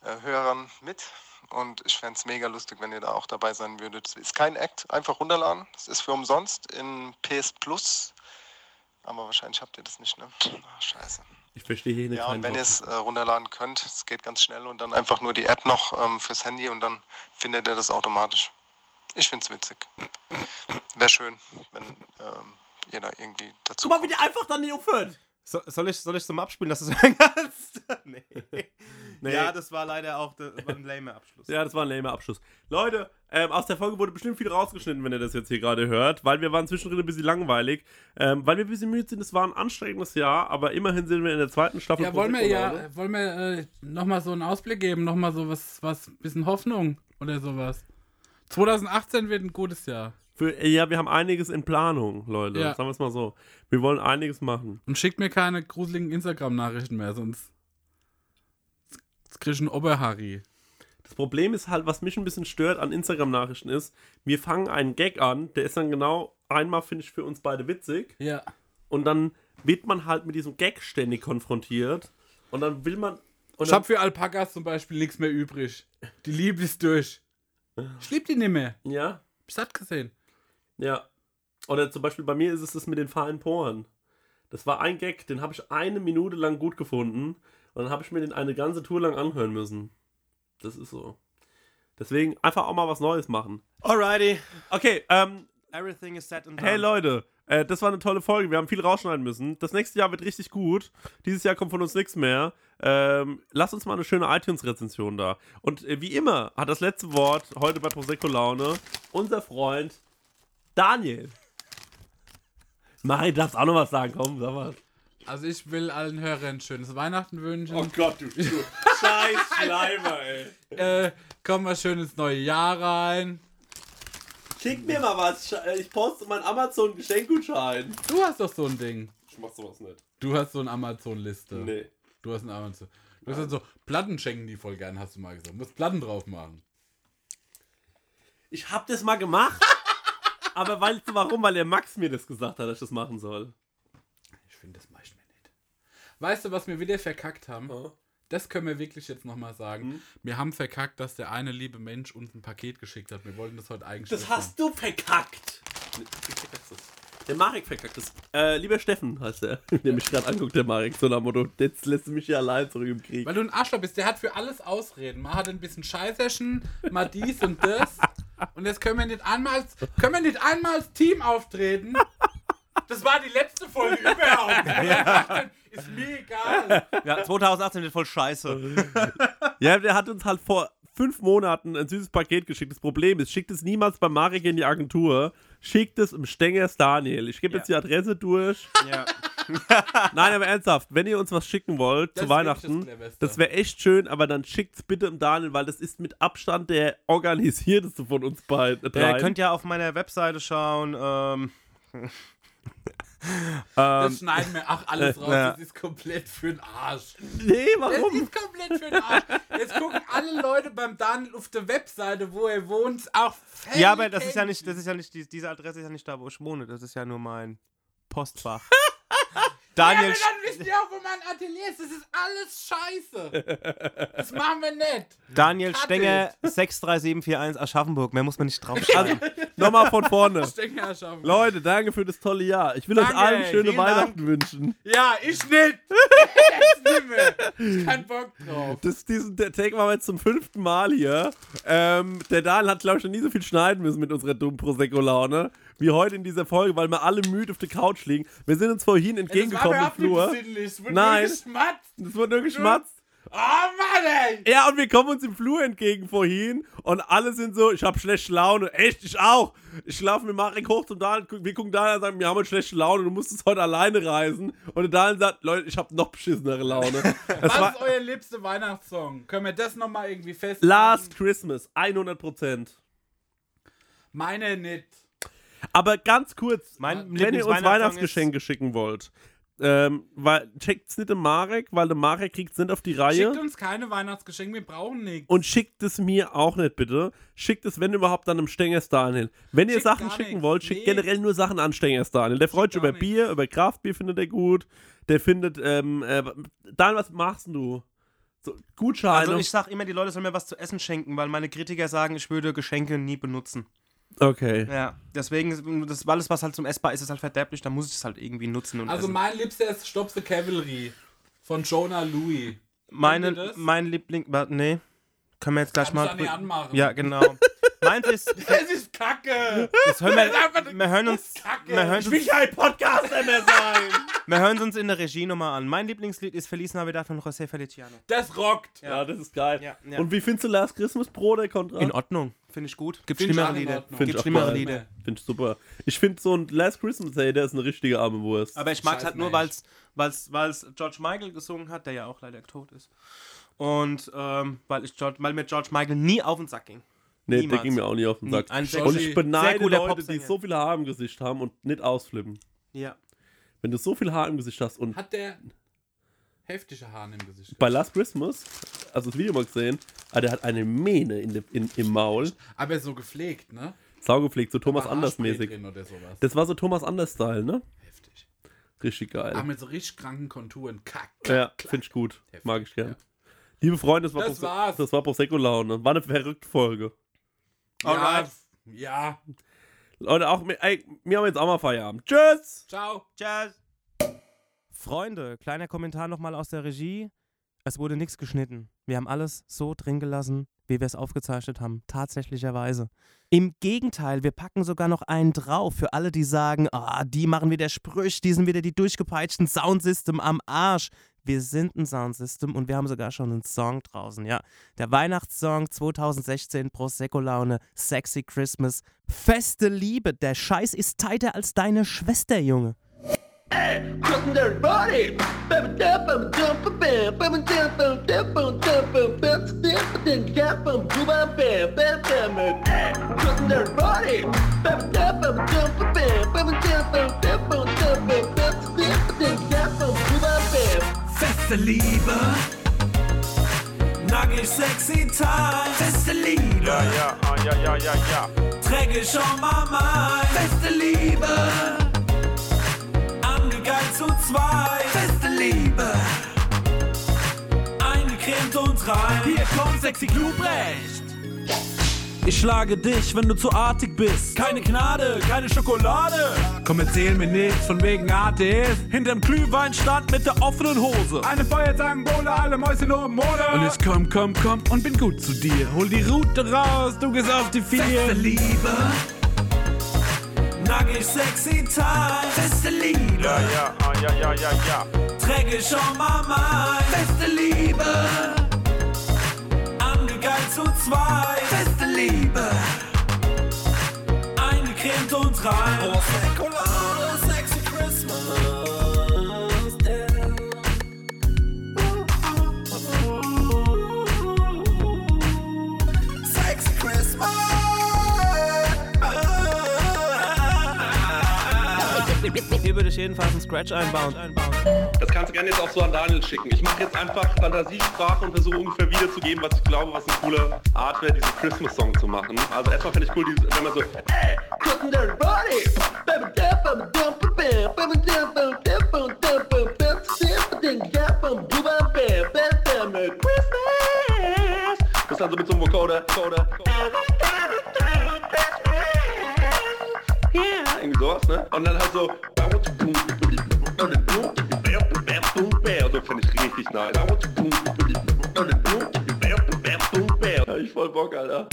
äh, Hörern mit. Und ich fände es mega lustig, wenn ihr da auch dabei sein würdet. Es ist kein Act, einfach runterladen. Es ist für umsonst in PS Plus. Aber wahrscheinlich habt ihr das nicht, ne? Ach, scheiße. Ich verstehe hier nicht Ja, und wenn ihr es äh, runterladen könnt, es geht ganz schnell und dann einfach nur die App noch ähm, fürs Handy und dann findet ihr das automatisch. Ich finde es witzig. Wäre schön, wenn ähm, ihr da irgendwie dazu. Guck mal, wie der einfach dann nicht aufhört. So, soll ich soll ich zum Abspielen, dass du es hören kannst? nee. Nee. Ja, das war leider auch der, war ein lame Abschluss. Ja, das war ein lamer Abschluss. Leute, ähm, aus der Folge wurde bestimmt viel rausgeschnitten, wenn ihr das jetzt hier gerade hört, weil wir waren zwischendrin ein bisschen langweilig, ähm, weil wir ein bisschen müde sind. Es war ein anstrengendes Jahr, aber immerhin sind wir in der zweiten Staffel. Ja, wollen wir ja, wollen wir äh, nochmal so einen Ausblick geben, nochmal so was, was, bisschen Hoffnung oder sowas. 2018 wird ein gutes Jahr. Für, äh, ja, wir haben einiges in Planung, Leute. Ja. Sagen wir es mal so. Wir wollen einiges machen. Und schickt mir keine gruseligen Instagram-Nachrichten mehr, sonst, sonst krieg ich einen Oberharry. Das Problem ist halt, was mich ein bisschen stört an Instagram-Nachrichten ist, wir fangen einen Gag an, der ist dann genau einmal, finde ich, für uns beide witzig. Ja. Und dann wird man halt mit diesem Gag ständig konfrontiert. Und dann will man. Ich hab für Alpakas zum Beispiel nichts mehr übrig. Die Liebe ist durch. Ich lieb die nicht mehr. ja, Ich satt gesehen. Ja. Oder zum Beispiel bei mir ist es das mit den feinen Poren. Das war ein Gag, den habe ich eine Minute lang gut gefunden. Und dann habe ich mir den eine ganze Tour lang anhören müssen. Das ist so. Deswegen einfach auch mal was Neues machen. Alrighty. Okay, ähm, Everything is set and done. Hey Leute, äh, das war eine tolle Folge. Wir haben viel rausschneiden müssen. Das nächste Jahr wird richtig gut. Dieses Jahr kommt von uns nichts mehr. Ähm, lasst uns mal eine schöne iTunes-Rezension da. Und äh, wie immer hat das letzte Wort heute bei Prosecco Laune unser Freund Daniel. Mari, darfst auch noch was sagen. Komm, sag was. Also ich will allen Hörern schönes Weihnachten wünschen. Gott, du, du scheiß Schleimer, ey. Äh, kommt mal schön ins neue Jahr rein. Schick mir mal was. Ich poste meinen Amazon-Geschenkgutschein. Du hast doch so ein Ding. Ich mach sowas nicht. Du hast so eine Amazon-Liste. Nee. Du hast eine Amazon. Du hast dann so Platten schenken die voll gern, hast du mal gesagt. Du musst Platten drauf machen. Ich hab das mal gemacht. aber weißt du warum? Weil der Max mir das gesagt hat, dass ich das machen soll. Ich finde, das mache ich mir nicht. Weißt du, was wir wieder verkackt haben? Ja. Das können wir wirklich jetzt nochmal sagen. Mhm. Wir haben verkackt, dass der eine liebe Mensch uns ein Paket geschickt hat. Wir wollten das heute eigentlich Das hast du verkackt. Der Marek verkackt das. Äh, lieber Steffen heißt er. Der mich gerade anguckt, der Marek. So nach Motto, jetzt lässt du mich hier allein zurück im Krieg. Weil du ein Arschloch bist, der hat für alles Ausreden. Man hat ein bisschen Scheißerchen, mal dies und das. Und jetzt können wir nicht einmal als, können wir nicht einmal als Team auftreten. Das war die letzte Folge überhaupt. Ist mir egal. Ja, 2018 wird voll scheiße. Ja, der hat uns halt vor fünf Monaten ein süßes Paket geschickt. Das Problem ist, schickt es niemals bei Marek in die Agentur. Schickt es im Stengers Daniel. Ich gebe jetzt die Adresse durch. ja. Nein, aber ernsthaft, wenn ihr uns was schicken wollt Das zu das Weihnachten, das wäre echt schön, aber dann schickt's bitte im Daniel, weil das ist mit Abstand der organisierteste von uns beiden. Ihr dreien. könnt ja auf meiner Webseite schauen. Ähm, Das schneiden wir auch alles raus. ja. Das ist komplett für den Arsch. nee, Das warum? ist komplett für den Arsch. Jetzt gucken alle Leute beim Daniel auf der Webseite, wo er wohnt, auch völlig ja, aber das ist ja nicht, das ist ja nicht, die, diese Adresse ist ja nicht da, wo ich wohne. Das ist ja nur mein Postfach. Daniel, Ja, dann wisst ihr auch, wo mein Atelier ist. Das ist alles scheiße. Das machen wir nicht. Daniel Cut Stenger 63741 Aschaffenburg. Mehr muss man nicht draufschreiben. Nochmal von vorne. Stecker schaffen. Leute, danke für das tolle Jahr. Ich will euch Danke, allen schöne Weihnachten wünschen. Ja, ich nicht. Ich kein Bock drauf. Das, diesen der Take machen wir jetzt zum fünften Mal hier. Ähm, der Daniel hat, glaube ich, noch nie so viel schneiden müssen mit unserer dummen Prosecco-Laune wie heute in dieser Folge, weil wir alle müde auf der Couch liegen. Wir sind uns vorhin entgegengekommen im das war Flur. Es wurde Nein. nur geschmatzt. Das wurde nur geschmatzt. Oh Mann, ey. Ja, und wir kommen uns im Flur entgegen vorhin und alle sind so, ich habe schlechte Laune. Echt, ich auch. Ich laufe mit Marek hoch zum gu- wir gucken Daniel und sagen, wir haben eine schlechte Laune, du musstest heute alleine reisen. Und der Daniel sagt, Leute, ich habe noch beschissenere Laune. Das Was war ist euer liebster Weihnachtssong? Können wir das nochmal irgendwie festhalten? Last Christmas, 100%. Meine nicht. Aber ganz kurz, Mein wenn ihr uns Weihnachtsgeschenke schicken wollt, ähm, weil, checkt's nicht im Marek, weil der Marek kriegt's nicht auf die Reihe. Schickt uns keine Weihnachtsgeschenke, wir brauchen nichts. Und schickt es mir auch nicht, bitte. Schickt es, wenn überhaupt, dann im Stengers Daniel. Wenn ihr Schickt Sachen schicken nichts. wollt, schickt Nee. generell nur Sachen an Stengers Daniel. Der freut sich über nichts. Bier, über Kraftbier findet er gut. Der findet, ähm, äh, Daniel, was machst denn du? So, Gutscheine. Also ich sag immer, die Leute sollen mir was zu essen schenken, weil meine Kritiker sagen, ich würde Geschenke nie benutzen. Okay. Ja, deswegen, ist- das alles, was halt zum Essbar ist, ist halt verderblich, da muss ich es halt irgendwie nutzen und Also essen. mein liebster ist Stop the Cavalry von Jonah Louis. Meine, mein Liebling, warte, nee, können wir jetzt gleich Kann mal... ich anmachen. Ja, genau. Meins ist, Das ist Kacke. das hören wir, wir hören uns, Kacke. wir hören uns, kein Podcaster mehr sein. wir hören uns in der Regie nochmal an. Mein Lieblingslied ist Feliz Navidad von José Feliciano. Das rockt. ja, das ist geil. Ja, ja. Und wie findest du Last Christmas Pro, der Kontrakt? In Ordnung, finde ich gut. Gibt Find ich schlimmere Lieder. Gibt ich schlimmere. Lieder. Finde ich super. Ich finde so ein Last Christmas Day, der ist eine richtige arme Wurst. Aber ich mag es halt nur, weil es George Michael gesungen hat, der ja auch leider tot ist. Und ähm, weil, ich George, weil mir George Michael nie auf den Sack ging. Nee, der niemals. ging mir auch nicht auf den Sack. Ein Und ich beneide Leute, die so viel Haar im Gesicht haben und nicht ausflippen. ja. Wenn du so viel Haar im Gesicht hast und Hat der heftige Haare im Gesicht. bei Last Christmas, also das Video mal gesehen, ah, der hat eine Mähne in de, in, im Maul, Aber so gepflegt, ne? saugepflegt, so Thomas War Anders Haarspray mäßig. drin Oder sowas. Das war so Thomas Anders Style, ne? Heftig. Richtig geil. Aber mit so richtig kranken Konturen. Kack. ja, klack, finde ich gut. Heftig, Mag ich gern. ja. Liebe Freunde, das war, Das Prose- war's. das war Prosecco-Laune. War eine verrückte Folge. Ja, ja. Leute, auch, ey, wir haben jetzt auch mal Feierabend. Tschüss! Ciao. Tschüss. Freunde, kleiner Kommentar nochmal aus der Regie. Es wurde nichts geschnitten. Wir haben alles so drin gelassen, wie wir es aufgezeichnet haben. Tatsächlicherweise. Im Gegenteil, wir packen sogar noch einen drauf für alle, die sagen, ah, die machen wieder Sprüche, die sind wieder die durchgepeitschten Soundsystem am Arsch. Wir sind ein Soundsystem und wir haben sogar schon einen Song draußen, ja. Der Weihnachtssong 2016, Prosecco-Laune, Sexy Christmas, feste Liebe. Der Scheiß ist tighter als deine Schwester, Junge. Crossing everybody. Crossing everybody. Feste Liebe. Nackig sexy Tag. Feste Liebe. Ja, ja, ja, ja, ja, ja. Träge schon Mama. Feste Liebe zu zwei. Feste Liebe, eingecremt und rein. Hier kommt sexy Klubrecht. Ich schlage dich, wenn du zu artig bist. Keine Gnade, keine Schokolade. Komm, erzähl mir nichts von wegen Artis. Hinterm Glühweinstand mit der offenen Hose. Eine Feuerzangenbowle, alle Mäuschen oben ohne. Und ich komm, komm, komm und bin gut zu dir. Hol die Route raus, du gehst auf die vier. Feste Liebe. Nackig sexy Time. Feste Liebe. Ja, ja, ah, ja, ja, ja, ja. Träge schon mal mein. Feste Liebe. Angegeilt zu zwei. Feste Liebe. Eingecremt und rein. Prosecco Laune, Hier würde ich jedenfalls einen Scratch einbauen. Das kannst du gerne jetzt auch so an Daniel schicken. Ich mache jetzt einfach Fantasiesprache und versuche ungefähr wiederzugeben, was ich glaube, was eine coole Art wäre, diesen Christmas-Song zu machen. Also erstmal finde ich cool, diese- wenn man so eh. Christmas. das ist dann so mit so einem Vocoder, Vocoder, Yeah. Sowas, ne? Und dann halt so so finde ich richtig nice. Hab ich voll Bock, Alter.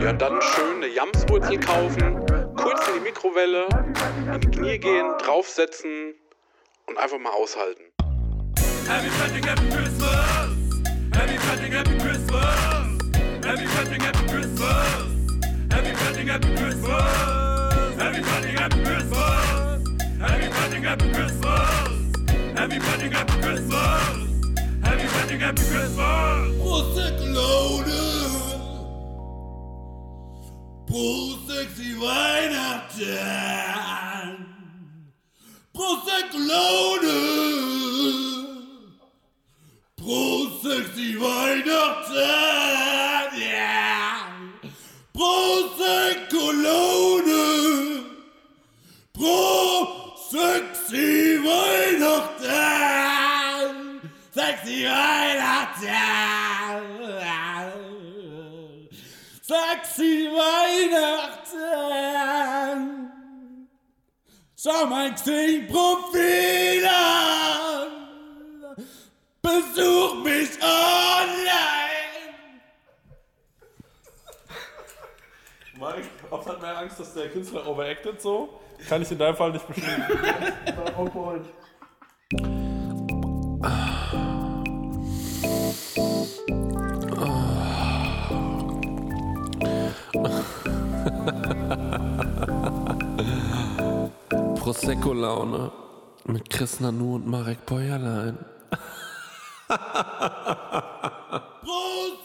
Ja, und dann schön eine Jamswurzel kaufen, kurz in die Mikrowelle, in die Knie gehen, draufsetzen und einfach mal aushalten. Happy Fetting, Happy Christmas! Happy Fetting, Happy Christmas! Happy Fetting, Happy Christmas! Happy Fetting, Happy Christmas! Happy Fetting, Happy Christmas! Happy Fetting, Happy Christmas! Happy Fetting, Happy Christmas! Happy Fetting, Happy Christmas! Prosecco Prost, sexy Weihnachten! Prosecco Prost, sexy Weihnachten! Yeah! Prosecco Prost, sexy Weihnachten! Sexy Weihnachten! Sexy Weihnachten! Schau mein Xing-Profil an! Besuch mich online! Mike, oft hat man Angst, dass der Künstler overacted so. Kann ich in deinem Fall nicht bestätigen. Prosecco-Laune mit Chris Nanu und Marek Bäuerlein. Prosecco